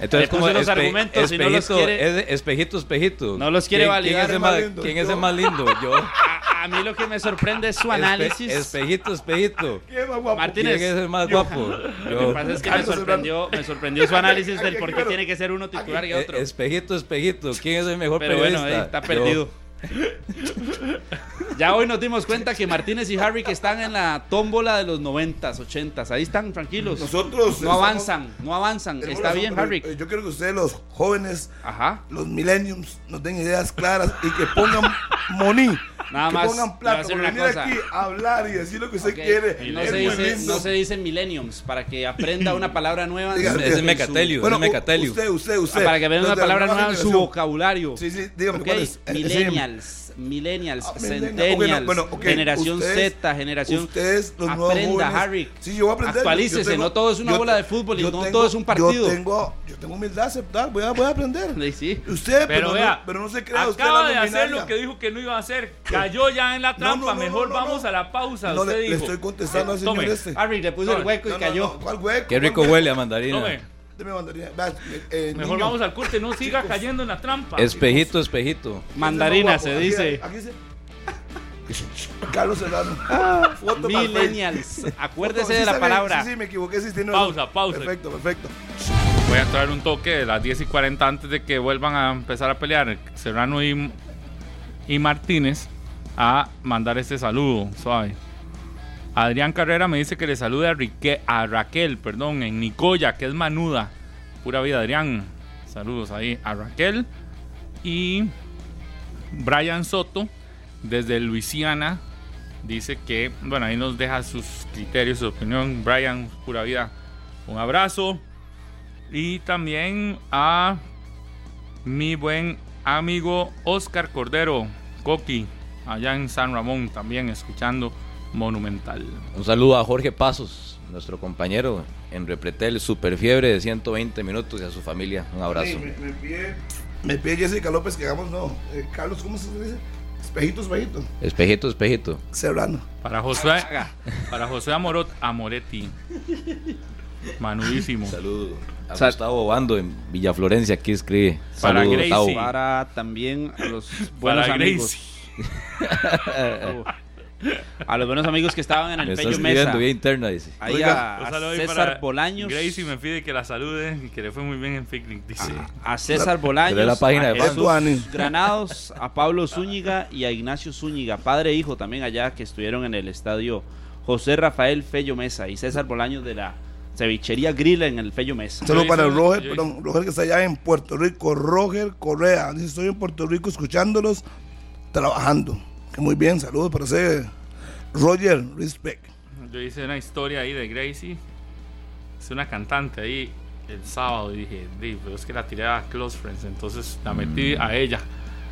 Entonces, como los espe- argumentos no los espejito, quiere. es- espejito, espejito. No los quiere ¿Quién- validar, ¿Quién, es el más, lindo? quién es Yo. el más lindo? Yo. A, a mí lo que me sorprende es su Espe- análisis. espejito, espejito. ¿Quién es más guapo? Martínez. ¿Quién es el más Yo. guapo? Lo que Yo. Es que me sorprendió, me sorprendió su análisis del por qué tiene que ser uno titular y Eh, otro. Espejito, espejito. ¿Quién es el mejor Pero bueno, está perdido. Ya hoy nos dimos cuenta que Martínez y Harry que están en la tómbola de los 90s, 80s. Ahí están tranquilos. Nosotros no estamos- avanzan, no avanzan. Está razón, bien, Harry. eh, Yo quiero que ustedes, los jóvenes, Ajá. los millenniums, nos den ideas claras y que pongan money. Nada que más, pongan le voy a plata. Porque una cosa. aquí a hablar y decir lo que usted Ok, quiere. No es se, dice, no se dice millenniums para que aprenda una palabra nueva. Ese es Mecatelio. Bueno, es Mecatelio. usted, usted, Ah, usted. para que aprenda una palabra nueva en su vocabulario. Sí, sí, dígame Ok, cuál es. Eh, millennials, millennials, Ah, centennials, Ok, no, bueno, ok, generación ustedes- Z, generación... Ustedes, los nuevos Aprenda. Harry. Sí, yo voy a aprender. Actualícese, tengo- no todo es una yo bola de fútbol y no tengo- todo es un partido. Yo tengo, yo tengo humildad a aceptar, voy a, voy a aprender. Sí, sí. Usted, pero, Pero no, vea, pero no se crea usted acaba la de hacer lo que dijo que no iba a hacer. Cayó ya en la No, trampa. no, no, Mejor no, no, vamos no. a la pausa. No, Usted le, le dijo. estoy contestando al señor este. Harry le puso el No, hueco y No, no, cayó. no, ¿Cuál hueco? Qué rico ¿Cuál huele a mandarina. Mandarina. Vea, eh, Mejor niño. vamos al corte. No siga cayendo en la trampa. Espejito, espejito. Mandarina se dice. Aquí dice. Carlos Serrano. Foto Millennials. Acuérdese Foto, de sí la palabra. Sí, sí, me equivoqué. Sí, tiene Pausa, pausa. Perfecto, perfecto. Voy a traer un toque de las 10 y 40 antes de que vuelvan a empezar a pelear Serrano y, y Martínez a mandar este saludo suave. Adrián Carrera me dice que le salude a, Raquel, perdón, en Nicoya, que es manuda. Pura vida, Adrián. Saludos ahí a Raquel. Y Brian Soto, desde Luisiana, dice que, bueno, ahí nos deja sus criterios, su opinión. Brian, pura vida, un abrazo. Y también a mi buen amigo Oscar Cordero, Coqui, allá en San Ramón, también escuchando Monumental. Un saludo a Jorge Pasos, nuestro compañero en Repretel, super fiebre de 120 minutos y a su familia. Un abrazo. Sí, me, me pide, me pide Jessica López que hagamos, no. eh, Carlos, ¿cómo se dice? Espejito, espejito. Espejito, espejito. Serrano. Para Josué, para Josué Amorot, Amoretti. Manudísimo. Saludo a Sal- Gustavo Bando en Villa Florencia, aquí escribe. Para Saludo, Gracie. Gustavo. Para también a los buenos Para amigos. A los buenos amigos que estaban en Me el está Pello Mesa. vía interna, dice. Ahí Oiga, a, a César Bolaños. Gracie me pide que la salude y que le fue muy bien en picnic. Dice. A César Bolaños. Es la página a de Jesús. Granados, a Pablo Zúñiga y a Ignacio Zúñiga, padre e hijo también allá que estuvieron en el estadio José Rafael Fello Mesa y César Bolaños de la cevichería Grilla en el Fello Mesa. Solo para hice- Roger, perdón, Roger que está allá en Puerto Rico, Roger Correa. Dice, estoy en Puerto Rico escuchándolos, trabajando. Que muy bien, saludos para ese Roger, respect. Yo hice una historia ahí de Gracie. Es una cantante ahí el sábado y dije, "Di, pero es que la tiré a Close Friends. Entonces la metí Mm. a ella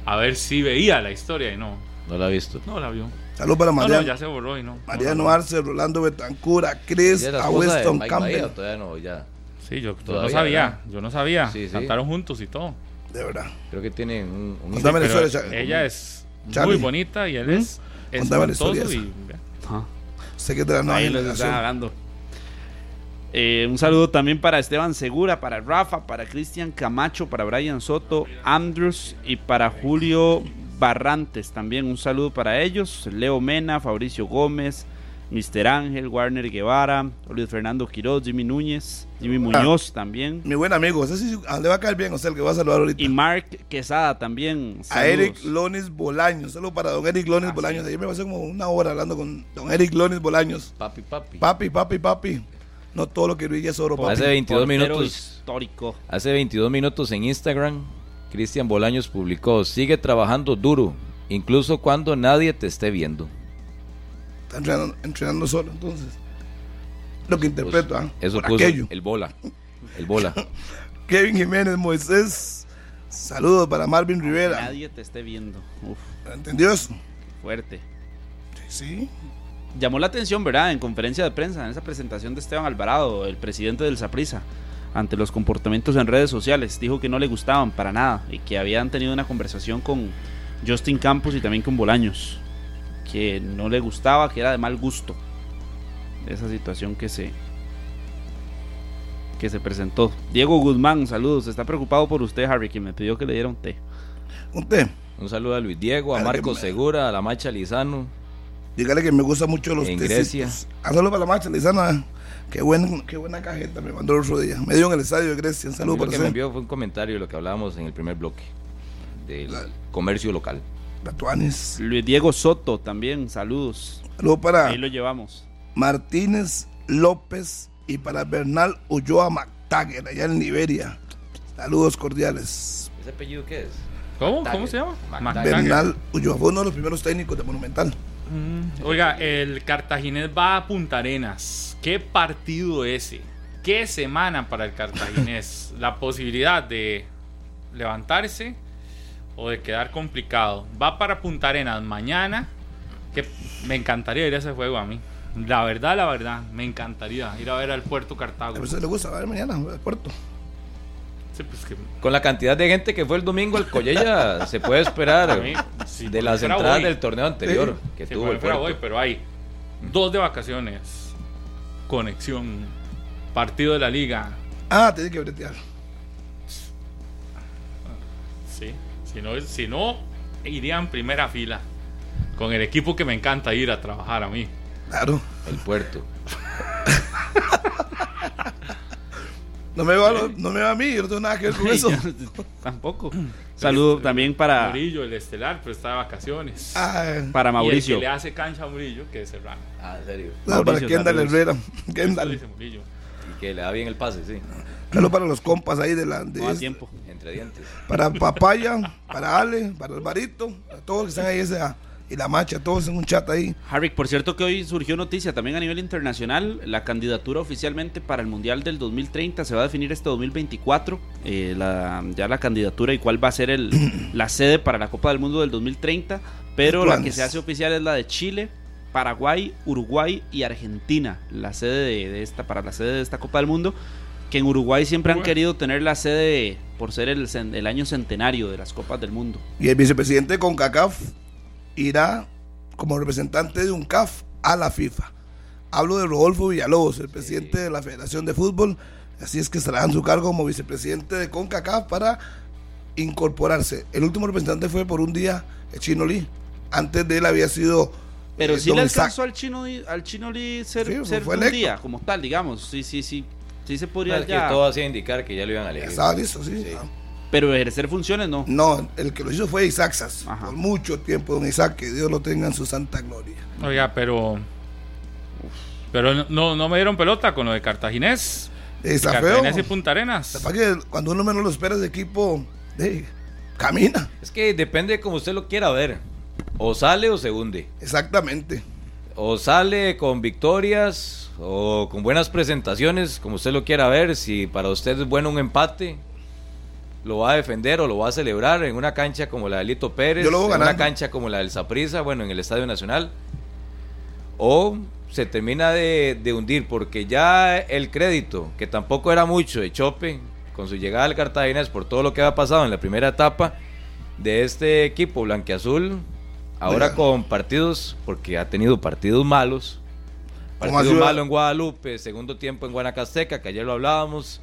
a ver si veía la historia y no. No la he visto. No la vio. Saludos para No, Mariano. no, ya se borró y no. Mariano. Arce, Rolando Betancura, Chris, ¿Ya es la a Mike Campbell. Bahía? Todavía no, ya. Sí, yo, yo no Todavía, sabía. ¿verdad? Yo no sabía. Sí, sí. Cantaron juntos y todo. De verdad. Creo que tienen un... un- Charlie. ella es Charlie. muy bonita y él es la historia espantoso esa. y. Sé que es de la nueva Ahí están hablando. Eh, un saludo también para Esteban Segura, para Rafa, para Cristian Camacho, para Brian Soto, Andrews y para Julio Barrantes. También un saludo para ellos. Leo Mena, Fabricio Gómez, Mr. Ángel, Warner Guevara, Luis Fernando Quiroz, Jimmy Núñez, Jimmy Muñoz también. Mi buen amigo, ese sí ah, le va a caer bien, o sea, el que va a saludar ahorita. Y Mark Quesada también. a. Eric Lonis Bolaños. Saludos para don Eric Lonis Ah, Bolaños. Ayer me pasé como una hora hablando con don Eric Lonis Bolaños. Papi, papi. Papi, papi, papi. No todo lo que brilla es oro, papi. Hace 22 Portero minutos. histórico. Hace 22 minutos en Instagram, Cristian Bolaños publicó, sigue trabajando duro, incluso cuando nadie te esté viendo. Está entrenando, entrenando solo, entonces. Lo que interpreto, ¿ah? Pues, Eso Por puso aquello. el bola. El bola. Kevin Jiménez Moisés. Saludos para Marvin Rivera. Nadie te esté viendo. Uf, ¿Entendió eso? fuerte. Sí. Llamó la atención, ¿verdad? En conferencia de prensa, en esa presentación de Esteban Alvarado, el presidente del Saprisa, ante los comportamientos en redes sociales. Dijo que no le gustaban para nada y que habían tenido una conversación con Justin Campos y también con Bolaños. Que no le gustaba, que era de mal gusto. Esa situación que se que se presentó. Diego Guzmán, saludos. Está preocupado por usted, Harry, que me pidió que le diera un té. Un té. Un saludo a Luis Diego, a Marco Segura, a la Macha Lizano. Dígale que me gustan mucho los En. Grecia. Ah, solo para la marcha, Lizana. Qué buena, qué buena cajeta me mandó el otro día. Me dio en el estadio de Grecia. Un saludo lo que me envió fue un comentario de lo que hablábamos en el primer bloque del La- comercio local. Tatuanes. Luis Diego Soto también, saludos. Saludo para Ahí lo llevamos. Martínez López y para Bernal Ulloa McTaggart, allá en Liberia. Saludos cordiales. ¿Ese apellido qué es? ¿Cómo? ¿Cómo se llama? McTaggart. Bernal Ulloa fue uno de los primeros técnicos de Monumental. Mm, Oiga, el Cartaginés va a Punta Arenas. ¿Qué partido ese? ¿Qué semana para el Cartaginés? La posibilidad de levantarse o de quedar complicado. Va para Punta Arenas mañana. Que me encantaría ir a ese juego a mí. La verdad, la verdad, me encantaría ir a ver al Puerto Cartago. A veces le gusta, ver mañana, al puerto. Sí, pues que Con la cantidad de gente que fue el domingo al Collella, se puede esperar a mí, si de las entradas voy. del torneo anterior que Si tuvo el puerto. voy, pero hay dos de vacaciones, conexión, partido de la liga. Ah, tiene que bretear. Si no, si no iría en primera fila con el equipo que me encanta ir a trabajar a mí. Claro. El puerto. No me va, no me va a mí, yo no tengo nada que ver con eso. Tampoco. Saludo también para, Murillo, el estelar, pero está de vacaciones. Ah, para Y Mauricio. el que le hace cancha a Murillo, que es Serrano. Ah, en serio. no, para Mauricio, Kendall saludos. Herrera. Kendall. dice Murillo. Y que le da bien el pase, sí. Saludos para los compas ahí de la. de No este- tiempo. Entre dientes. Para Papaya, para Ale, para Alvarito, a todos los que están ahí esa, y la macha, todos en un chat ahí. Harry, por cierto que hoy surgió noticia también a nivel internacional, la candidatura oficialmente para el Mundial del 2030 se va a definir este 2024, eh, la- ya la candidatura y cuál va a ser el, la sede para la Copa del Mundo del 2030, pero la que se hace oficial es la de Chile, Paraguay, Uruguay y Argentina, la sede de, de esta, para la sede de esta Copa del Mundo, que en Uruguay siempre han querido tener la sede por ser el, año centenario de las Copas del Mundo. Y el vicepresidente de CONCACAF irá como representante de un CAF a la FIFA. Hablo de Rodolfo Villalobos, el presidente de la Federación de Fútbol. Así es que estará en su cargo como vicepresidente de CONCACAF para incorporarse. El último representante fue por un día el Chino Lee. Antes de él había sido. Pero eh, sí don le Isaac. alcanzó al chino, al chino Lee ser, Sí, ser fue un electo. día, como tal, digamos. Sí, sí, sí. Sí se podría Es que todo hacía indicar que ya lo iban a Ya elegir. estaba listo, sí. Sí. Pero ejercer funciones no. No, el que lo hizo fue Isaac Sass. Ajá. Por mucho tiempo, don Isaac, que Dios lo tenga en su santa gloria. Oiga, pero. Pero no, no me dieron pelota con lo de Cartaginés. Está feo. Cartaginés y Punta Arenas. Capaz que cuando uno menos lo espera, ese equipo camina. Es que depende de cómo usted lo quiera ver. O sale o se hunde. Exactamente. O sale con victorias o con buenas presentaciones, como usted lo quiera ver. Si para usted es bueno un empate, lo va a defender o lo va a celebrar en una cancha como la de Lito Pérez, en una cancha como la del Saprissa, bueno, en el Estadio Nacional. O se termina de, de hundir porque ya el crédito, que tampoco era mucho de Chope, con su llegada al Cartaginés por todo lo que había pasado en la primera etapa de este equipo blanqueazul, ahora con partidos, porque ha tenido partidos malos, ¿Cómo partido malo en Guadalupe, segundo tiempo en Guanacasteca, que ayer lo hablábamos,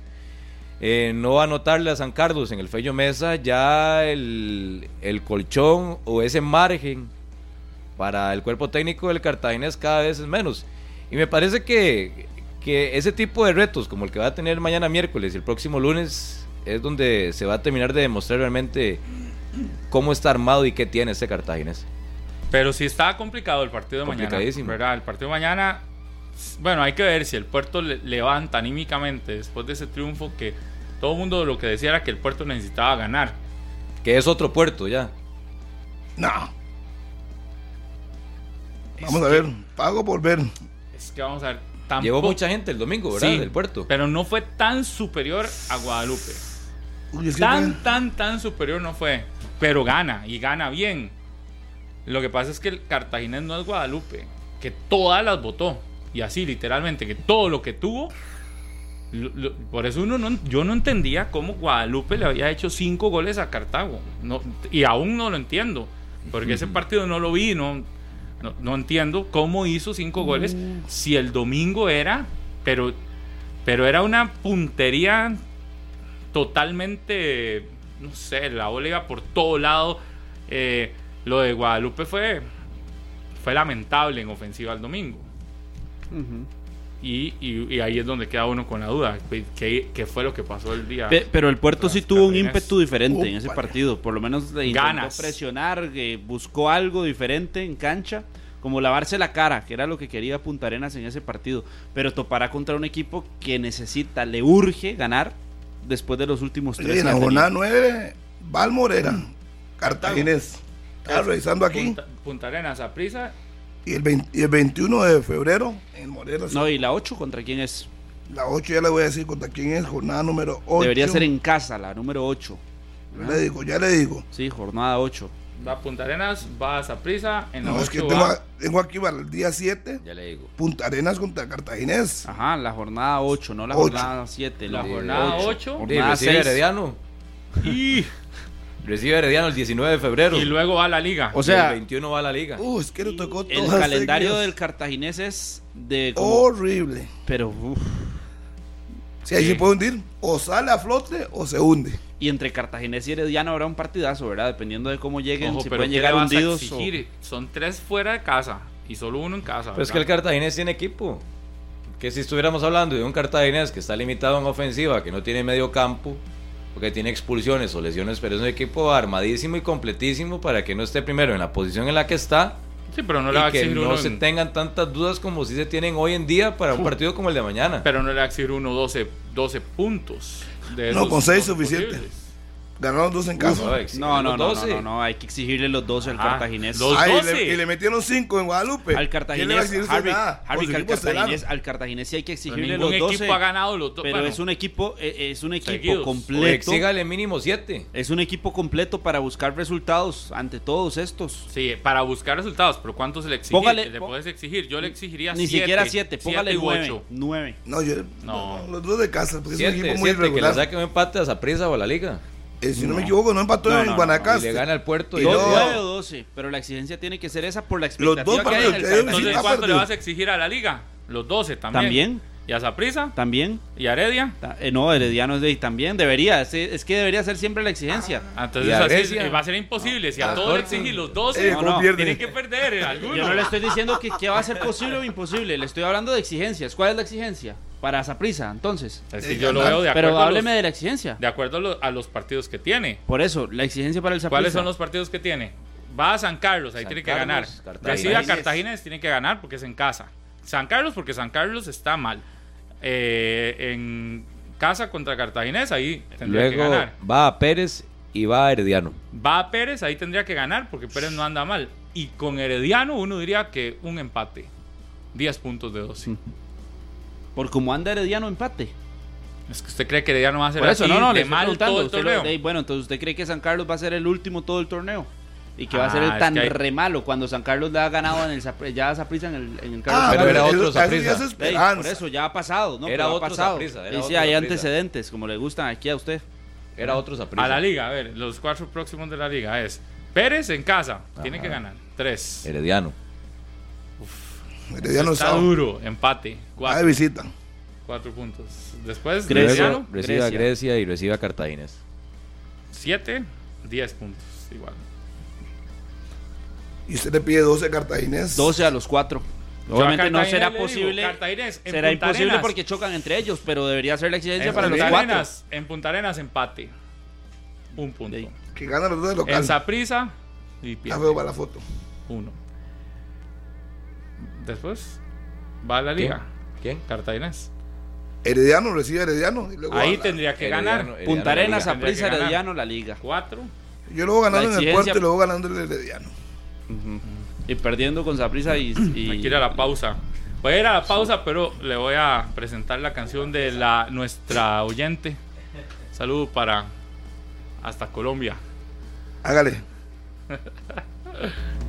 eh, no anotarle a San Carlos en el Fello Mesa, ya el, el colchón o ese margen para el cuerpo técnico del Cartaginés cada vez es menos. Y me parece que, que ese tipo de retos, como el que va a tener mañana miércoles y el próximo lunes, es donde se va a terminar de demostrar realmente cómo está armado y qué tiene este Cartaginés. Pero sí estaba complicado el partido de mañana. Complicadísimo. ¿verdad? El partido de mañana. Bueno, hay que ver si el puerto le- levanta anímicamente después de ese triunfo que todo el mundo lo que decía era que el puerto necesitaba ganar. Que es otro puerto ya. No. Vamos a ver. Pago por ver. Es que vamos a ver. Tampoco, Llevó mucha gente el domingo, ¿verdad? Sí, Del puerto. Pero no fue tan superior a Guadalupe. Uy, es que Tan, tan, tan superior no fue. Pero gana y gana bien. Lo que pasa es que el Cartaginés no es Guadalupe, que todas las votó. Y así, literalmente, que todo lo que tuvo. lo- lo- por eso uno no, yo no entendía cómo Guadalupe le había hecho cinco goles a Cartago. No, y aún no lo entiendo. Porque ese partido no lo vi, no, no, no entiendo cómo hizo cinco goles si el domingo era, pero, pero era una puntería totalmente, no sé, la bola iba por todo lado. Eh, lo de Guadalupe fue, fue lamentable en ofensiva el domingo. Y, y- y ahí es donde queda uno con la duda. ¿Qué, qué fue lo que pasó el día? Pe- Pero el puerto sí tuvo un ímpetu diferente en ese partido. Por lo menos le intentó Ganas. presionar, que buscó algo diferente en cancha, como lavarse la cara, que era lo que quería Punta Arenas en ese partido. Pero topará contra un equipo que necesita, le urge ganar después de los últimos tres. en la jornada tenido. 9, Valmorera, Cartaginés. Estaba revisando aquí. Punta, Punta Arenas, a prisa. Y el, 20 y el 21 de febrero, en Morera, No, y la 8 contra quién es. la 8 ya le voy a decir contra quién es, jornada número 8. Debería ser en casa, la número 8. Ya le digo, ya le digo. Sí, jornada 8. Va a Punta Arenas, va a Saprisa. En la No, es que 8 tengo, va- tengo aquí para el día 7, Ya le digo. Punta Arenas contra Cartaginés. Ajá, la jornada 8, no la Ocho. jornada 7. La jornada ocho. Sí, Jornada recibe 6. Herediano. y, Recibe Herediano el 19 de febrero. y luego va a la liga. O sea, el 21 va a la liga. Uh, es que le tocó el calendario seguidas. del cartaginés es de como- Horrible. pero uf. Si ahí Sí. se puede hundir, o sale a flote o se hunde. y entre cartaginés y herediano habrá un partidazo, ¿verdad? Dependiendo de cómo lleguen, Ojo, si pero pueden ¿qué llegar a hundidos o-? Son tres fuera de casa y solo uno en casa. Pero es que el. Cartaginés tiene equipo. Que si estuviéramos hablando de un Cartaginés que está limitado en ofensiva, que no tiene medio campo, porque tiene expulsiones o lesiones, pero es un equipo armadísimo y completísimo para que no esté primero en la posición en la que está Sí, pero no le va a y que exigir no uno. se en- tengan tantas dudas como si se tienen hoy en día para un partido como el de mañana. Pero no le va a exigir uno 12, 12 puntos. de No, con seis 12 suficiente. posibles. Ganaron dos en casa. No, exige No, no, no, no, 12. no, no, hay que exigirle los 12 al Ajá, cartaginés. los- Ah, y 12. le, y le metieron cinco en Guadalupe. Al ¿Quién le va a cartaginés, Harry? Harry, al cartaginés, estelar. al cartaginés sí hay que exigirle los 12. equipo ha ganado los dos. Pero bueno, es un equipo, eh, es un equipo Seguidos. Completo. exígale mínimo 7. Es un equipo completo para buscar resultados ante todos estos. Sí, para buscar resultados, pero ¿cuántos se le exige? Póngale- le puedes exigir? Yo le exigiría Ni siete, siquiera 7, póngale siete u 9. ocho. 9. No, yo, No. no, los dos de casa, porque es un 7, equipo muy 7, que le irregular. saque un empate a Zaprisa o a la liga. Eh, si no, me equivoco, no empató No, en no, no, Guanacaste. Y le gana al puerto y, Y Dos, no. 9 o 12, pero la exigencia tiene que ser esa por la Los expectativa dos que hay en el. Entonces, ¿cuánto le vas a exigir a la liga? los 12 también. También, ¿Y a Saprisa? también. ¿Y a Heredia? Ta- eh, no, Herediano es de, también debería. Es, es que debería ser siempre la exigencia. Ah, Entonces ¿Y a así eh, va a ser imposible. Si a Ah, todos exigís los 12, Eh, no, ¿cómo no, tienen que perder eh, alguno. Yo no le estoy diciendo que, que va a ser posible o imposible. Le estoy hablando de exigencias. ¿Cuál es la exigencia? Para Saprisa, entonces. Es que yo lo veo de acuerdo, Pero los, hábleme de la exigencia. de acuerdo a, lo- a los partidos que tiene. Por eso, la exigencia para el Saprissa. ¿Cuáles son los partidos que tiene? Va a San Carlos, ahí San tiene que Carlos, ganar. Recibe a Cartagena, tiene que ganar porque es en casa. San Carlos, porque San Carlos está mal. Eh, en casa contra Cartaginés, ahí tendría que Luego ganar. va a Pérez y va a Herediano. Va a Pérez, ahí tendría que ganar porque Pérez no anda mal. Y con Herediano, uno diría que un empate. 10 puntos de 12. Por como anda Herediano, empate. Es que usted cree que Herediano va a ser Por eso, así no, no, le mal todo el Usted lo- torneo. Bueno, entonces usted cree que San Carlos va a ser el último todo el torneo. Y que va a ser Ah, el tan hay- re malo cuando San Carlos le ha ganado en el ya a Saprissa en el, en el Carlos Ah, Pero era otro es esperanza. por eso ya ha pasado, ¿no? Era Pero ha otro pasado. Saprissa, era Y sí, otro hay antecedentes, como le gustan aquí a usted. Era otro Saprissa. A la liga, a ver, los cuatro próximos de la liga es Pérez en casa, tiene que ganar. 3. Herediano. Herediano Está sábado. duro, empate. Ah, de 4 visita. puntos. Después, Grecia. Herediano, Recibe a Grecia. Y recibe a. 7, 10 puntos. Igual. Y usted le pide 12 cartaginés. 12 a los 4. Yo a Obviamente no será posible. Cartaginés, en será Punta imposible Arenas. porque chocan entre ellos, pero debería ser la exigencia En para los Punta 4. Arenas, en Punta Arenas, empate. Un punto. Que gana los dos de local. En Saprisa y Está pierde. feo para la foto. Uno. Después va a la liga. ¿Quién? Cartaginés. Herediano recibe a Herediano. Y luego Ahí tendría que Herediano, ganar. Herediano Punta Arenas, ganar. Herediano, la liga. Cuatro. Yo luego ganando La en el puerto y luego ganando el Herediano. Y perdiendo con Saprissa y, y- Hay que ir a la pausa. Voy a ir a la pausa, pero le voy a presentar la canción de la nuestra oyente. Saludo para hasta Colombia. Hágale.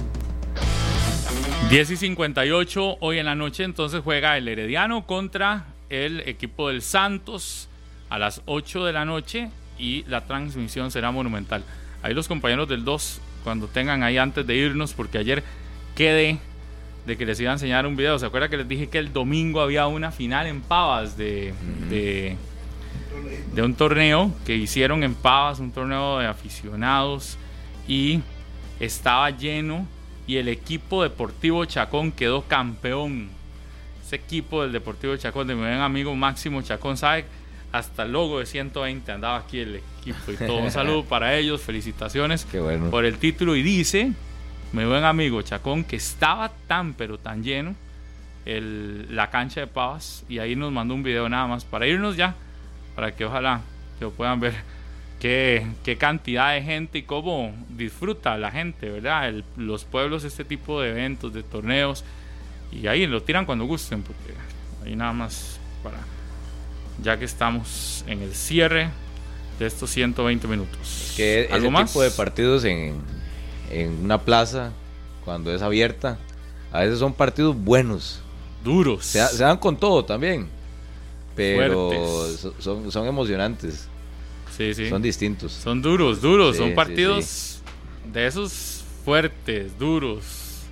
10 y 58 hoy en la noche, entonces juega el Herediano contra el equipo del Santos a las 8 de la noche y la transmisión será monumental. Ahí los compañeros del 2, cuando tengan ahí antes de irnos, porque ayer quedé de que les iba a enseñar un video. ¿Se acuerda que les dije que el domingo había una final en Pavas de, de, de un torneo que hicieron en Pavas, un torneo de aficionados y estaba lleno y el equipo deportivo Chacón quedó campeón. Ese equipo del Deportivo Chacón de mi buen amigo Máximo Chacón, ¿sabe? Hasta el logo de 120 andaba aquí el equipo y todo. Un saludo para ellos, felicitaciones bueno. por el título y dice mi buen amigo Chacón que estaba tan pero tan lleno el- la cancha de Pavas y ahí nos mandó un video nada más para irnos ya para que ojalá que lo puedan ver qué, qué cantidad de gente y cómo disfruta la gente verdad El- los pueblos este tipo de eventos de torneos y ahí lo tiran cuando gusten porque ahí nada más para ya que estamos en el cierre de estos 120 minutos Que ese ¿Algo más? tipo de partidos en, en una plaza, cuando es abierta, a veces son partidos buenos. duros Se, se dan con todo también. Pero son, son emocionantes, Sí, sí. son Son, distintos. duros, duros. Sí, son sí, partidos de esos fuertes, duros.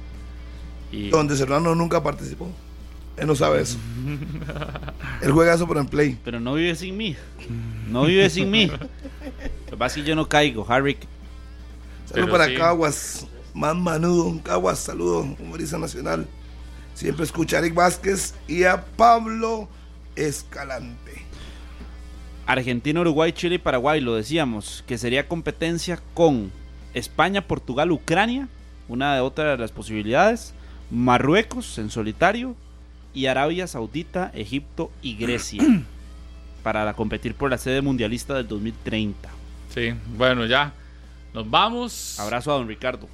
Y Donde Serrano nunca participó. Él no sabe eso. Él juega eso por en play. Pero no vive sin mí. No vive sin mí. Lo que pasa es que yo no caigo, Harry. Saludos para sí. Caguas. Más manudo. Caguas, saludo. Humorista nacional. Siempre escucha a Eric Vázquez y a Pablo Escalante. Argentina, Uruguay, Chile y Paraguay, lo decíamos, que sería competencia con España, Portugal, Ucrania, una de otras de las posibilidades, Marruecos en solitario y Arabia Saudita, Egipto y Grecia para competir por la sede mundialista del 2030. sí, bueno, ya nos vamos. Abrazo a don Ricardo.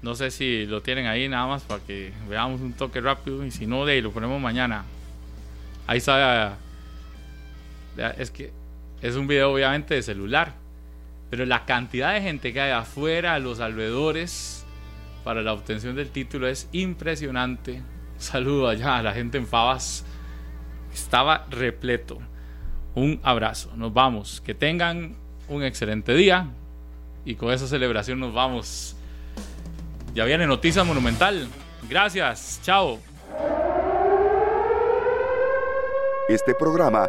No sé si lo tienen ahí nada más para que veamos un toque rápido. Y si no, de ahí lo ponemos mañana. Ahí está. Es que es un video obviamente de celular. Pero la cantidad de gente que hay afuera, a los alrededores, para la obtención del título es impresionante. Saludo allá a la gente en Favas. Estaba repleto. Un abrazo. Nos vamos. Que tengan un excelente día. Y con esa celebración nos vamos. Ya viene Noticia Monumental. Gracias. Chao. Este programa